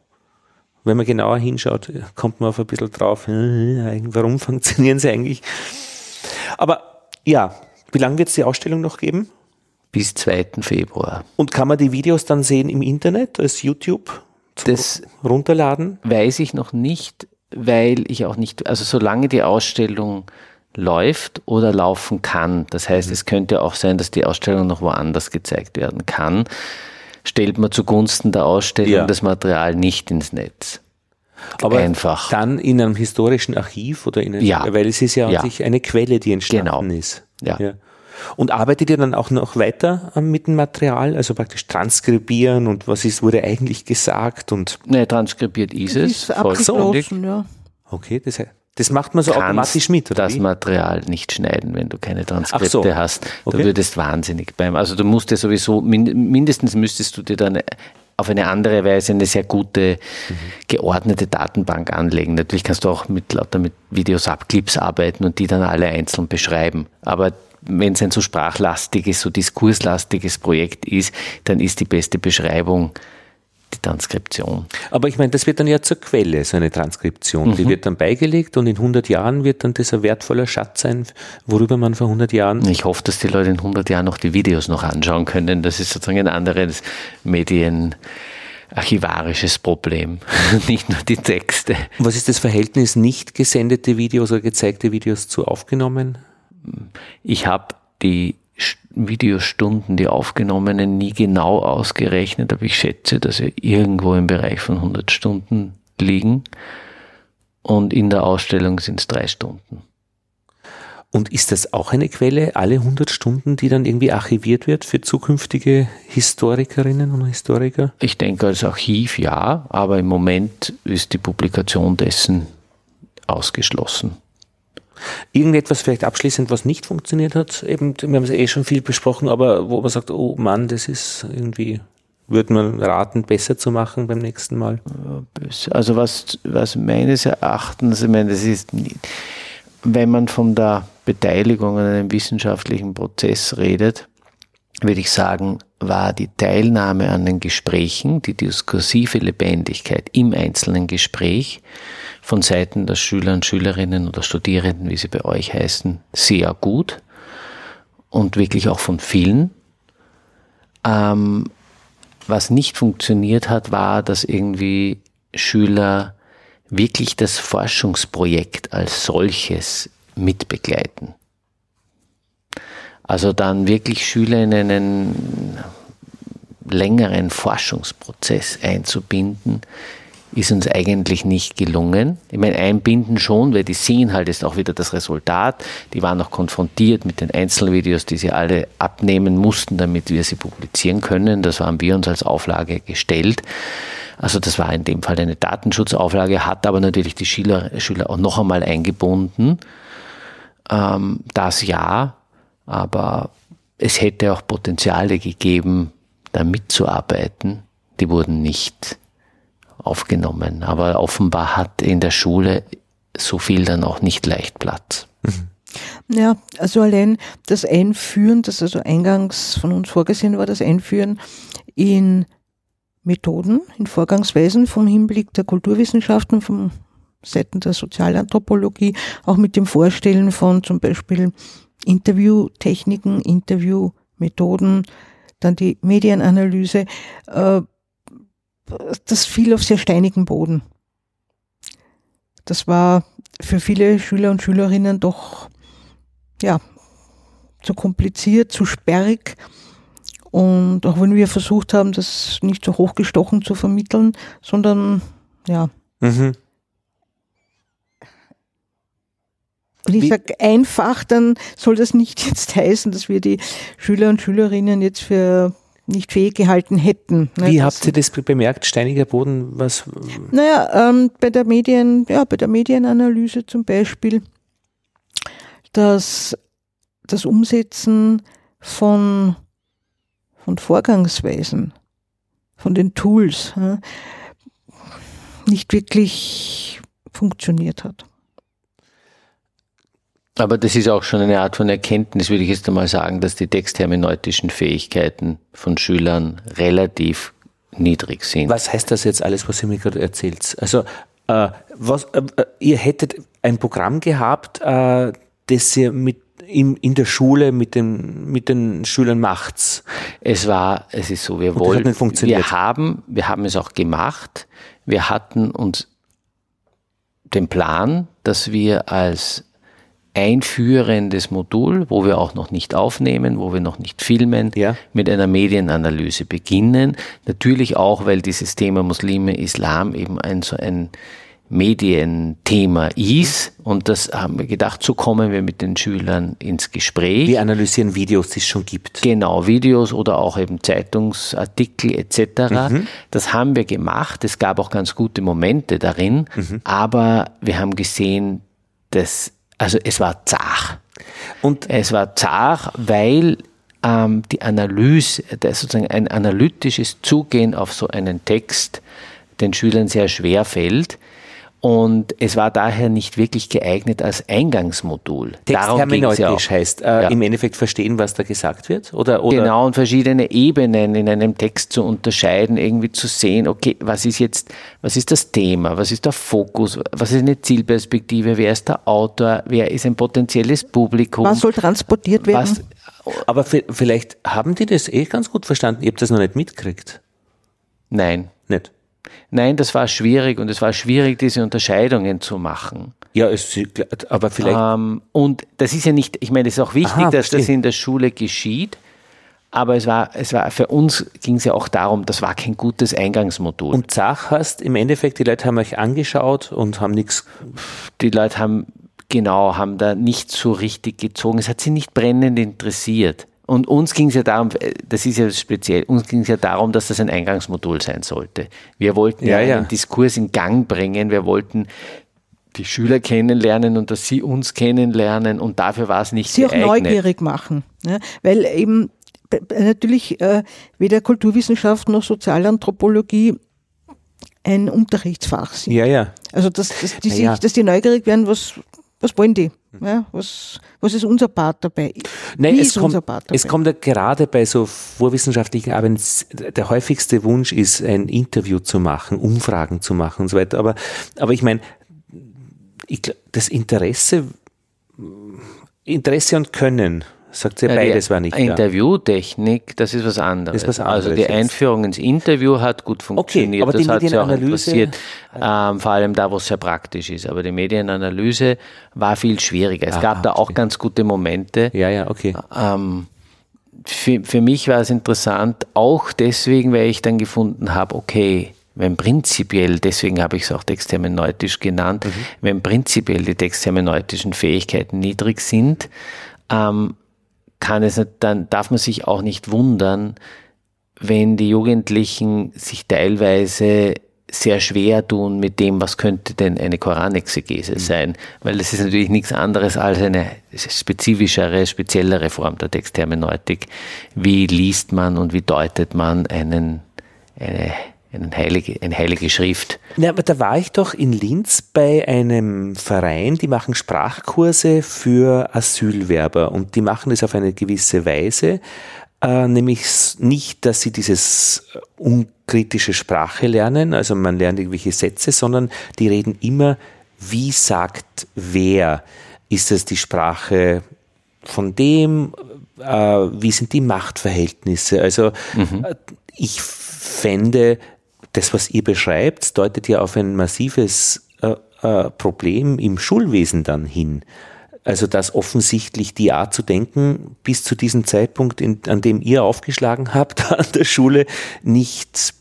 wenn man genauer hinschaut, kommt man auf ein bisschen drauf, äh, warum funktionieren sie eigentlich? Aber ja, wie lange wird es die Ausstellung noch geben? Bis 2. Februar. Und kann man die Videos dann sehen im Internet als YouTube Das runterladen? weiß ich noch nicht, weil ich auch nicht, also solange die Ausstellung läuft oder laufen kann, das heißt, es könnte auch sein, dass die Ausstellung noch woanders gezeigt werden kann, stellt man zugunsten der Ausstellung Ja. das Material nicht ins Netz. Aber Einfach. dann in einem historischen Archiv oder in einem, Ja. weil es ist ja, Ja. an sich eine Quelle, die entstanden Genau. ist. Ja. Und arbeitet ihr dann auch noch weiter ähm, mit dem Material, also praktisch transkribieren und was ist, wurde eigentlich gesagt und Ne, transkribiert ist es, ist vollständig. ja. okay, das, das macht man so kannst automatisch mit, oder das wie? Material nicht schneiden, wenn du keine Transkripte so. hast. Du Okay. würdest wahnsinnig beim. Also du musst dir sowieso, min, mindestens müsstest du dir dann auf eine andere Weise eine sehr gute, geordnete Datenbank anlegen. Natürlich kannst du auch mit lauter mit Videosub-Clips arbeiten und die dann alle einzeln beschreiben. Aber wenn es ein so sprachlastiges, so diskurslastiges Projekt ist, dann ist die beste Beschreibung die Transkription. Aber ich meine, das wird dann ja zur Quelle, so eine Transkription. Mhm. Die wird dann beigelegt und in 100 Jahren wird dann das ein wertvoller Schatz sein, worüber man vor 100 Jahren Ich hoffe, dass die Leute in 100 Jahren noch die Videos noch anschauen können. Das ist sozusagen ein anderes medienarchivarisches Problem, nicht nur die Texte. Was ist das Verhältnis nicht gesendete Videos oder gezeigte Videos zu aufgenommen? Ich habe die Videostunden, die aufgenommenen, nie genau ausgerechnet, aber ich schätze, dass sie irgendwo im Bereich von 100 Stunden liegen. Und in der Ausstellung sind es drei Stunden. Und ist das auch eine Quelle, alle 100 Stunden, die dann irgendwie archiviert wird für zukünftige Historikerinnen und Historiker? Ich denke, als Archiv ja, aber im Moment ist die Publikation dessen ausgeschlossen. Irgendetwas vielleicht abschließend, was nicht funktioniert hat? Eben, wir haben es eh schon viel besprochen, aber wo man sagt, oh Mann, das ist irgendwie, würde man raten, besser zu machen beim nächsten Mal. Also was, was meines Erachtens, ich meine, das ist, wenn man von der Beteiligung an einem wissenschaftlichen Prozess redet, würde ich sagen, war die Teilnahme an den Gesprächen, die diskursive Lebendigkeit im einzelnen Gespräch von Seiten der Schüler und Schülerinnen oder Studierenden, wie sie bei euch heißen, sehr gut und wirklich auch von vielen. Ähm, was nicht funktioniert hat, war, dass irgendwie Schüler wirklich das Forschungsprojekt als solches mitbegleiten. Also dann wirklich Schüler in einen längeren Forschungsprozess einzubinden, ist uns eigentlich nicht gelungen. Ich meine, einbinden schon, weil die sehen halt jetzt auch wieder das Resultat. Die waren auch konfrontiert mit den Einzelvideos, die sie alle abnehmen mussten, damit wir sie publizieren können. Das haben wir uns als Auflage gestellt. Also das war in dem Fall eine Datenschutzauflage, hat aber natürlich die Schüler, Schüler auch noch einmal eingebunden. Ähm, das ja, aber es hätte auch Potenziale gegeben, da mitzuarbeiten. Die wurden nicht aufgenommen. Aber offenbar hat in der Schule so viel dann auch nicht leicht Platz. Ja, also allein das Einführen, das also eingangs von uns vorgesehen war, das Einführen in Methoden, in Vorgangsweisen vom Hinblick der Kulturwissenschaften, vom Seiten der Sozialanthropologie, auch mit dem Vorstellen von zum Beispiel Interviewtechniken, Interviewmethoden, dann die Medienanalyse, äh, das fiel auf sehr steinigen Boden. Das war für viele Schüler und Schülerinnen doch ja, zu kompliziert, zu sperrig. Und auch wenn wir versucht haben, das nicht so hochgestochen zu vermitteln, sondern ja. Mhm. Und ich sage einfach, dann soll das nicht jetzt heißen, dass wir die Schüler und Schülerinnen jetzt für nicht fähig gehalten hätten. Ne? Wie habt ihr das bemerkt? Steiniger Boden, was? Naja, ähm, bei der Medien, ja, bei der Medienanalyse zum Beispiel, dass das Umsetzen von, von Vorgangsweisen, von den Tools, ja, nicht wirklich funktioniert hat. Aber das ist auch schon eine Art von Erkenntnis, würde ich jetzt einmal sagen, dass die texthermeneutischen Fähigkeiten von Schülern relativ niedrig sind. Was heißt das jetzt alles, was ihr mir gerade erzählt? Also, äh, was, äh, ihr hättet ein Programm gehabt, äh, das ihr mit in, in der Schule mit den, mit den Schülern macht's. Es war, es ist so, wir wollen, wir haben, wir haben es auch gemacht. Wir hatten uns den Plan, dass wir als einführendes Modul, wo wir auch noch nicht aufnehmen, wo wir noch nicht filmen, ja. mit einer Medienanalyse beginnen. Natürlich auch, weil dieses Thema Muslime, Islam eben ein so ein Medienthema ist. Und das haben wir gedacht, so kommen wir mit den Schülern ins Gespräch. Wir analysieren Videos, die es schon gibt. Genau, Videos oder auch eben Zeitungsartikel etc. Mhm. Das haben wir gemacht. Es gab auch ganz gute Momente darin, mhm. aber wir haben gesehen, dass also es war zart. Und es war zart, weil ähm, die Analyse, sozusagen ein analytisches Zugehen auf so einen Text den Schülern sehr schwer fällt. Und es war daher nicht wirklich geeignet als Eingangsmodul. Texthermeneutisch ja heißt äh, ja. im Endeffekt verstehen, was da gesagt wird? Oder, oder? Genau, und verschiedene Ebenen in einem Text zu unterscheiden, irgendwie zu sehen, okay, was ist jetzt, was ist das Thema, was ist der Fokus, was ist eine Zielperspektive, wer ist der Autor, wer ist ein potenzielles Publikum. Was soll transportiert werden? Was, aber vielleicht haben die das eh ganz gut verstanden, ihr habt das noch nicht mitgekriegt. Nein. Nicht? Nein, das war schwierig und es war schwierig, diese Unterscheidungen zu machen. Ja, es, aber vielleicht. Ähm, und das ist ja nicht, ich meine, es ist auch wichtig, Aha, dass das in der Schule geschieht. Aber es war, es war, für uns ging es ja auch darum, das war kein gutes Eingangsmodul. Und Zach hast im Endeffekt, die Leute haben euch angeschaut und haben nichts. Die Leute haben, genau, haben da nicht so richtig gezogen. Es hat sie nicht brennend interessiert. Und uns ging es ja darum, äh, das ist ja speziell, uns ging es ja darum, dass das ein Eingangsmodul sein sollte. Wir wollten ja, ja einen Diskurs in Gang bringen, wir wollten die Schüler kennenlernen und dass sie uns kennenlernen und dafür war es nicht sie geeignet. Sie auch neugierig machen, ne? weil eben natürlich äh, weder Kulturwissenschaft noch Sozialanthropologie ein Unterrichtsfach sind. Ja, ja. Also dass, dass, die, ja. sich, dass die neugierig werden, was, was wollen die? Ja, was, was ist unser Part dabei? Nein, Wie es, kommt, es kommt ja gerade bei so vorwissenschaftlichen Arbeiten, der häufigste Wunsch ist, ein Interview zu machen, Umfragen zu machen und so weiter. Aber, aber ich meine, das Interesse, Interesse und Können Sagt sie ja, beides war nicht Interviewtechnik, das ist was anderes. Ist was anderes also die jetzt. Einführung ins Interview hat gut funktioniert. Okay, aber das hat sie auch interessiert, ähm, vor allem da, wo es sehr praktisch ist. Aber die Medienanalyse war viel schwieriger. Es ah, gab da auch ganz gute Momente. Ja, ja, okay. Ähm, für, für mich war es interessant, auch deswegen, weil ich dann gefunden habe, okay, wenn prinzipiell, deswegen habe ich es auch texthermeneutisch genannt, mhm. wenn prinzipiell die texthermeneutischen Fähigkeiten niedrig sind, ähm, kann es, dann darf man sich auch nicht wundern, wenn die Jugendlichen sich teilweise sehr schwer tun mit dem, was könnte denn eine Koranexegese mhm. sein, weil das ist natürlich nichts anderes als eine spezifischere, speziellere Form der Texthermeneutik. Wie liest man und wie deutet man einen, eine einen heilige, eine heilige Schrift. Ja, aber da war ich doch in Linz bei einem Verein, die machen Sprachkurse für Asylwerber und die machen das auf eine gewisse Weise, äh, nämlich nicht, dass sie dieses unkritische Sprache lernen, also man lernt irgendwelche Sätze, sondern die reden immer, wie sagt wer? Ist es die Sprache von dem? Äh, wie sind die Machtverhältnisse? Also mhm. Äh, ich fände das, was ihr beschreibt, deutet ja auf ein massives äh, äh, Problem im Schulwesen dann hin. Also dass offensichtlich die Art zu denken bis zu diesem Zeitpunkt, in, an dem ihr aufgeschlagen habt an der Schule, nicht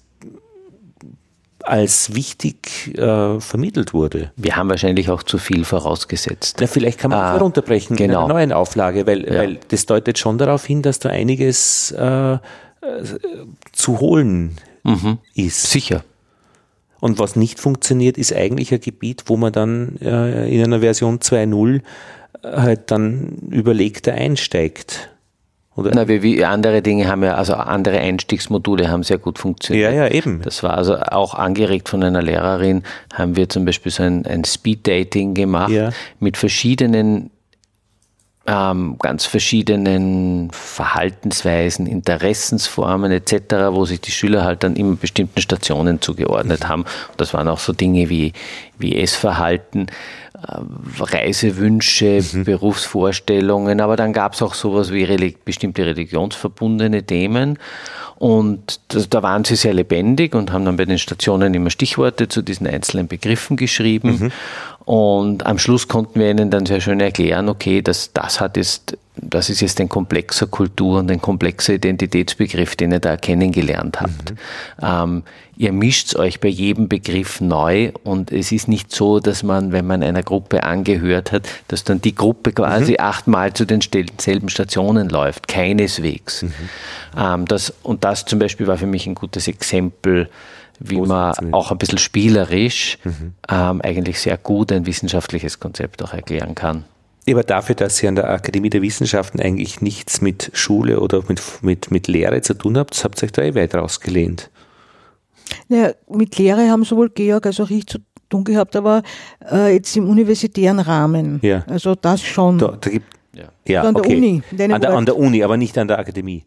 als wichtig äh, vermittelt wurde. Wir haben wahrscheinlich auch zu viel vorausgesetzt. Na, vielleicht kann man Ah, das runterbrechen genau. in einer neuen Auflage, weil, Ja. weil das deutet schon darauf hin, dass da einiges äh, äh, zu holen Mhm. ist. Sicher. Und was nicht funktioniert, ist eigentlich ein Gebiet, wo man dann äh, in einer Version 2.0 halt dann überlegter einsteigt. Oder? Na, wie, wie andere Dinge haben ja, also andere Einstiegsmodule haben sehr gut funktioniert. ja, ja, eben. Das war also auch angeregt von einer Lehrerin, haben wir zum Beispiel so ein, ein Speed-Dating gemacht Ja. mit verschiedenen, ähm, ganz verschiedenen Verhaltensweisen, Interessensformen etc., wo sich die Schüler halt dann immer bestimmten Stationen zugeordnet haben. Und das waren auch so Dinge wie, wie Essverhalten, äh, Reisewünsche, Berufsvorstellungen, aber dann gab es auch sowas wie relig bestimmte religionsverbundene Themen. Und das, da waren sie sehr lebendig und haben dann bei den Stationen immer Stichworte zu diesen einzelnen Begriffen geschrieben. Und am Schluss konnten wir ihnen dann sehr schön erklären, okay, das, das hat jetzt, das ist jetzt ein komplexer Kultur und ein komplexer Identitätsbegriff, den ihr da kennengelernt habt. Ähm, ihr mischt euch bei jedem Begriff neu und es ist nicht so, dass man, wenn man einer Gruppe angehört hat, dass dann die Gruppe quasi achtmal zu den stel- selben Stationen läuft. Keineswegs. Ähm, das, und das zum Beispiel war für mich ein gutes Exempel, wie man auch ein bisschen spielerisch ähm, eigentlich sehr gut ein wissenschaftliches Konzept auch erklären kann. Aber dafür, dass ihr an der Akademie der Wissenschaften eigentlich nichts mit Schule oder mit, mit, mit Lehre zu tun habt, habt ihr euch da eh weit rausgelehnt. Ja, mit Lehre haben sowohl Georg als auch ich zu tun gehabt, aber äh, jetzt im universitären Rahmen. Ja. Also das schon. Da, da gibt, Ja. ja, an der okay. Uni, An der, an der Uni, aber nicht an der Akademie.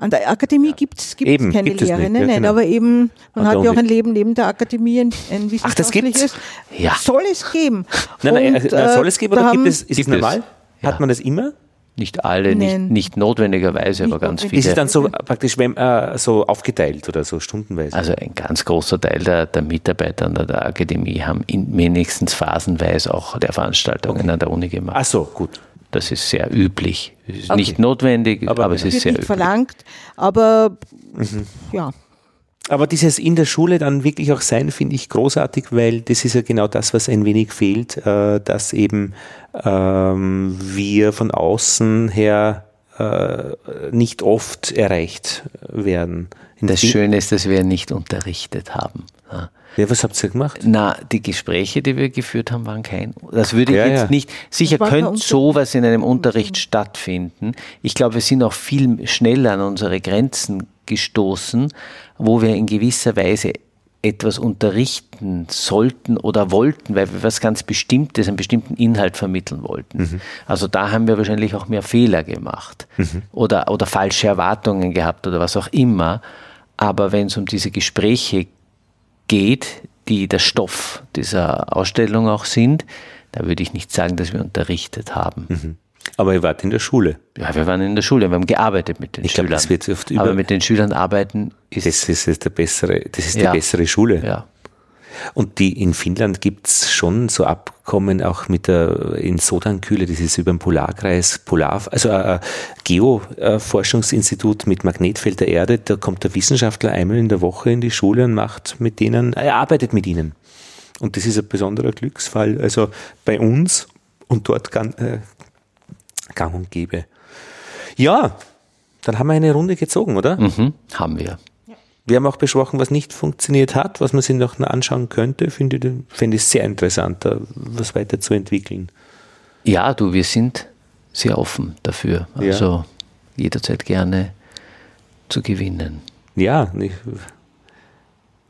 An der Akademie gibt's gibt's Eben, keine gibt es Lehre, nicht, nein, ja, nein, genau. aber eben, man An hat ja auch ein Leben neben der Akademie, ein, ein Ach, das gibt's? wissenschaftliches. Ja. Soll es geben. Nein, nein, Und, also, na, soll es geben oder gibt es, ist es Gibt es. normal? Hat man das immer? Nicht alle, nicht, nicht notwendigerweise, aber Nicht ganz notwendig. Ist es viele. dann so praktisch wenn, äh, so aufgeteilt oder so stundenweise? Also ein ganz großer Teil der, der Mitarbeiter an der Akademie haben in, wenigstens phasenweise auch der Veranstaltungen an der Uni gemacht. Ach so, gut. Das ist sehr üblich. Es ist Okay. nicht notwendig, Aber aber, es wird ist sehr nicht üblich. verlangt, aber Mhm. ja. Aber dieses in der Schule dann wirklich auch sein, finde ich großartig, weil das ist ja genau das, was ein wenig fehlt, äh, dass eben ähm, wir von außen her äh, nicht oft erreicht werden. In Das Schöne ist, dass wir nicht unterrichtet haben. Ja. Ja, was habt ihr gemacht? Na, die Gespräche, die wir geführt haben, waren kein. Das würde ich Ja, jetzt ja. nicht. Sicher könnte sowas in einem Unterricht stattfinden. Ich glaube, wir sind auch viel schneller an unsere Grenzen gestoßen, wo wir in gewisser Weise etwas unterrichten sollten oder wollten, weil wir was ganz Bestimmtes, einen bestimmten Inhalt vermitteln wollten. Also da haben wir wahrscheinlich auch mehr Fehler gemacht oder, oder falsche Erwartungen gehabt oder was auch immer. Aber wenn es um diese Gespräche geht, die der Stoff dieser Ausstellung auch sind, da würde ich nicht sagen, dass wir unterrichtet haben. Aber ihr wart in der Schule. Ja, wir waren in der Schule, wir haben gearbeitet mit den Ich glaube, Schülern. das wird oft über- Aber mit den Schülern arbeiten ist Das ist, jetzt der bessere, das ist Ja. die bessere Schule. ja. Und die in Finnland gibt's schon so Abkommen auch mit der in Sodankühle, das ist über den Polarkreis, Polar, also äh, Geoforschungsinstitut mit Magnetfeld der Erde, da kommt der Wissenschaftler einmal in der Woche in die Schule und macht mit denen, er arbeitet mit ihnen. Und das ist ein besonderer Glücksfall. Also bei uns und dort gang, äh, gang und gäbe. Ja, dann haben wir eine Runde gezogen, oder? Mhm, haben wir. Wir haben auch besprochen, was nicht funktioniert hat, was man sich noch anschauen könnte. Finde ich, finde ich sehr interessant, da was weiterzuentwickeln. Ja, du, wir sind sehr offen dafür. Ja. Also jederzeit gerne zu gewinnen. Ja, ich,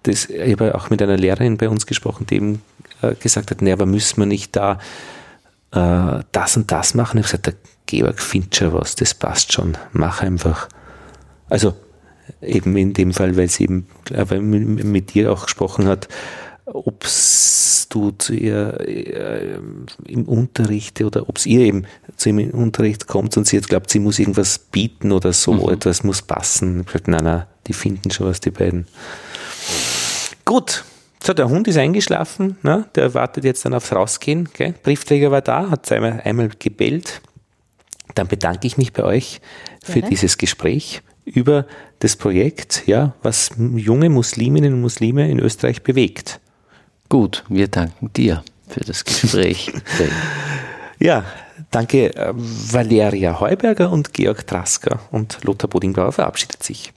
das, ich habe auch mit einer Lehrerin bei uns gesprochen, die eben äh, gesagt hat, nee, aber müssen wir nicht da äh, das und das machen? Ich habe gesagt, der Georg findet schon was, das passt schon, mach einfach. Also eben in dem Fall, weil sie eben äh, weil mit, dir auch gesprochen hat, ob du zu ihr äh, im Unterricht oder ob es ihr eben zu ihm im Unterricht kommt und sie hat glaubt, sie muss irgendwas bieten oder so, etwas muss passen. Ich gesagt, nein, nein, die finden schon was, die beiden. Gut, So, der Hund ist eingeschlafen, ne? der wartet jetzt dann aufs Rausgehen. Gell? Briefträger war da, hat einmal, einmal gebellt. Dann bedanke ich mich bei euch für Gerne. dieses Gespräch über das Projekt, ja, was junge Musliminnen und Muslime in Österreich bewegt. Gut, wir danken dir für das Gespräch. Ja, danke äh, Valeria Heuberger und Georg Trasker und Lothar Bodingbauer verabschiedet sich.